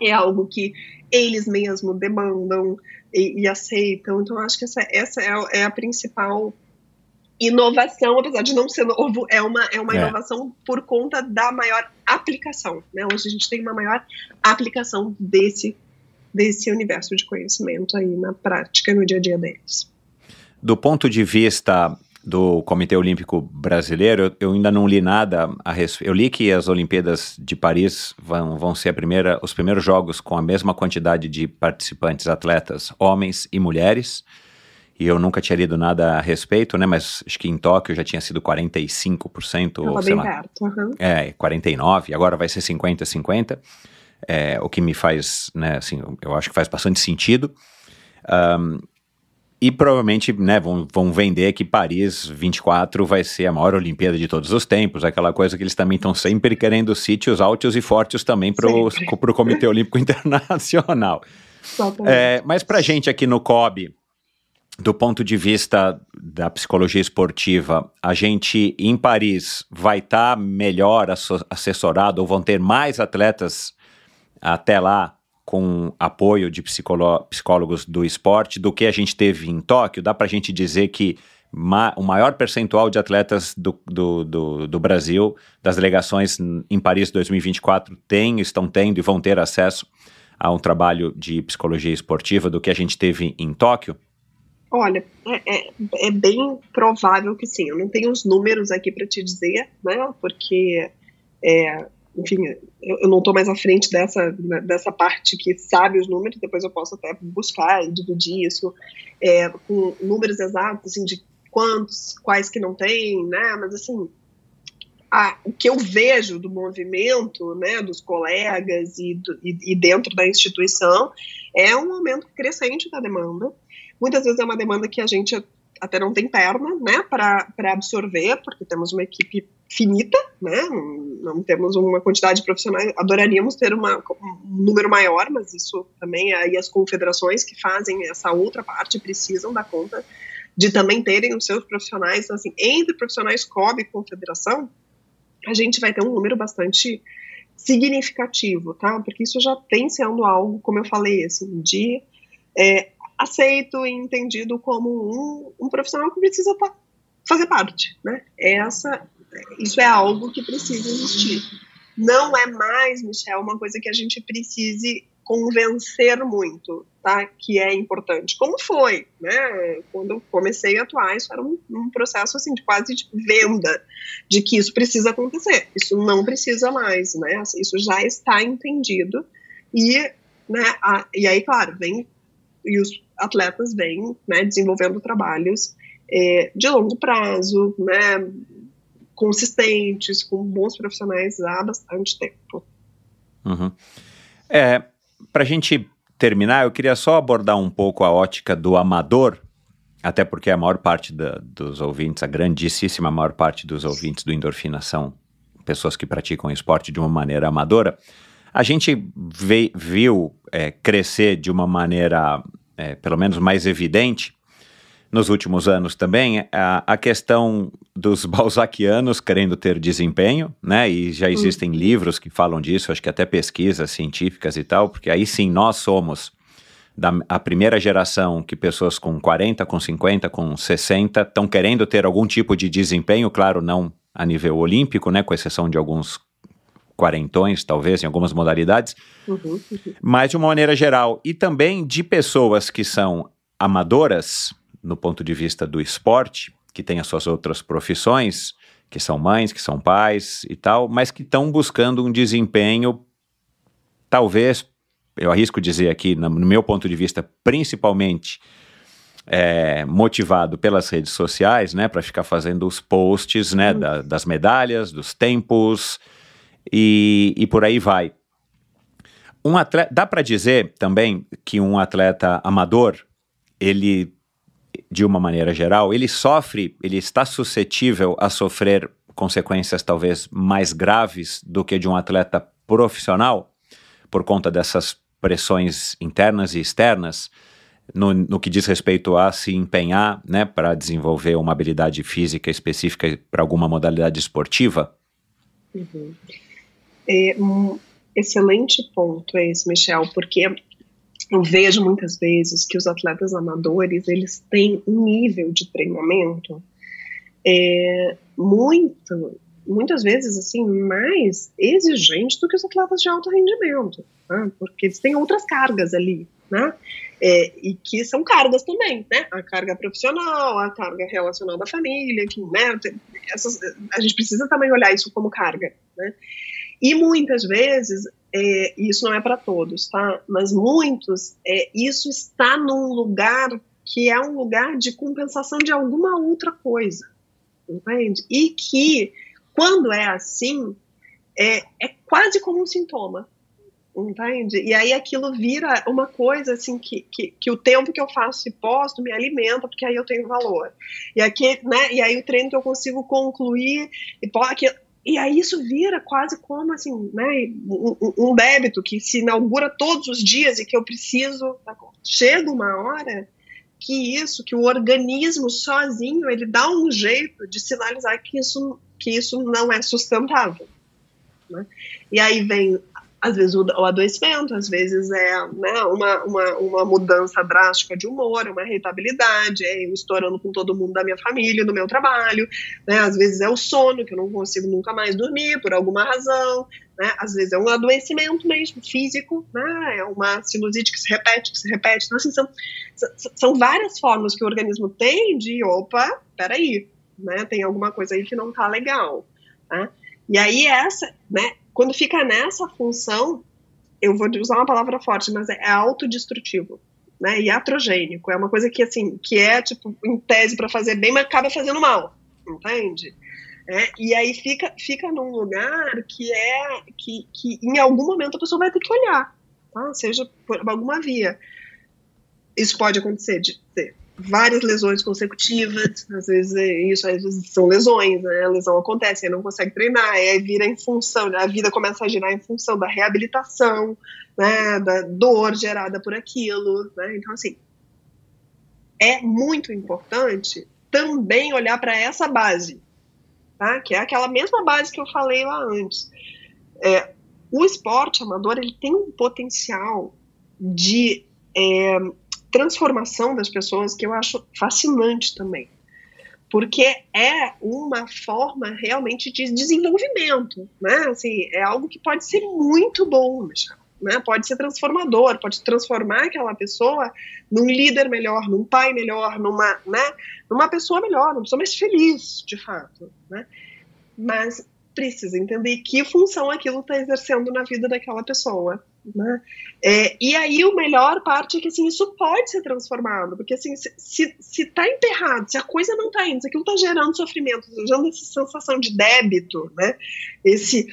é algo que eles mesmos demandam e, e aceitam. Então, acho que essa, essa é, é, a principal inovação, apesar de não ser novo, é uma, é uma é. inovação por conta da maior aplicação. Né? Hoje a gente tem uma maior aplicação desse desse universo de conhecimento aí na prática, no dia a dia deles. Do ponto de vista do Comitê Olímpico Brasileiro, eu ainda não li nada a respeito. Eu li que as Olimpíadas de Paris vão, vão ser primeira, os primeiros jogos com a mesma quantidade de participantes, atletas, homens e mulheres. E eu nunca tinha lido nada a respeito, né? Mas acho que em Tóquio já tinha sido 45%. ou, sei bem lá, perto. Uhum. É, 49%, agora vai ser 50-50 é, o que me faz, né, assim, eu acho que faz bastante sentido. Um, e provavelmente né, vão, vão vender que Paris 24 vai ser a maior Olimpíada de todos os tempos, aquela coisa que eles também estão sempre querendo sítios altos e fortes também para o Comitê Olímpico Internacional. É, mas para gente aqui no COB, do ponto de vista da psicologia esportiva, a gente em Paris vai estar tá melhor assessorado ou vão ter mais atletas até lá com apoio de psicólogos do esporte do que a gente teve em Tóquio, dá para a gente dizer que ma o maior percentual de atletas do, do, do, do, Brasil, das delegações em Paris 2024, tem, estão tendo e vão ter acesso a um trabalho de psicologia esportiva do que a gente teve em Tóquio? Olha, é, é, é bem provável que sim. Eu não tenho os números aqui para te dizer, né? Porque é, enfim, eu, eu não estou mais à frente dessa, né, dessa parte que sabe os números, depois eu posso até buscar e dividir isso é, com números exatos, assim, de quantos, quais que não tem, né, mas assim, a, o que eu vejo do movimento, né, dos colegas e, do, e, e dentro da instituição é um aumento crescente da demanda, muitas vezes é uma demanda que a gente até não tem perna, né, para absorver, porque temos uma equipe finita, né, não temos uma quantidade de profissionais, adoraríamos ter uma, um número maior, mas isso também aí as confederações que fazem essa outra parte precisam dar conta de também terem os seus profissionais, assim, entre profissionais COB e confederação, a gente vai ter um número bastante significativo, tá, porque isso já tem sendo algo, como eu falei, assim, de é, aceito e entendido como um, um profissional que precisa fazer parte, né? Essa, isso é algo que precisa existir. Não é mais, Michel, uma coisa que a gente precise convencer muito, tá? Que é importante. Como foi, né? Quando eu comecei a atuar, isso era um, um processo assim de quase de venda de que isso precisa acontecer. Isso não precisa mais, né? Isso já está entendido e, né? A, e aí, claro, vem e os atletas vêm né, desenvolvendo trabalhos é, de longo prazo, né, consistentes, com bons profissionais há bastante tempo. Uhum. É, Para a gente terminar, eu queria só abordar um pouco a ótica do amador, até porque a maior parte da, dos ouvintes, a grandíssima maior parte dos ouvintes do Endorfina são pessoas que praticam esporte de uma maneira amadora. A gente vê, viu é, crescer de uma maneira, é, pelo menos mais evidente, nos últimos anos também, a, a questão dos balzaquianos querendo ter desempenho, né? E já existem uhum. livros que falam disso, acho que até pesquisas científicas e tal, porque aí sim nós somos da, a primeira geração que pessoas com 40, com 50, com 60 estão querendo ter algum tipo de desempenho, claro, não a nível olímpico, né? Com exceção de alguns quarentões, talvez, em algumas modalidades, uhum, uhum. mas de uma maneira geral. E também de pessoas que são amadoras, no ponto de vista do esporte, que tem as suas outras profissões, que são mães, que são pais e tal, mas que estão buscando um desempenho, talvez, eu arrisco dizer aqui, no, no meu ponto de vista, principalmente é, motivado pelas redes sociais, né, para ficar fazendo os posts, né, uhum. da, das medalhas, dos tempos e, e por aí vai. Um atleta, dá para dizer também que um atleta amador, ele de uma maneira geral, ele sofre, ele está suscetível a sofrer consequências talvez mais graves do que de um atleta profissional, por conta dessas pressões internas e externas, no, no que diz respeito a se empenhar né, para desenvolver uma habilidade física específica para alguma modalidade esportiva? Uhum. É um excelente ponto esse, Michel, porque eu vejo muitas vezes que os atletas amadores eles têm um nível de treinamento é, muito, muitas vezes assim mais exigente do que os atletas de alto rendimento, né? porque eles têm outras cargas ali, né? É, e que são cargas também, né? A carga profissional, a carga relacional da família, enfim, né? Essas, a gente precisa também olhar isso como carga, né? E muitas vezes é, isso não é para todos, tá? Mas muitos, é, isso está num lugar que é um lugar de compensação de alguma outra coisa, entende? E que, quando é assim, é, é quase como um sintoma, entende? E aí aquilo vira uma coisa assim que, que, que, o tempo que eu faço e posto me alimenta, porque aí eu tenho valor. E aqui, né? E aí o treino que eu consigo concluir e pô, e aí isso vira quase como assim, né, um, débito que se inaugura todos os dias e que eu preciso. Chega uma hora que isso, que o organismo sozinho, ele dá um jeito de sinalizar que isso, que isso não é sustentável. Né? E aí vem às vezes o, o adoecimento, às vezes é né, uma, uma, uma mudança drástica de humor, uma irritabilidade, é eu estourando com todo mundo da minha família, do meu trabalho, né, às vezes é o sono, que eu não consigo nunca mais dormir por alguma razão, né, às vezes é um adoecimento mesmo, físico, né, é uma sinusite que se repete, que se repete, então assim, são, são várias formas que o organismo tem de, opa, peraí, né, tem alguma coisa aí que não tá legal, né, e aí essa, né, quando fica nessa função, eu vou usar uma palavra forte, mas é autodestrutivo, né? E atrogênico. É uma coisa que, assim, que é, tipo, em tese para fazer bem, mas acaba fazendo mal, entende? É, e aí fica, fica num lugar que é que, que em algum momento a pessoa vai ter que olhar, tá? seja por alguma via. Isso pode acontecer de ter várias lesões consecutivas, às vezes é isso, às vezes são lesões, né? A lesão acontece, aí não consegue treinar, aí vira em função, a vida começa a girar em função da reabilitação, né, da dor gerada por aquilo, né? Então assim, é muito importante também olhar para essa base, tá? Que é aquela mesma base que eu falei lá antes. É, o esporte amador ele tem um potencial de é, transformação das pessoas que eu acho fascinante também. Porque é uma forma realmente de desenvolvimento, né? Assim, é algo que pode ser muito bom, né? Pode ser transformador, pode transformar aquela pessoa num líder melhor, num pai melhor, numa, né? Numa pessoa melhor, numa pessoa mais feliz, de fato, né? Mas precisa entender que função aquilo está exercendo na vida daquela pessoa. Né? É, e aí o melhor parte é que assim, isso pode ser transformado, porque assim, se, se, tá emperrado, se a coisa não está indo, se aquilo está gerando sofrimento, gerando essa sensação de débito, né? esse,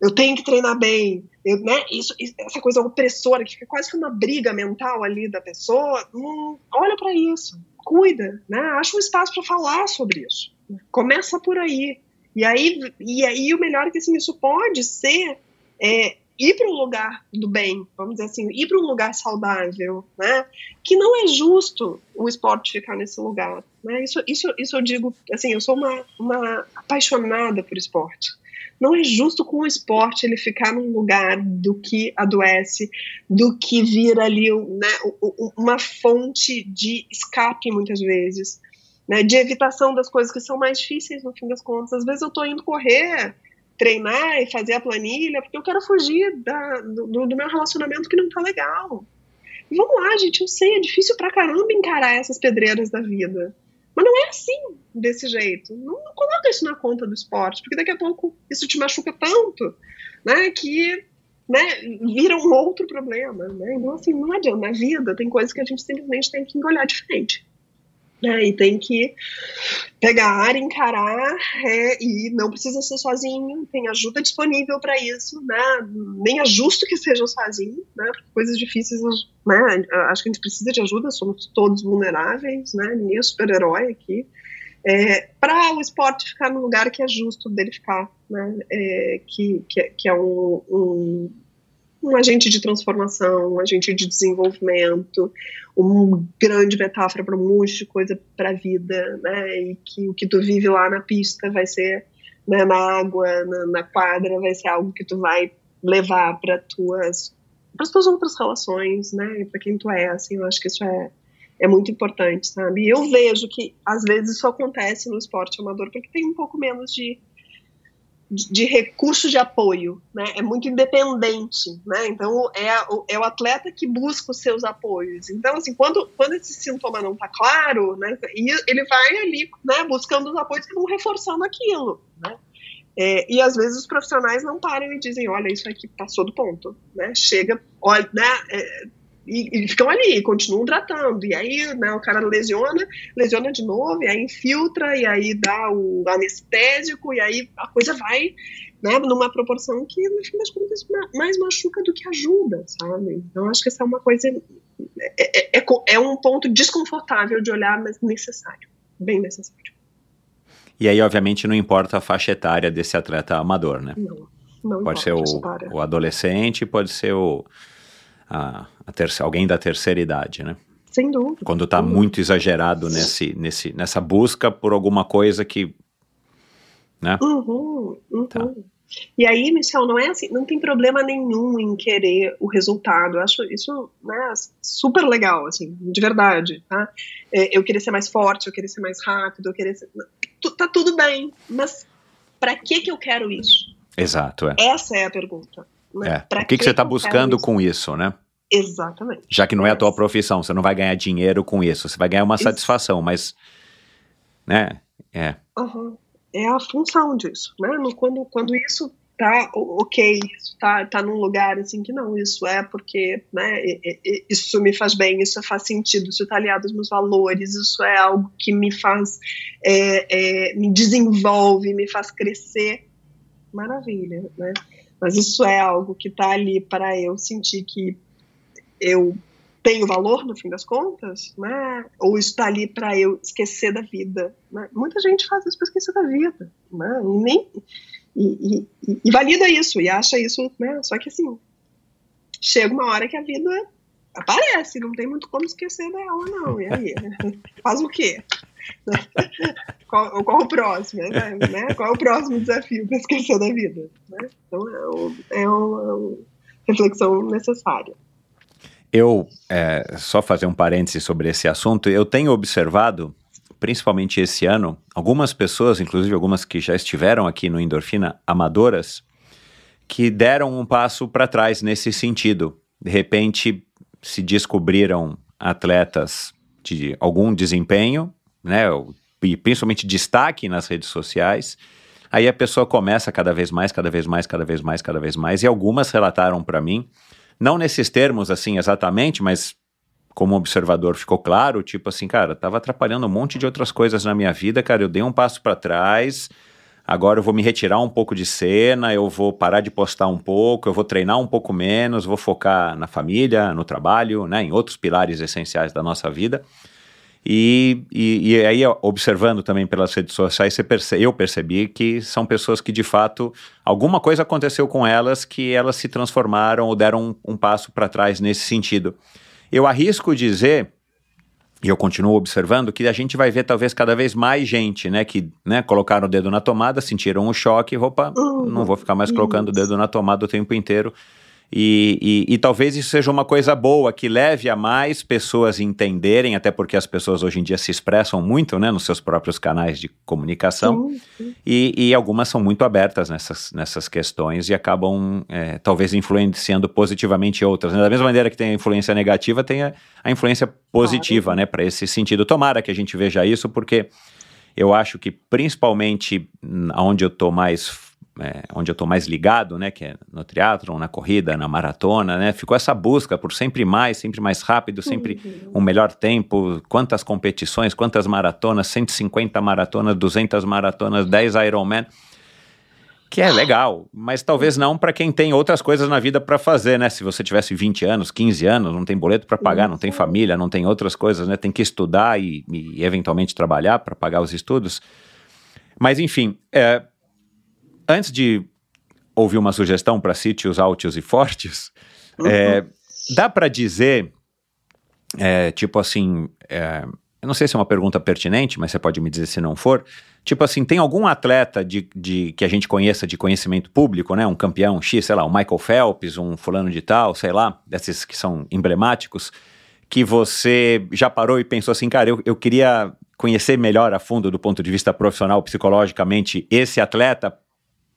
eu tenho que treinar bem, eu, né? Isso, essa coisa opressora que fica quase que uma briga mental ali da pessoa, hum, olha para isso, cuida, né? Acha um espaço para falar sobre isso. Começa por aí. E aí, e aí o melhor é que assim, isso pode ser é, ir para um lugar do bem, vamos dizer assim, ir para um lugar saudável, né? Que não é justo o esporte ficar nesse lugar, né? Isso, isso, isso eu digo, assim, eu sou uma, uma apaixonada por esporte. Não é justo com o esporte ele ficar num lugar do que adoece, do que vira ali né, uma fonte de escape muitas vezes, né, de evitação das coisas que são mais difíceis no fim das contas. Às vezes eu estou indo correr treinar e fazer a planilha, porque eu quero fugir da, do, do, meu relacionamento que não tá legal. E vamos lá, gente, eu sei, é difícil pra caramba encarar essas pedreiras da vida. Mas não é assim, desse jeito. Não, não coloca isso na conta do esporte, porque daqui a pouco isso te machuca tanto, né, que né, vira um outro problema, né? Então, assim, não adianta. Na vida tem coisas que a gente simplesmente tem que olhar de frente. Né, e tem que pegar, encarar, é, e não precisa ser sozinho, tem ajuda disponível para isso, né? Nem é justo que seja sozinho, né? Coisas difíceis, né? Acho que a gente precisa de ajuda, somos todos vulneráveis, né? Ninguém é super-herói aqui. É, para o esporte ficar no lugar que é justo dele ficar, né? É, que, que, que, é um, um um agente de transformação, um agente de desenvolvimento, uma grande metáfora para um monte de coisa para a vida, né? E que o que tu vive lá na pista vai ser né, na água, na, na, quadra, vai ser algo que tu vai levar para tuas para as tuas outras relações, né? Para quem tu é, assim, eu acho que isso é é muito importante, sabe? E eu vejo que às vezes isso acontece no esporte amador porque tem um pouco menos de de recurso de apoio, né? É muito independente, né? Então é é o atleta que busca os seus apoios. Então assim, quando quando esse sintoma não está claro, né? ele vai ali, né? Buscando os apoios que vão reforçando aquilo, né? É, e às vezes os profissionais não param e dizem, olha, isso aqui passou do ponto, né? Chega, olha, né? É, e, e, ficam ali, continuam tratando. E aí né, o cara lesiona, lesiona de novo, e aí infiltra, e aí dá o anestésico, e aí a coisa vai né, numa proporção que, no fim das contas, mais machuca do que ajuda, sabe? Então, acho que essa é uma coisa. É, é, é, é um ponto desconfortável de olhar, mas necessário. Bem necessário. E aí, obviamente, não importa a faixa etária desse atleta amador, né? Não. Não pode ser o, o adolescente, pode ser o a, a terça, alguém da terceira idade, né? Sem dúvida. Quando está muito exagerado nesse, nesse, nessa busca por alguma coisa que. Né? Uhum, uhum. Tá. E aí, Michel, não é assim, não tem problema nenhum em querer o resultado. Eu acho isso né, super legal, assim, de verdade. Tá? É, eu queria ser mais forte, eu queria ser mais rápido, eu queria ser. Tá tudo bem, mas para que que eu quero isso? Exato, é. Essa é a pergunta. Né? É. O que, que, que você está buscando isso? com isso, né? Exatamente. Já que não é a tua profissão, você não vai ganhar dinheiro com isso, você vai ganhar uma isso. satisfação, mas, né, é. Uhum. É a função disso, né? Quando, quando isso tá ok, isso tá, tá num lugar assim que não, isso é porque, né, isso me faz bem, isso faz sentido, isso tá aliado aos meus valores, isso é algo que me faz, é, é, me desenvolve, me faz crescer, maravilha, né? Mas isso é algo que está ali para eu sentir que eu tenho valor no fim das contas, né? Ou está ali para eu esquecer da vida. Né? Muita gente faz isso para esquecer da vida, né? E, nem, e, e, e, valida isso e acha isso, né? Só que assim chega uma hora que a vida aparece, não tem muito como esquecer dela, não. E aí, faz o quê? qual, qual, o próximo, né? né? Qual é o próximo desafio para esquecer da vida? Né? Então é, um, é uma, é uma reflexão necessária. Eu, é, só fazer um parêntese sobre esse assunto, eu tenho observado, principalmente esse ano, algumas pessoas, inclusive algumas que já estiveram aqui no Endorfina, amadoras, que deram um passo para trás nesse sentido. De repente, se descobriram atletas de algum desempenho, né, e principalmente destaque nas redes sociais. Aí a pessoa começa cada vez mais, cada vez mais, cada vez mais, cada vez mais, e algumas relataram para mim, não nesses termos assim exatamente, mas como observador ficou claro, tipo assim, cara, tava atrapalhando um monte de outras coisas na minha vida, cara, eu dei um passo para trás, agora eu vou me retirar um pouco de cena, eu vou parar de postar um pouco, eu vou treinar um pouco menos, vou focar na família, no trabalho, né, em outros pilares essenciais da nossa vida. E, e, e, aí, observando também pelas redes sociais, perce eu percebi que são pessoas que, de fato, alguma coisa aconteceu com elas que elas se transformaram ou deram um, um passo para trás nesse sentido. Eu arrisco dizer, e eu continuo observando, que a gente vai ver talvez cada vez mais gente, né, que né, colocaram o dedo na tomada, sentiram o choque, opa, não vou ficar mais colocando o dedo na tomada o tempo inteiro e, e, e, talvez isso seja uma coisa boa, que leve a mais pessoas entenderem, até porque as pessoas hoje em dia se expressam muito né, nos seus próprios canais de comunicação, sim, sim. E, e, algumas são muito abertas nessas, nessas questões e acabam é, talvez influenciando positivamente outras. Da mesma maneira que tem a influência negativa, tem a, a influência positiva claro. né, para esse sentido. Tomara que a gente veja isso, porque eu acho que principalmente onde eu estou mais é, onde eu estou mais ligado, né, que é no triatlon, na corrida, na maratona, né, ficou essa busca por sempre mais, sempre mais rápido, sempre uhum. um melhor tempo, quantas competições, quantas maratonas, 150 maratonas, 200 maratonas, 10 Ironman, que é legal, mas talvez não para quem tem outras coisas na vida para fazer, né? Se você tivesse 20 anos, 15 anos, não tem boleto para pagar, não tem família, não tem outras coisas, né? Tem que estudar e, e eventualmente trabalhar para pagar os estudos. Mas enfim, é, antes de ouvir uma sugestão para sítios altos e fortes, uhum. é, dá para dizer, é, tipo assim, é, eu não sei se é uma pergunta pertinente, mas você pode me dizer se não for. Tipo assim, tem algum atleta de, de, que a gente conheça de conhecimento público, né? Um campeão X, sei lá, um Michael Phelps, um fulano de tal, sei lá, desses que são emblemáticos, que você já parou e pensou assim, cara, eu, eu queria conhecer melhor a fundo do ponto de vista profissional, psicologicamente, esse atleta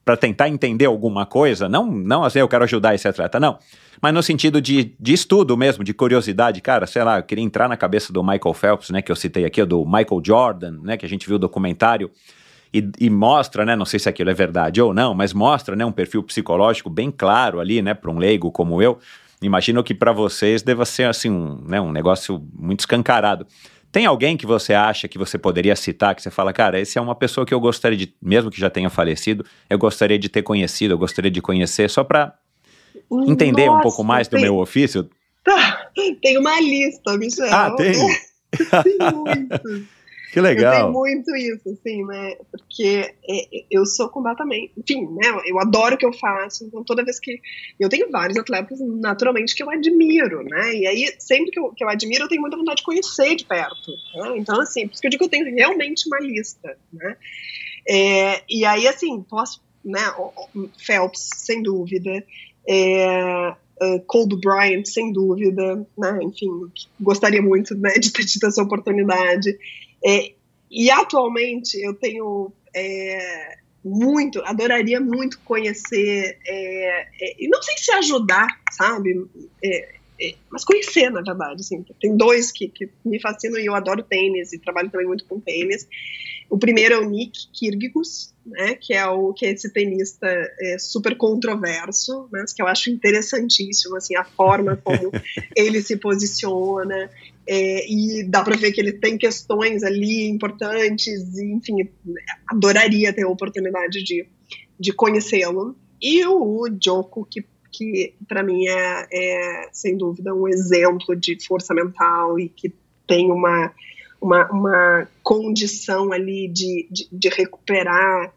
para tentar entender alguma coisa, não, não assim, eu quero ajudar esse atleta, não. Mas no sentido de, de estudo mesmo, de curiosidade, cara, sei lá, eu queria entrar na cabeça do Michael Phelps, né, que eu citei aqui, do Michael Jordan, né, que a gente viu o documentário, e, e, mostra, né, não sei se aquilo é verdade ou não, mas mostra, né, um perfil psicológico bem claro ali, né, para um leigo como eu. Imagino que para vocês deva ser assim um, né, um negócio muito escancarado. Tem alguém que você acha que você poderia citar, que você fala, cara, esse é uma pessoa que eu gostaria de, mesmo que já tenha falecido, eu gostaria de ter conhecido, eu gostaria de conhecer, só para entender Nossa, um pouco mais tem... do meu ofício? Tá, tem uma lista, Michel. Ah, tem? tem muitos. Que legal. Eu muito isso, assim, né? Porque é, eu sou completamente. Enfim, né? Eu adoro o que eu faço. Então, toda vez que. Eu tenho vários atletas, naturalmente, que eu admiro, né? E aí, sempre que eu, que eu admiro, eu tenho muita vontade de conhecer de perto. Né? Então, assim, por isso que eu digo que eu tenho realmente uma lista, né? É, e aí, assim, posso. Né? Phelps, sem dúvida. É, Uh, Kobe Bryant, sem dúvida, né? Enfim, gostaria muito né, de ter tido essa oportunidade. É, e atualmente eu tenho é, muito, adoraria muito conhecer, é, é e não sei se ajudar, sabe? É, mas conhecer, na verdade. Assim, tem dois que, que me fascinam e eu adoro tênis e trabalho também muito com tênis. O primeiro é o Nick Kyrgios, né, que é o que é esse tenista é, super controverso, né, que eu acho interessantíssimo, assim, a forma como ele se posiciona, é, e dá para ver que ele tem questões ali importantes, e, enfim, adoraria ter a oportunidade de, de conhecê-lo. E o Joko, que, que para mim é, é, sem dúvida, um exemplo de força mental e que tem uma, uma, uma condição ali de, de, de recuperar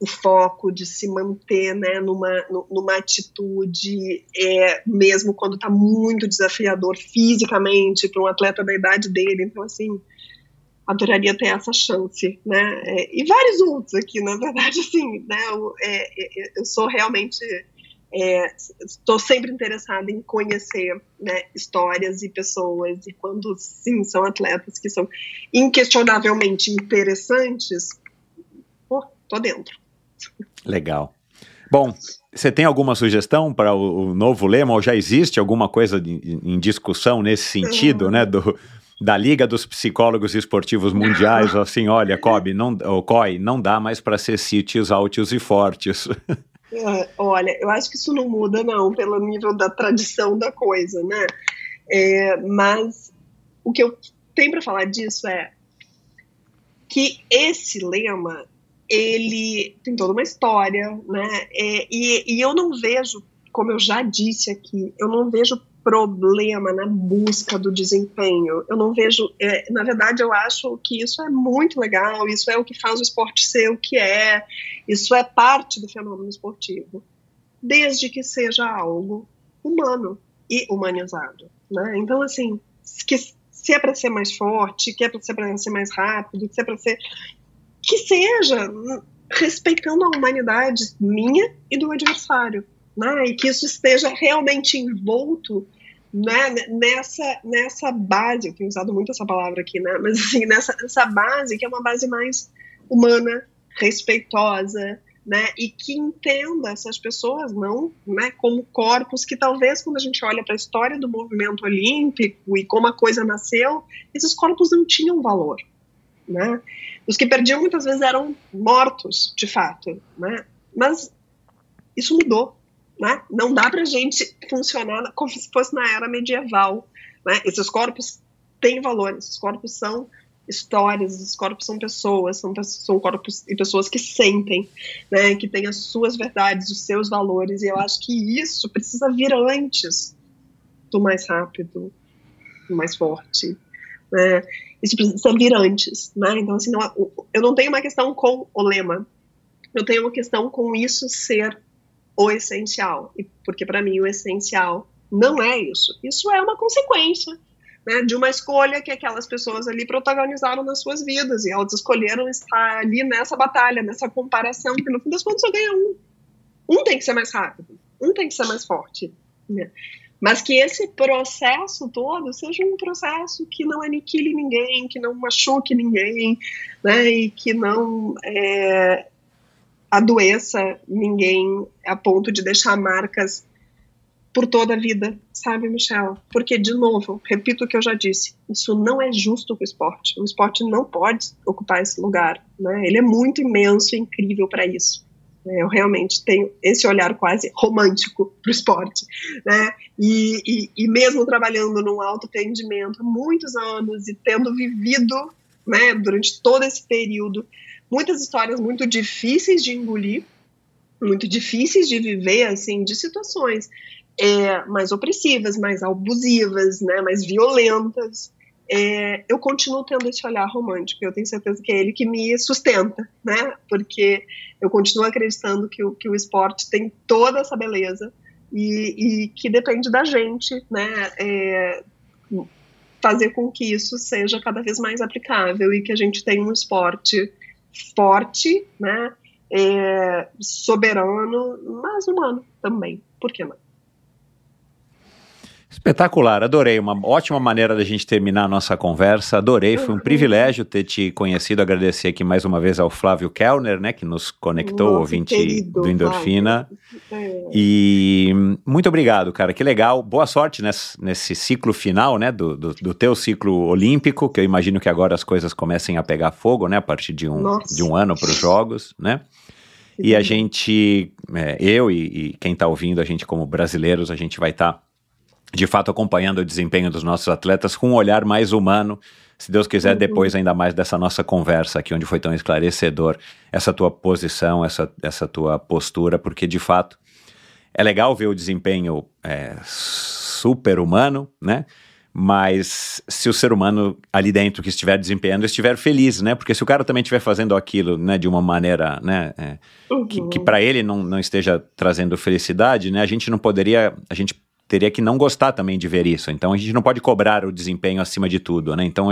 o foco de se manter né, numa, numa atitude, é, mesmo quando está muito desafiador fisicamente para um atleta da idade dele. Então, assim, adoraria ter essa chance, né? É, e vários outros aqui, na verdade, assim, né? Eu, é, é eu sou realmente estou é, sempre interessada em conhecer né, histórias e pessoas e quando sim são atletas que são inquestionavelmente interessantes tô dentro. Legal. Bom, você tem alguma sugestão para o, o, novo lema ou já existe alguma coisa de, em discussão nesse sentido, uhum. né, do, da Liga dos Psicólogos Esportivos Mundiais, assim, olha, Kobe, não, ou COI, não dá mais para ser sítios altos e fortes. É, olha, eu acho que isso não muda, não, pelo nível da tradição da coisa, né? É, mas o que eu tenho para falar disso é que esse lema ele tem toda uma história, né? É, e, e eu não vejo, como eu já disse aqui, eu não vejo problema na busca do desempenho. Eu não vejo, é, na verdade, eu acho que isso é muito legal, isso é o que faz o esporte ser o que é, isso é parte do fenômeno esportivo, desde que seja algo humano e humanizado. Né? Então, assim, que, se é para ser mais forte, que é para ser, ser mais rápido, que é para ser que seja respeitando a humanidade minha e do adversário, né? E que isso esteja realmente envolto né, nessa, nessa base, eu tenho usado muito essa palavra aqui, né? Mas assim, nessa, nessa base que é uma base mais humana, respeitosa, né, e que entenda essas pessoas não né, como corpos que talvez quando a gente olha para a história do movimento olímpico e como a coisa nasceu, esses corpos não tinham valor. Né? Os que perdiam muitas vezes eram mortos, de fato, né? Mas isso mudou, né? Não dá para gente funcionar como se fosse na era medieval, né? Esses corpos têm valor, esses corpos são histórias, esses corpos são pessoas, são, são corpos e pessoas que sentem, né? Que têm as suas verdades, os seus valores, e eu acho que isso precisa vir antes do mais rápido, do mais forte, né? Isso precisa vir antes, né? Então, assim, não, eu não tenho uma questão com o lema, eu tenho uma questão com isso ser o essencial, e porque para mim o essencial não é isso. Isso é uma consequência né, de uma escolha que aquelas pessoas ali protagonizaram nas suas vidas e elas escolheram estar ali nessa batalha, nessa comparação que no fim das contas só ganha um. Um tem que ser mais rápido, um tem que ser mais forte. Né? Mas que esse processo todo seja um processo que não aniquile ninguém, que não machuque ninguém, né, e que não é, adoeça ninguém a ponto de deixar marcas por toda a vida, sabe, Michel? Porque, de novo, repito o que eu já disse, isso não é justo com o esporte. O esporte não pode ocupar esse lugar, né? Ele é muito imenso e incrível para isso. Né? Eu realmente tenho esse olhar quase romântico para o esporte. Né? E, e, e, mesmo trabalhando num alto atendimento há muitos anos e tendo vivido né, durante todo esse período muitas histórias muito difíceis de engolir, muito difíceis de viver, assim, de situações é, mais opressivas, mais abusivas, né, mais violentas é, eu continuo tendo esse olhar romântico. Eu tenho certeza que é ele que me sustenta, né? Porque eu continuo acreditando que o, que o esporte tem toda essa beleza e, e que depende da gente, né? É, fazer com que isso seja cada vez mais aplicável e que a gente tenha um esporte forte, né? É, soberano, mas humano também. Por que não? Espetacular, adorei. Uma ótima maneira da gente terminar a nossa conversa. Adorei, foi um privilégio ter te conhecido. Agradecer aqui mais uma vez ao Flávio Kellner, né, que nos conectou, Nossa, ouvinte querido, do Endorfina. É. E muito obrigado, cara. Que legal. Boa sorte nesse, nesse ciclo final, né, do, do, do, teu ciclo olímpico, que eu imagino que agora as coisas comecem a pegar fogo, né, a partir de um, de um ano para os Jogos, né? E a gente, é, eu e, e quem está ouvindo, a gente como brasileiros, a gente vai estar. Tá de fato acompanhando o desempenho dos nossos atletas com um olhar mais humano. Se Deus quiser, uhum. depois ainda mais dessa nossa conversa aqui, onde foi tão esclarecedor essa tua posição, essa, essa tua postura, porque de fato é legal ver o desempenho é, super humano, né? Mas se o ser humano ali dentro que estiver desempenhando estiver feliz, né? Porque se o cara também estiver fazendo aquilo, né, de uma maneira, né, é, uhum. que, que para ele não, não esteja trazendo felicidade, né? A gente não poderia, a gente teria que não gostar também de ver isso. Então a gente não pode cobrar o desempenho acima de tudo, né? Então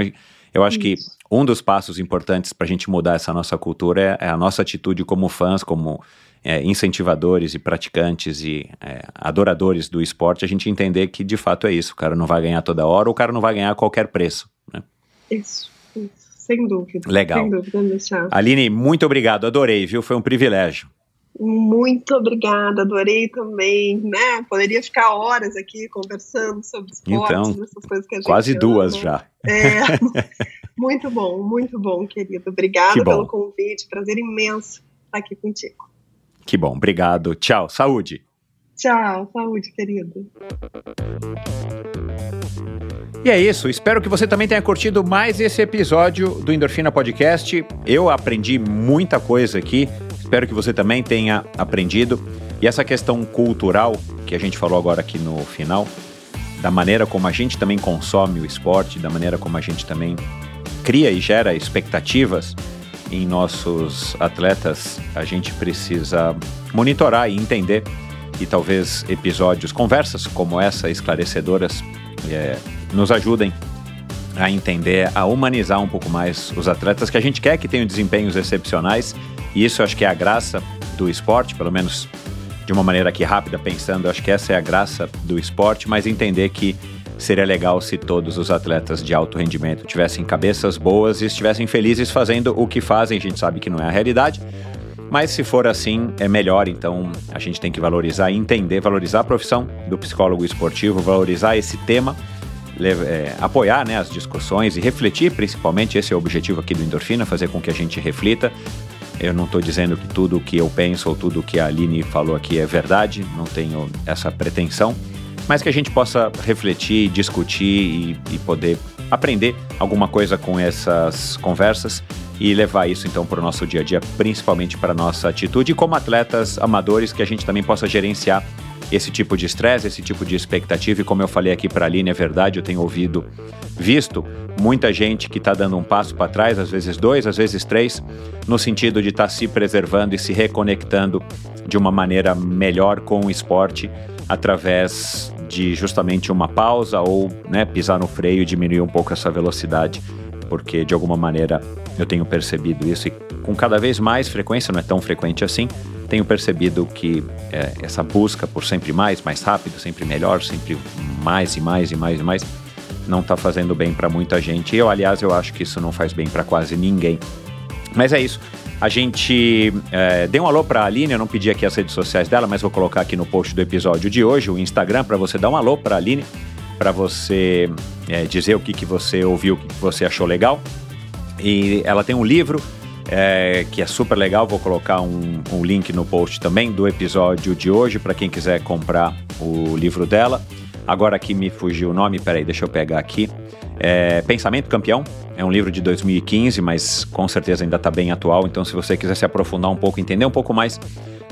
eu acho que um dos passos importantes para a gente mudar essa nossa cultura é, é, a nossa atitude como fãs, como é, incentivadores e praticantes e é, adoradores do esporte, a gente entender que de fato é isso. O cara não vai ganhar toda hora, o cara não vai ganhar a qualquer preço. Né? Isso, isso, sem dúvida. Legal. Sem dúvida, Aline, muito obrigado, adorei, viu? Foi um privilégio. Muito obrigada, adorei também, né? Poderia ficar horas aqui conversando sobre esportes, então, essas coisas que a gente Quase ama. duas já. É, muito bom, muito bom, querido. Obrigada pelo convite, prazer imenso estar aqui contigo. Que bom, obrigado. Tchau, saúde. Tchau, saúde, querido. E é isso, espero que você também tenha curtido mais esse episódio do Endorfina Podcast. Eu aprendi muita coisa aqui, espero que você também tenha aprendido. E essa questão cultural que a gente falou agora aqui no final, da maneira como a gente também consome o esporte, da maneira como a gente também cria e gera expectativas em nossos atletas, a gente precisa monitorar e entender e talvez episódios, conversas como essa, esclarecedoras, é, nos ajudem a entender, a humanizar um pouco mais os atletas que a gente quer que tenham desempenhos excepcionais. E isso eu acho que é a graça do esporte, pelo menos de uma maneira aqui rápida, pensando, eu acho que essa é a graça do esporte, mas entender que seria legal se todos os atletas de alto rendimento tivessem cabeças boas e estivessem felizes fazendo o que fazem. A gente sabe que não é a realidade, mas se for assim, é melhor. Então a gente tem que valorizar entender, valorizar a profissão do psicólogo esportivo, valorizar esse tema é, apoiar né, as discussões e refletir, principalmente, esse é o objetivo aqui do Endorfina, fazer com que a gente reflita. Eu não estou dizendo que tudo o que eu penso ou tudo o que a Aline falou aqui é verdade, não tenho essa pretensão, mas que a gente possa refletir, discutir e, e poder aprender alguma coisa com essas conversas e levar isso então para o nosso dia a dia, principalmente para a nossa atitude, e como atletas amadores, que a gente também possa gerenciar esse tipo de estresse, esse tipo de expectativa. E como eu falei aqui para a Aline, é verdade, eu tenho ouvido, visto muita gente que está dando um passo para trás, às vezes dois, às vezes três, no sentido de estar tá se preservando e se reconectando de uma maneira melhor com o esporte através de justamente uma pausa ou né, pisar no freio e diminuir um pouco essa velocidade, porque de alguma maneira eu tenho percebido isso e com cada vez mais frequência, não é tão frequente assim, tenho percebido que é, essa busca por sempre mais, mais rápido, sempre melhor, sempre mais e mais e mais e mais, não está fazendo bem para muita gente. Eu, aliás, eu acho que isso não faz bem para quase ninguém. Mas é isso. A gente é, deu um alô para a Aline, eu não pedi aqui as redes sociais dela, mas vou colocar aqui no post do episódio de hoje, o Instagram, para você dar um alô para a Aline, para você é, dizer o que, que você ouviu, o que, que você achou legal. E ela tem um livro é, que é super legal. Vou colocar um, um link no post também do episódio de hoje para quem quiser comprar o livro dela. Agora aqui me fugiu o nome, peraí, deixa eu pegar aqui. É, Pensamento Campeão, é um livro de 2015, mas com certeza ainda está bem atual. Então, se você quiser se aprofundar um pouco, entender um pouco mais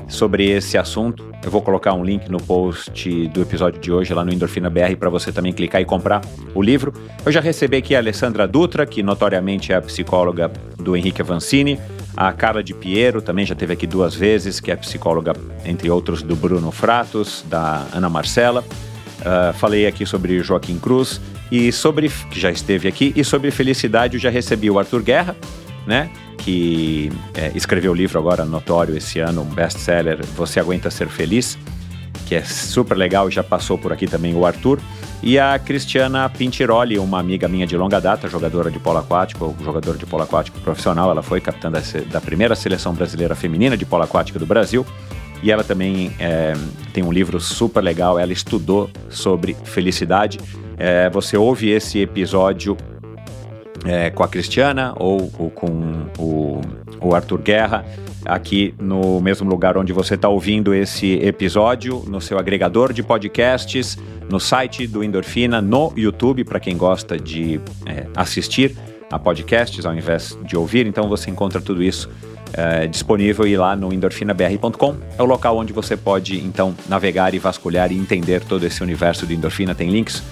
sobre esse assunto. Eu vou colocar um link no post do episódio de hoje lá no Endorfina BR para você também clicar e comprar o livro. Eu já recebi aqui a Alessandra Dutra, que notoriamente é a psicóloga do Henrique Avancini. A Carla de Piero também já teve aqui duas vezes, que é psicóloga, entre outros, do Bruno Fratos, da Ana Marcela. Uh, falei aqui sobre Joaquim Cruz e sobre, que já esteve aqui, e sobre felicidade eu já recebi o Arthur Guerra, né? que é, escreveu o livro agora notório esse ano, um best-seller, Você Aguenta Ser Feliz, que é super legal, já passou por aqui também o Arthur, e a Cristiana Pintiroli, uma amiga minha de longa data, jogadora de polo aquático, jogadora de polo aquático profissional, ela foi capitã da, da primeira seleção brasileira feminina de polo aquático do Brasil, e ela também é, tem um livro super legal, ela estudou sobre felicidade. É, você ouve esse episódio é, com a Cristiana ou, ou com o, o, Arthur Guerra, aqui no mesmo lugar onde você está ouvindo esse episódio, no seu agregador de podcasts, no site do Endorfina, no YouTube, para quem gosta de é, assistir a podcasts ao invés de ouvir. Então você encontra tudo isso é, disponível e lá no endorfinabr.com é o local onde você pode então navegar e vasculhar e entender todo esse universo do endorfina. Tem links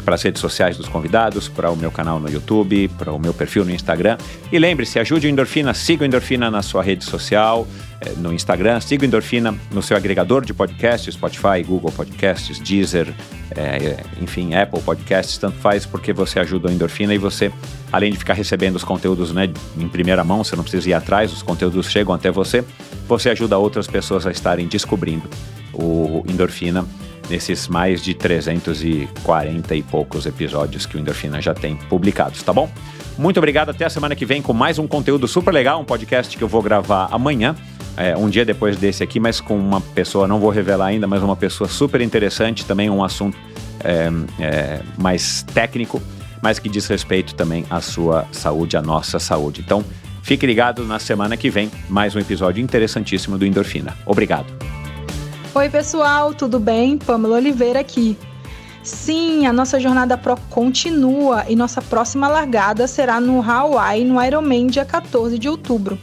para as redes sociais dos convidados, para o meu canal no YouTube, para o meu perfil no Instagram. E lembre-se, ajude o Endorfina, siga o Endorfina na sua rede social, eh, no Instagram, siga o Endorfina no seu agregador de podcasts, Spotify, Google Podcasts, Deezer, é, enfim, Apple Podcasts, tanto faz porque você ajuda o Endorfina e você, além de ficar recebendo os conteúdos né, em primeira mão, você não precisa ir atrás, os conteúdos chegam até você, você ajuda outras pessoas a estarem descobrindo o Endorfina nesses mais de 340 e poucos episódios que o Endorfina já tem publicados, tá bom? Muito obrigado, até a semana que vem com mais um conteúdo super legal, um podcast que eu vou gravar amanhã, é, um dia depois desse aqui, mas com uma pessoa, não vou revelar ainda, mas uma pessoa super interessante, também um assunto é, é, mais técnico, mas que diz respeito também à sua saúde, à nossa saúde. Então, fique ligado na semana que vem, mais um episódio interessantíssimo do Endorfina. Obrigado. Oi, pessoal, tudo bem? Pamela Oliveira aqui. Sim, a nossa jornada Pro continua e nossa próxima largada será no Hawaii, no Ironman, dia 14 de outubro.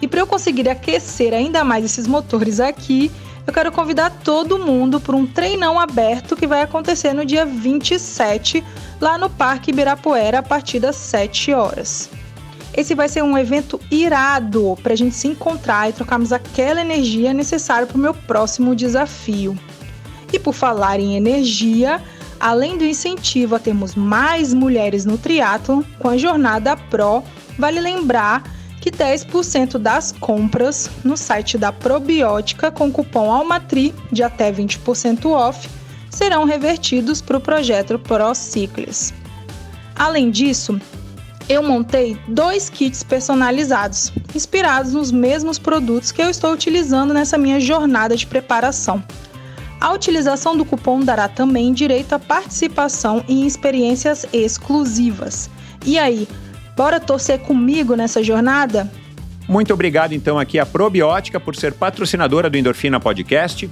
E para eu conseguir aquecer ainda mais esses motores aqui, eu quero convidar todo mundo para um treinão aberto que vai acontecer no dia 27, lá no Parque Ibirapuera, a partir das 7 horas. Esse vai ser um evento irado para a gente se encontrar e trocarmos aquela energia necessária para o meu próximo desafio. E por falar em energia, além do incentivo a termos mais mulheres no triatlo, com a jornada Pro, vale lembrar que 10% das compras no site da Probiótica com cupom ALMATRI de até 20% off serão revertidos para o projeto ProCiclis. Além disso, eu montei dois kits personalizados, inspirados nos mesmos produtos que eu estou utilizando nessa minha jornada de preparação. A utilização do cupom dará também direito à participação em experiências exclusivas. E aí, bora torcer comigo nessa jornada? Muito obrigado então aqui à Probiótica por ser patrocinadora do Endorfina Podcast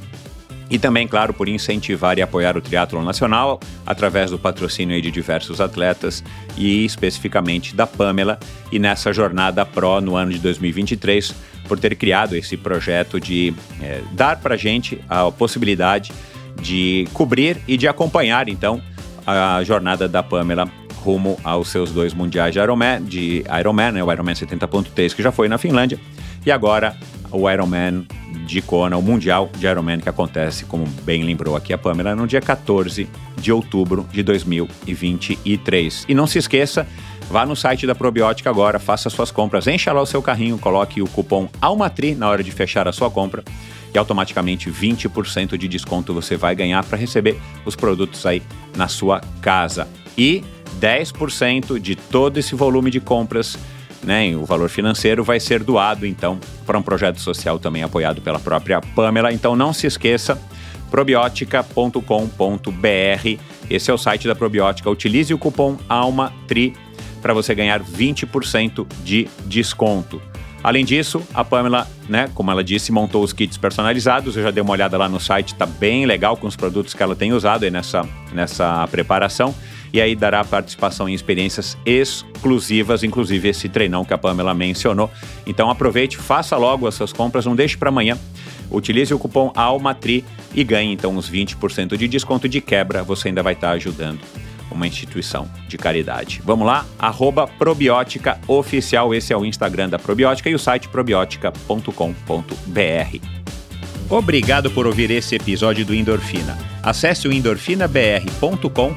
e também, claro, por incentivar e apoiar o triatlo nacional através do patrocínio de diversos atletas e especificamente da Pamela. E nessa jornada Pro no ano de 2023 por ter criado esse projeto de é, dar para gente a possibilidade de cobrir e de acompanhar então a jornada da Pamela rumo aos seus dois mundiais de Ironman, de Ironman, né, o Ironman 70.3 que já foi na Finlândia. E agora o Ironman de Kona, o Mundial de Ironman, que acontece, como bem lembrou aqui a Pamela, no dia 14 de outubro de 2023. E não se esqueça, vá no site da Probiótica agora, faça suas compras, encha lá o seu carrinho, coloque o cupom ALMATRI na hora de fechar a sua compra e automaticamente 20% de desconto você vai ganhar para receber os produtos aí na sua casa. E 10% de todo esse volume de compras né, o valor financeiro vai ser doado então para um projeto social também apoiado pela própria Pamela. Então não se esqueça probiotica.com.br. Esse é o site da Probiótica. Utilize o cupom ALMATRI para você ganhar 20% de desconto. Além disso, a Pamela, né, como ela disse, montou os kits personalizados. Eu já dei uma olhada lá no site, tá bem legal com os produtos que ela tem usado aí nessa, nessa preparação e aí dará participação em experiências exclusivas, inclusive esse treinão que a Pamela mencionou. Então aproveite, faça logo as suas compras, não deixe para amanhã. Utilize o cupom ALMATRI e ganhe então uns 20% de desconto de quebra. Você ainda vai estar ajudando uma instituição de caridade. Vamos lá, arroba Probiótica Oficial, esse é o Instagram da Probiótica e o site probiotica.com.br. Obrigado por ouvir esse episódio do Endorfina. Acesse o endorfinabr.com